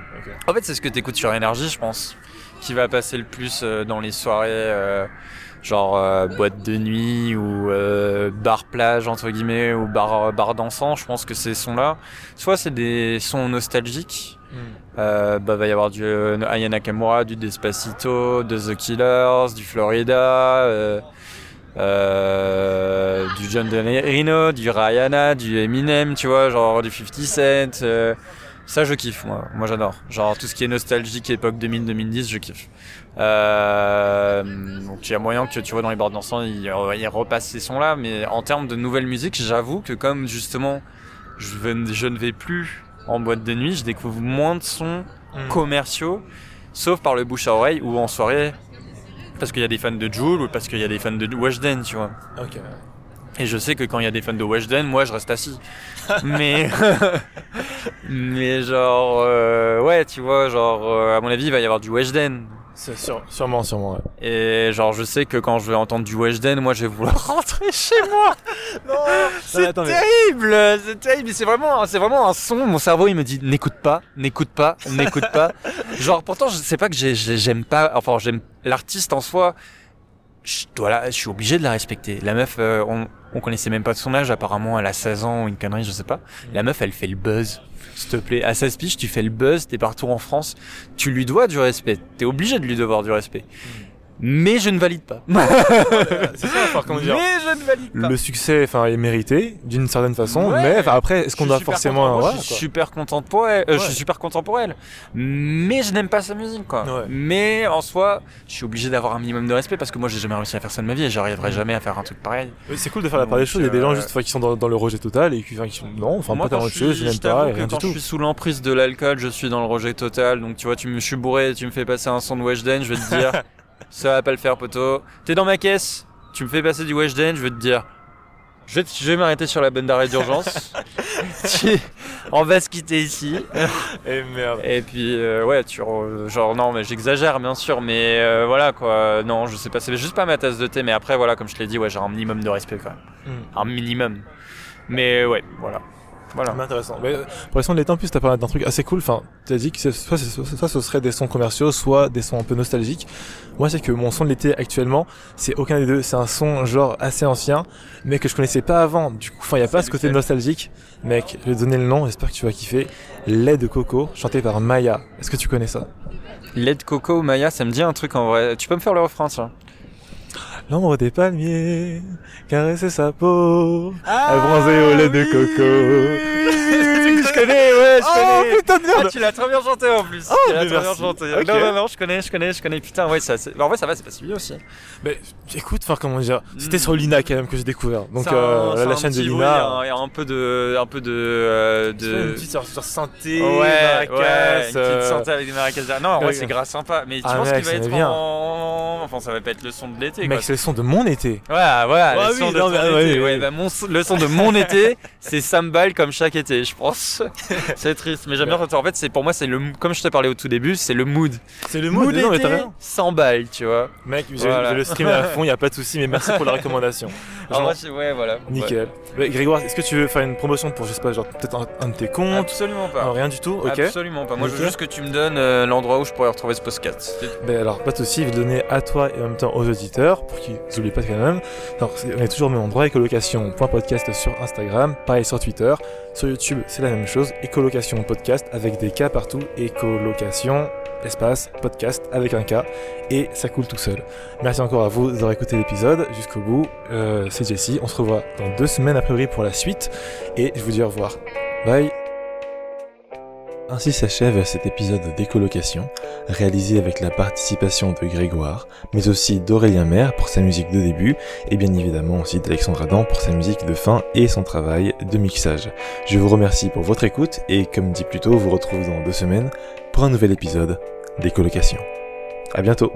B: En fait, c'est ce que tu écoutes sur énergie, je pense, qui va passer le plus dans les soirées, euh, genre euh, boîte de nuit ou euh, bar plage entre guillemets ou bar bar dansant. Je pense que ces sons-là, soit c'est des sons nostalgiques. Euh, bah, va y avoir du euh, Aya Nakamura, du Despacito, de The Killers, du Florida, euh, euh, du John Reno, du Rihanna, du Eminem, tu vois, genre du 50 Cent. euh, ça, je kiffe, moi. Moi, j'adore. Genre, tout ce qui est nostalgique, époque 2000-2010, je kiffe. Euh, donc, il y a moyen que, tu vois, dans les bars dansants, ils, ils repassent ces sons-là. Mais en termes de nouvelle musique, j'avoue que comme, justement, je, vais- je ne vais plus en boîte de nuit, je découvre moins de sons
A: Mm.
B: commerciaux, sauf par le bouche à oreille ou en soirée, parce qu'il y a des fans de Joule ou parce qu'il y a des fans de Weshden, tu vois. Et je sais que quand il y a des fans de Weshden, moi je reste assis. mais mais genre euh, ouais, tu vois, genre euh, à mon avis, il va y avoir du Weshden.
A: C'est sûr, sûrement, sûrement. ouais.
B: Et genre je sais que quand je vais entendre du Weshden, moi je vais vouloir rentrer chez moi.
A: Non,
B: C'est
A: mais-
B: terrible, c'est terrible. C'est vraiment, c'est vraiment un son. Mon cerveau, il me dit n'écoute pas, n'écoute pas, n'écoute pas. Genre, pourtant, je sais pas que j'ai- j'ai- j'aime pas. Enfin, j'aime l'artiste en soi. Je dois la- je suis obligé de la respecter. La meuf, euh, on, on connaissait même pas de son âge. Apparemment, elle a 16 ans ou une connerie, je sais pas. La meuf, elle fait le buzz. S'il te plaît, à 16 piges, tu fais le buzz, t'es partout en France. Tu lui dois du respect. T'es obligé de lui devoir du respect. Mais je ne valide pas.
A: C'est ça, comment dire
B: Mais je ne valide pas.
A: Le succès, enfin, est mérité d'une certaine façon,
B: Ouais.
A: mais enfin, après, est-ce qu'on doit forcément,
B: je suis super content pour elle. euh, Je suis super content pour elle. Mais je n'aime pas sa musique, quoi.
A: Ouais.
B: Mais en soi, je suis obligé d'avoir un minimum de respect parce que moi, j'ai jamais réussi à faire ça de ma vie et j'arriverai jamais à faire un truc pareil.
A: Oui, C'est cool de faire la part des choses. Il y a des gens
B: euh,
A: juste enfin, qui sont dans, dans le rejet total et qui, enfin, qui sont non, enfin
B: moi,
A: pas
B: quand
A: de
B: je
A: n'aime pas rien du
B: quand
A: tout.
B: je suis sous l'emprise de l'alcool, je suis dans le rejet total. Donc, tu vois, tu me, je suis bourré, tu me fais passer un son de Weshden, je vais te dire, ça va pas le faire, poteau. T'es dans ma caisse, tu me fais passer du Weshden, je vais te dire, je vais, m'arrêter sur la bonne d'arrêt d'urgence. Tu- On va se quitter ici.
A: Et merde.
B: Et puis euh, ouais, tu re- genre non mais j'exagère bien sûr, mais euh, voilà quoi. Non, je sais pas, c'est juste pas ma tasse de thé, mais après voilà, comme je te l'ai dit, ouais, j'ai un minimum de respect quand même,
A: Hmm.
B: un minimum. Mais ouais, voilà, voilà.
A: Mais intéressant. Mais euh, pour l'instant de l'été, en plus, t'as parlé d'un truc assez cool. Enfin, t'as dit que c'est- soit, soit ce serait des sons commerciaux, soit des sons un peu nostalgiques. Moi, c'est que mon son de l'été actuellement, c'est aucun des deux. C'est un son genre assez ancien, mais que je connaissais pas avant. Du coup, enfin, y a pas ce côté nostalgique. Mec, je vais donner le nom. J'espère que tu vas kiffer. Lait de coco, chanté par Maya. Est-ce que tu connais ça?
B: Lait de coco Maya, ça me dit un truc en vrai. Tu peux me faire le refrain, tiens.
A: L'ombre des palmiers, caresser sa peau,
B: Ah,
A: à bronzer au lait de coco.
B: je connais, ouais, je
A: Oh
B: connais.
A: putain de
B: Ah,
A: merde
B: tu l'as très bien chanté en plus.
A: Oh,
B: tu l'as très bien chanté.
A: Ok.
B: Non, non, non, je connais, je connais, je connais. Putain, ouais, ça, c'est- en vrai, ça va, c'est pas si vieux aussi.
A: Mais écoute, enfin comment dire, c'était
B: Mm.
A: sur Lina quand même que j'ai découvert. Donc
B: un-
A: euh, la, chaîne de
B: oui,
A: Lina.
B: Il y a un peu de, un peu de, euh,
A: C'est une
B: de.
A: petite sur, sur synthé,
B: Ouais,
A: maracas,
B: ouais, une petite
A: euh,
B: santé avec des maracas. Non, en vrai,
A: ouais.
B: c'est grave sympa. Mais tu
A: Ah,
B: penses qu'il va être
A: bien.
B: en. Enfin, ça va pas être le son de l'été, quoi.
A: Le son de mon été.
B: Ouais, ouais, le
A: Ouais,
B: son
A: non, oui,
B: bah, mon, le son de mon été, c'est Sambal comme chaque été, je pense. c'est triste, mais j'aime bien. En fait, c'est pour moi, c'est le, comme je te parlais au tout début, c'est le mood.
A: C'est le
B: mood
A: non, mais t'as
B: été,
A: rien.
B: 100 balles, tu vois.
A: Mec, j'ai
B: Voilà.
A: j'ai le stream à fond, y a pas de souci, mais merci pour la recommandation.
B: Alors,
A: Genre,
B: moi, ouais, voilà. Ouais.
A: nickel. Mais Grégoire, est-ce que tu veux faire une promotion pour, je sais pas, genre peut-être un, un de tes comptes?
B: Absolument pas.
A: Non, Rien du tout, ok.
B: Absolument pas. Moi, je veux juste que tu me donnes euh, l'endroit où je pourrais retrouver ce podcast.
A: Ben alors, pas de souci, je vais le donner à toi et en même temps aux auditeurs pour qu'ils n'oublient pas quand même. Alors, on est toujours au même endroit, écolocation.podcast sur Instagram, pareil sur Twitter. Sur YouTube, c'est la même chose, écolocation podcast avec des K partout, écolocation, espace, podcast avec un K, et ça coule tout seul. Merci encore à vous d'avoir écouté l'épisode jusqu'au bout. Euh, c'est Jessie, on se revoit dans deux semaines a priori pour la suite, et je vous dis au revoir. Bye ainsi s'achève cet épisode d'écolocation, réalisé avec la participation de Grégoire, mais aussi d'Aurélien Maire pour sa musique de début, et bien évidemment aussi d'Alexandre Adam pour sa musique de fin et son travail de mixage. Je vous remercie pour votre écoute, et comme dit plus tôt, vous retrouve dans deux semaines pour un nouvel épisode d'écolocation. À bientôt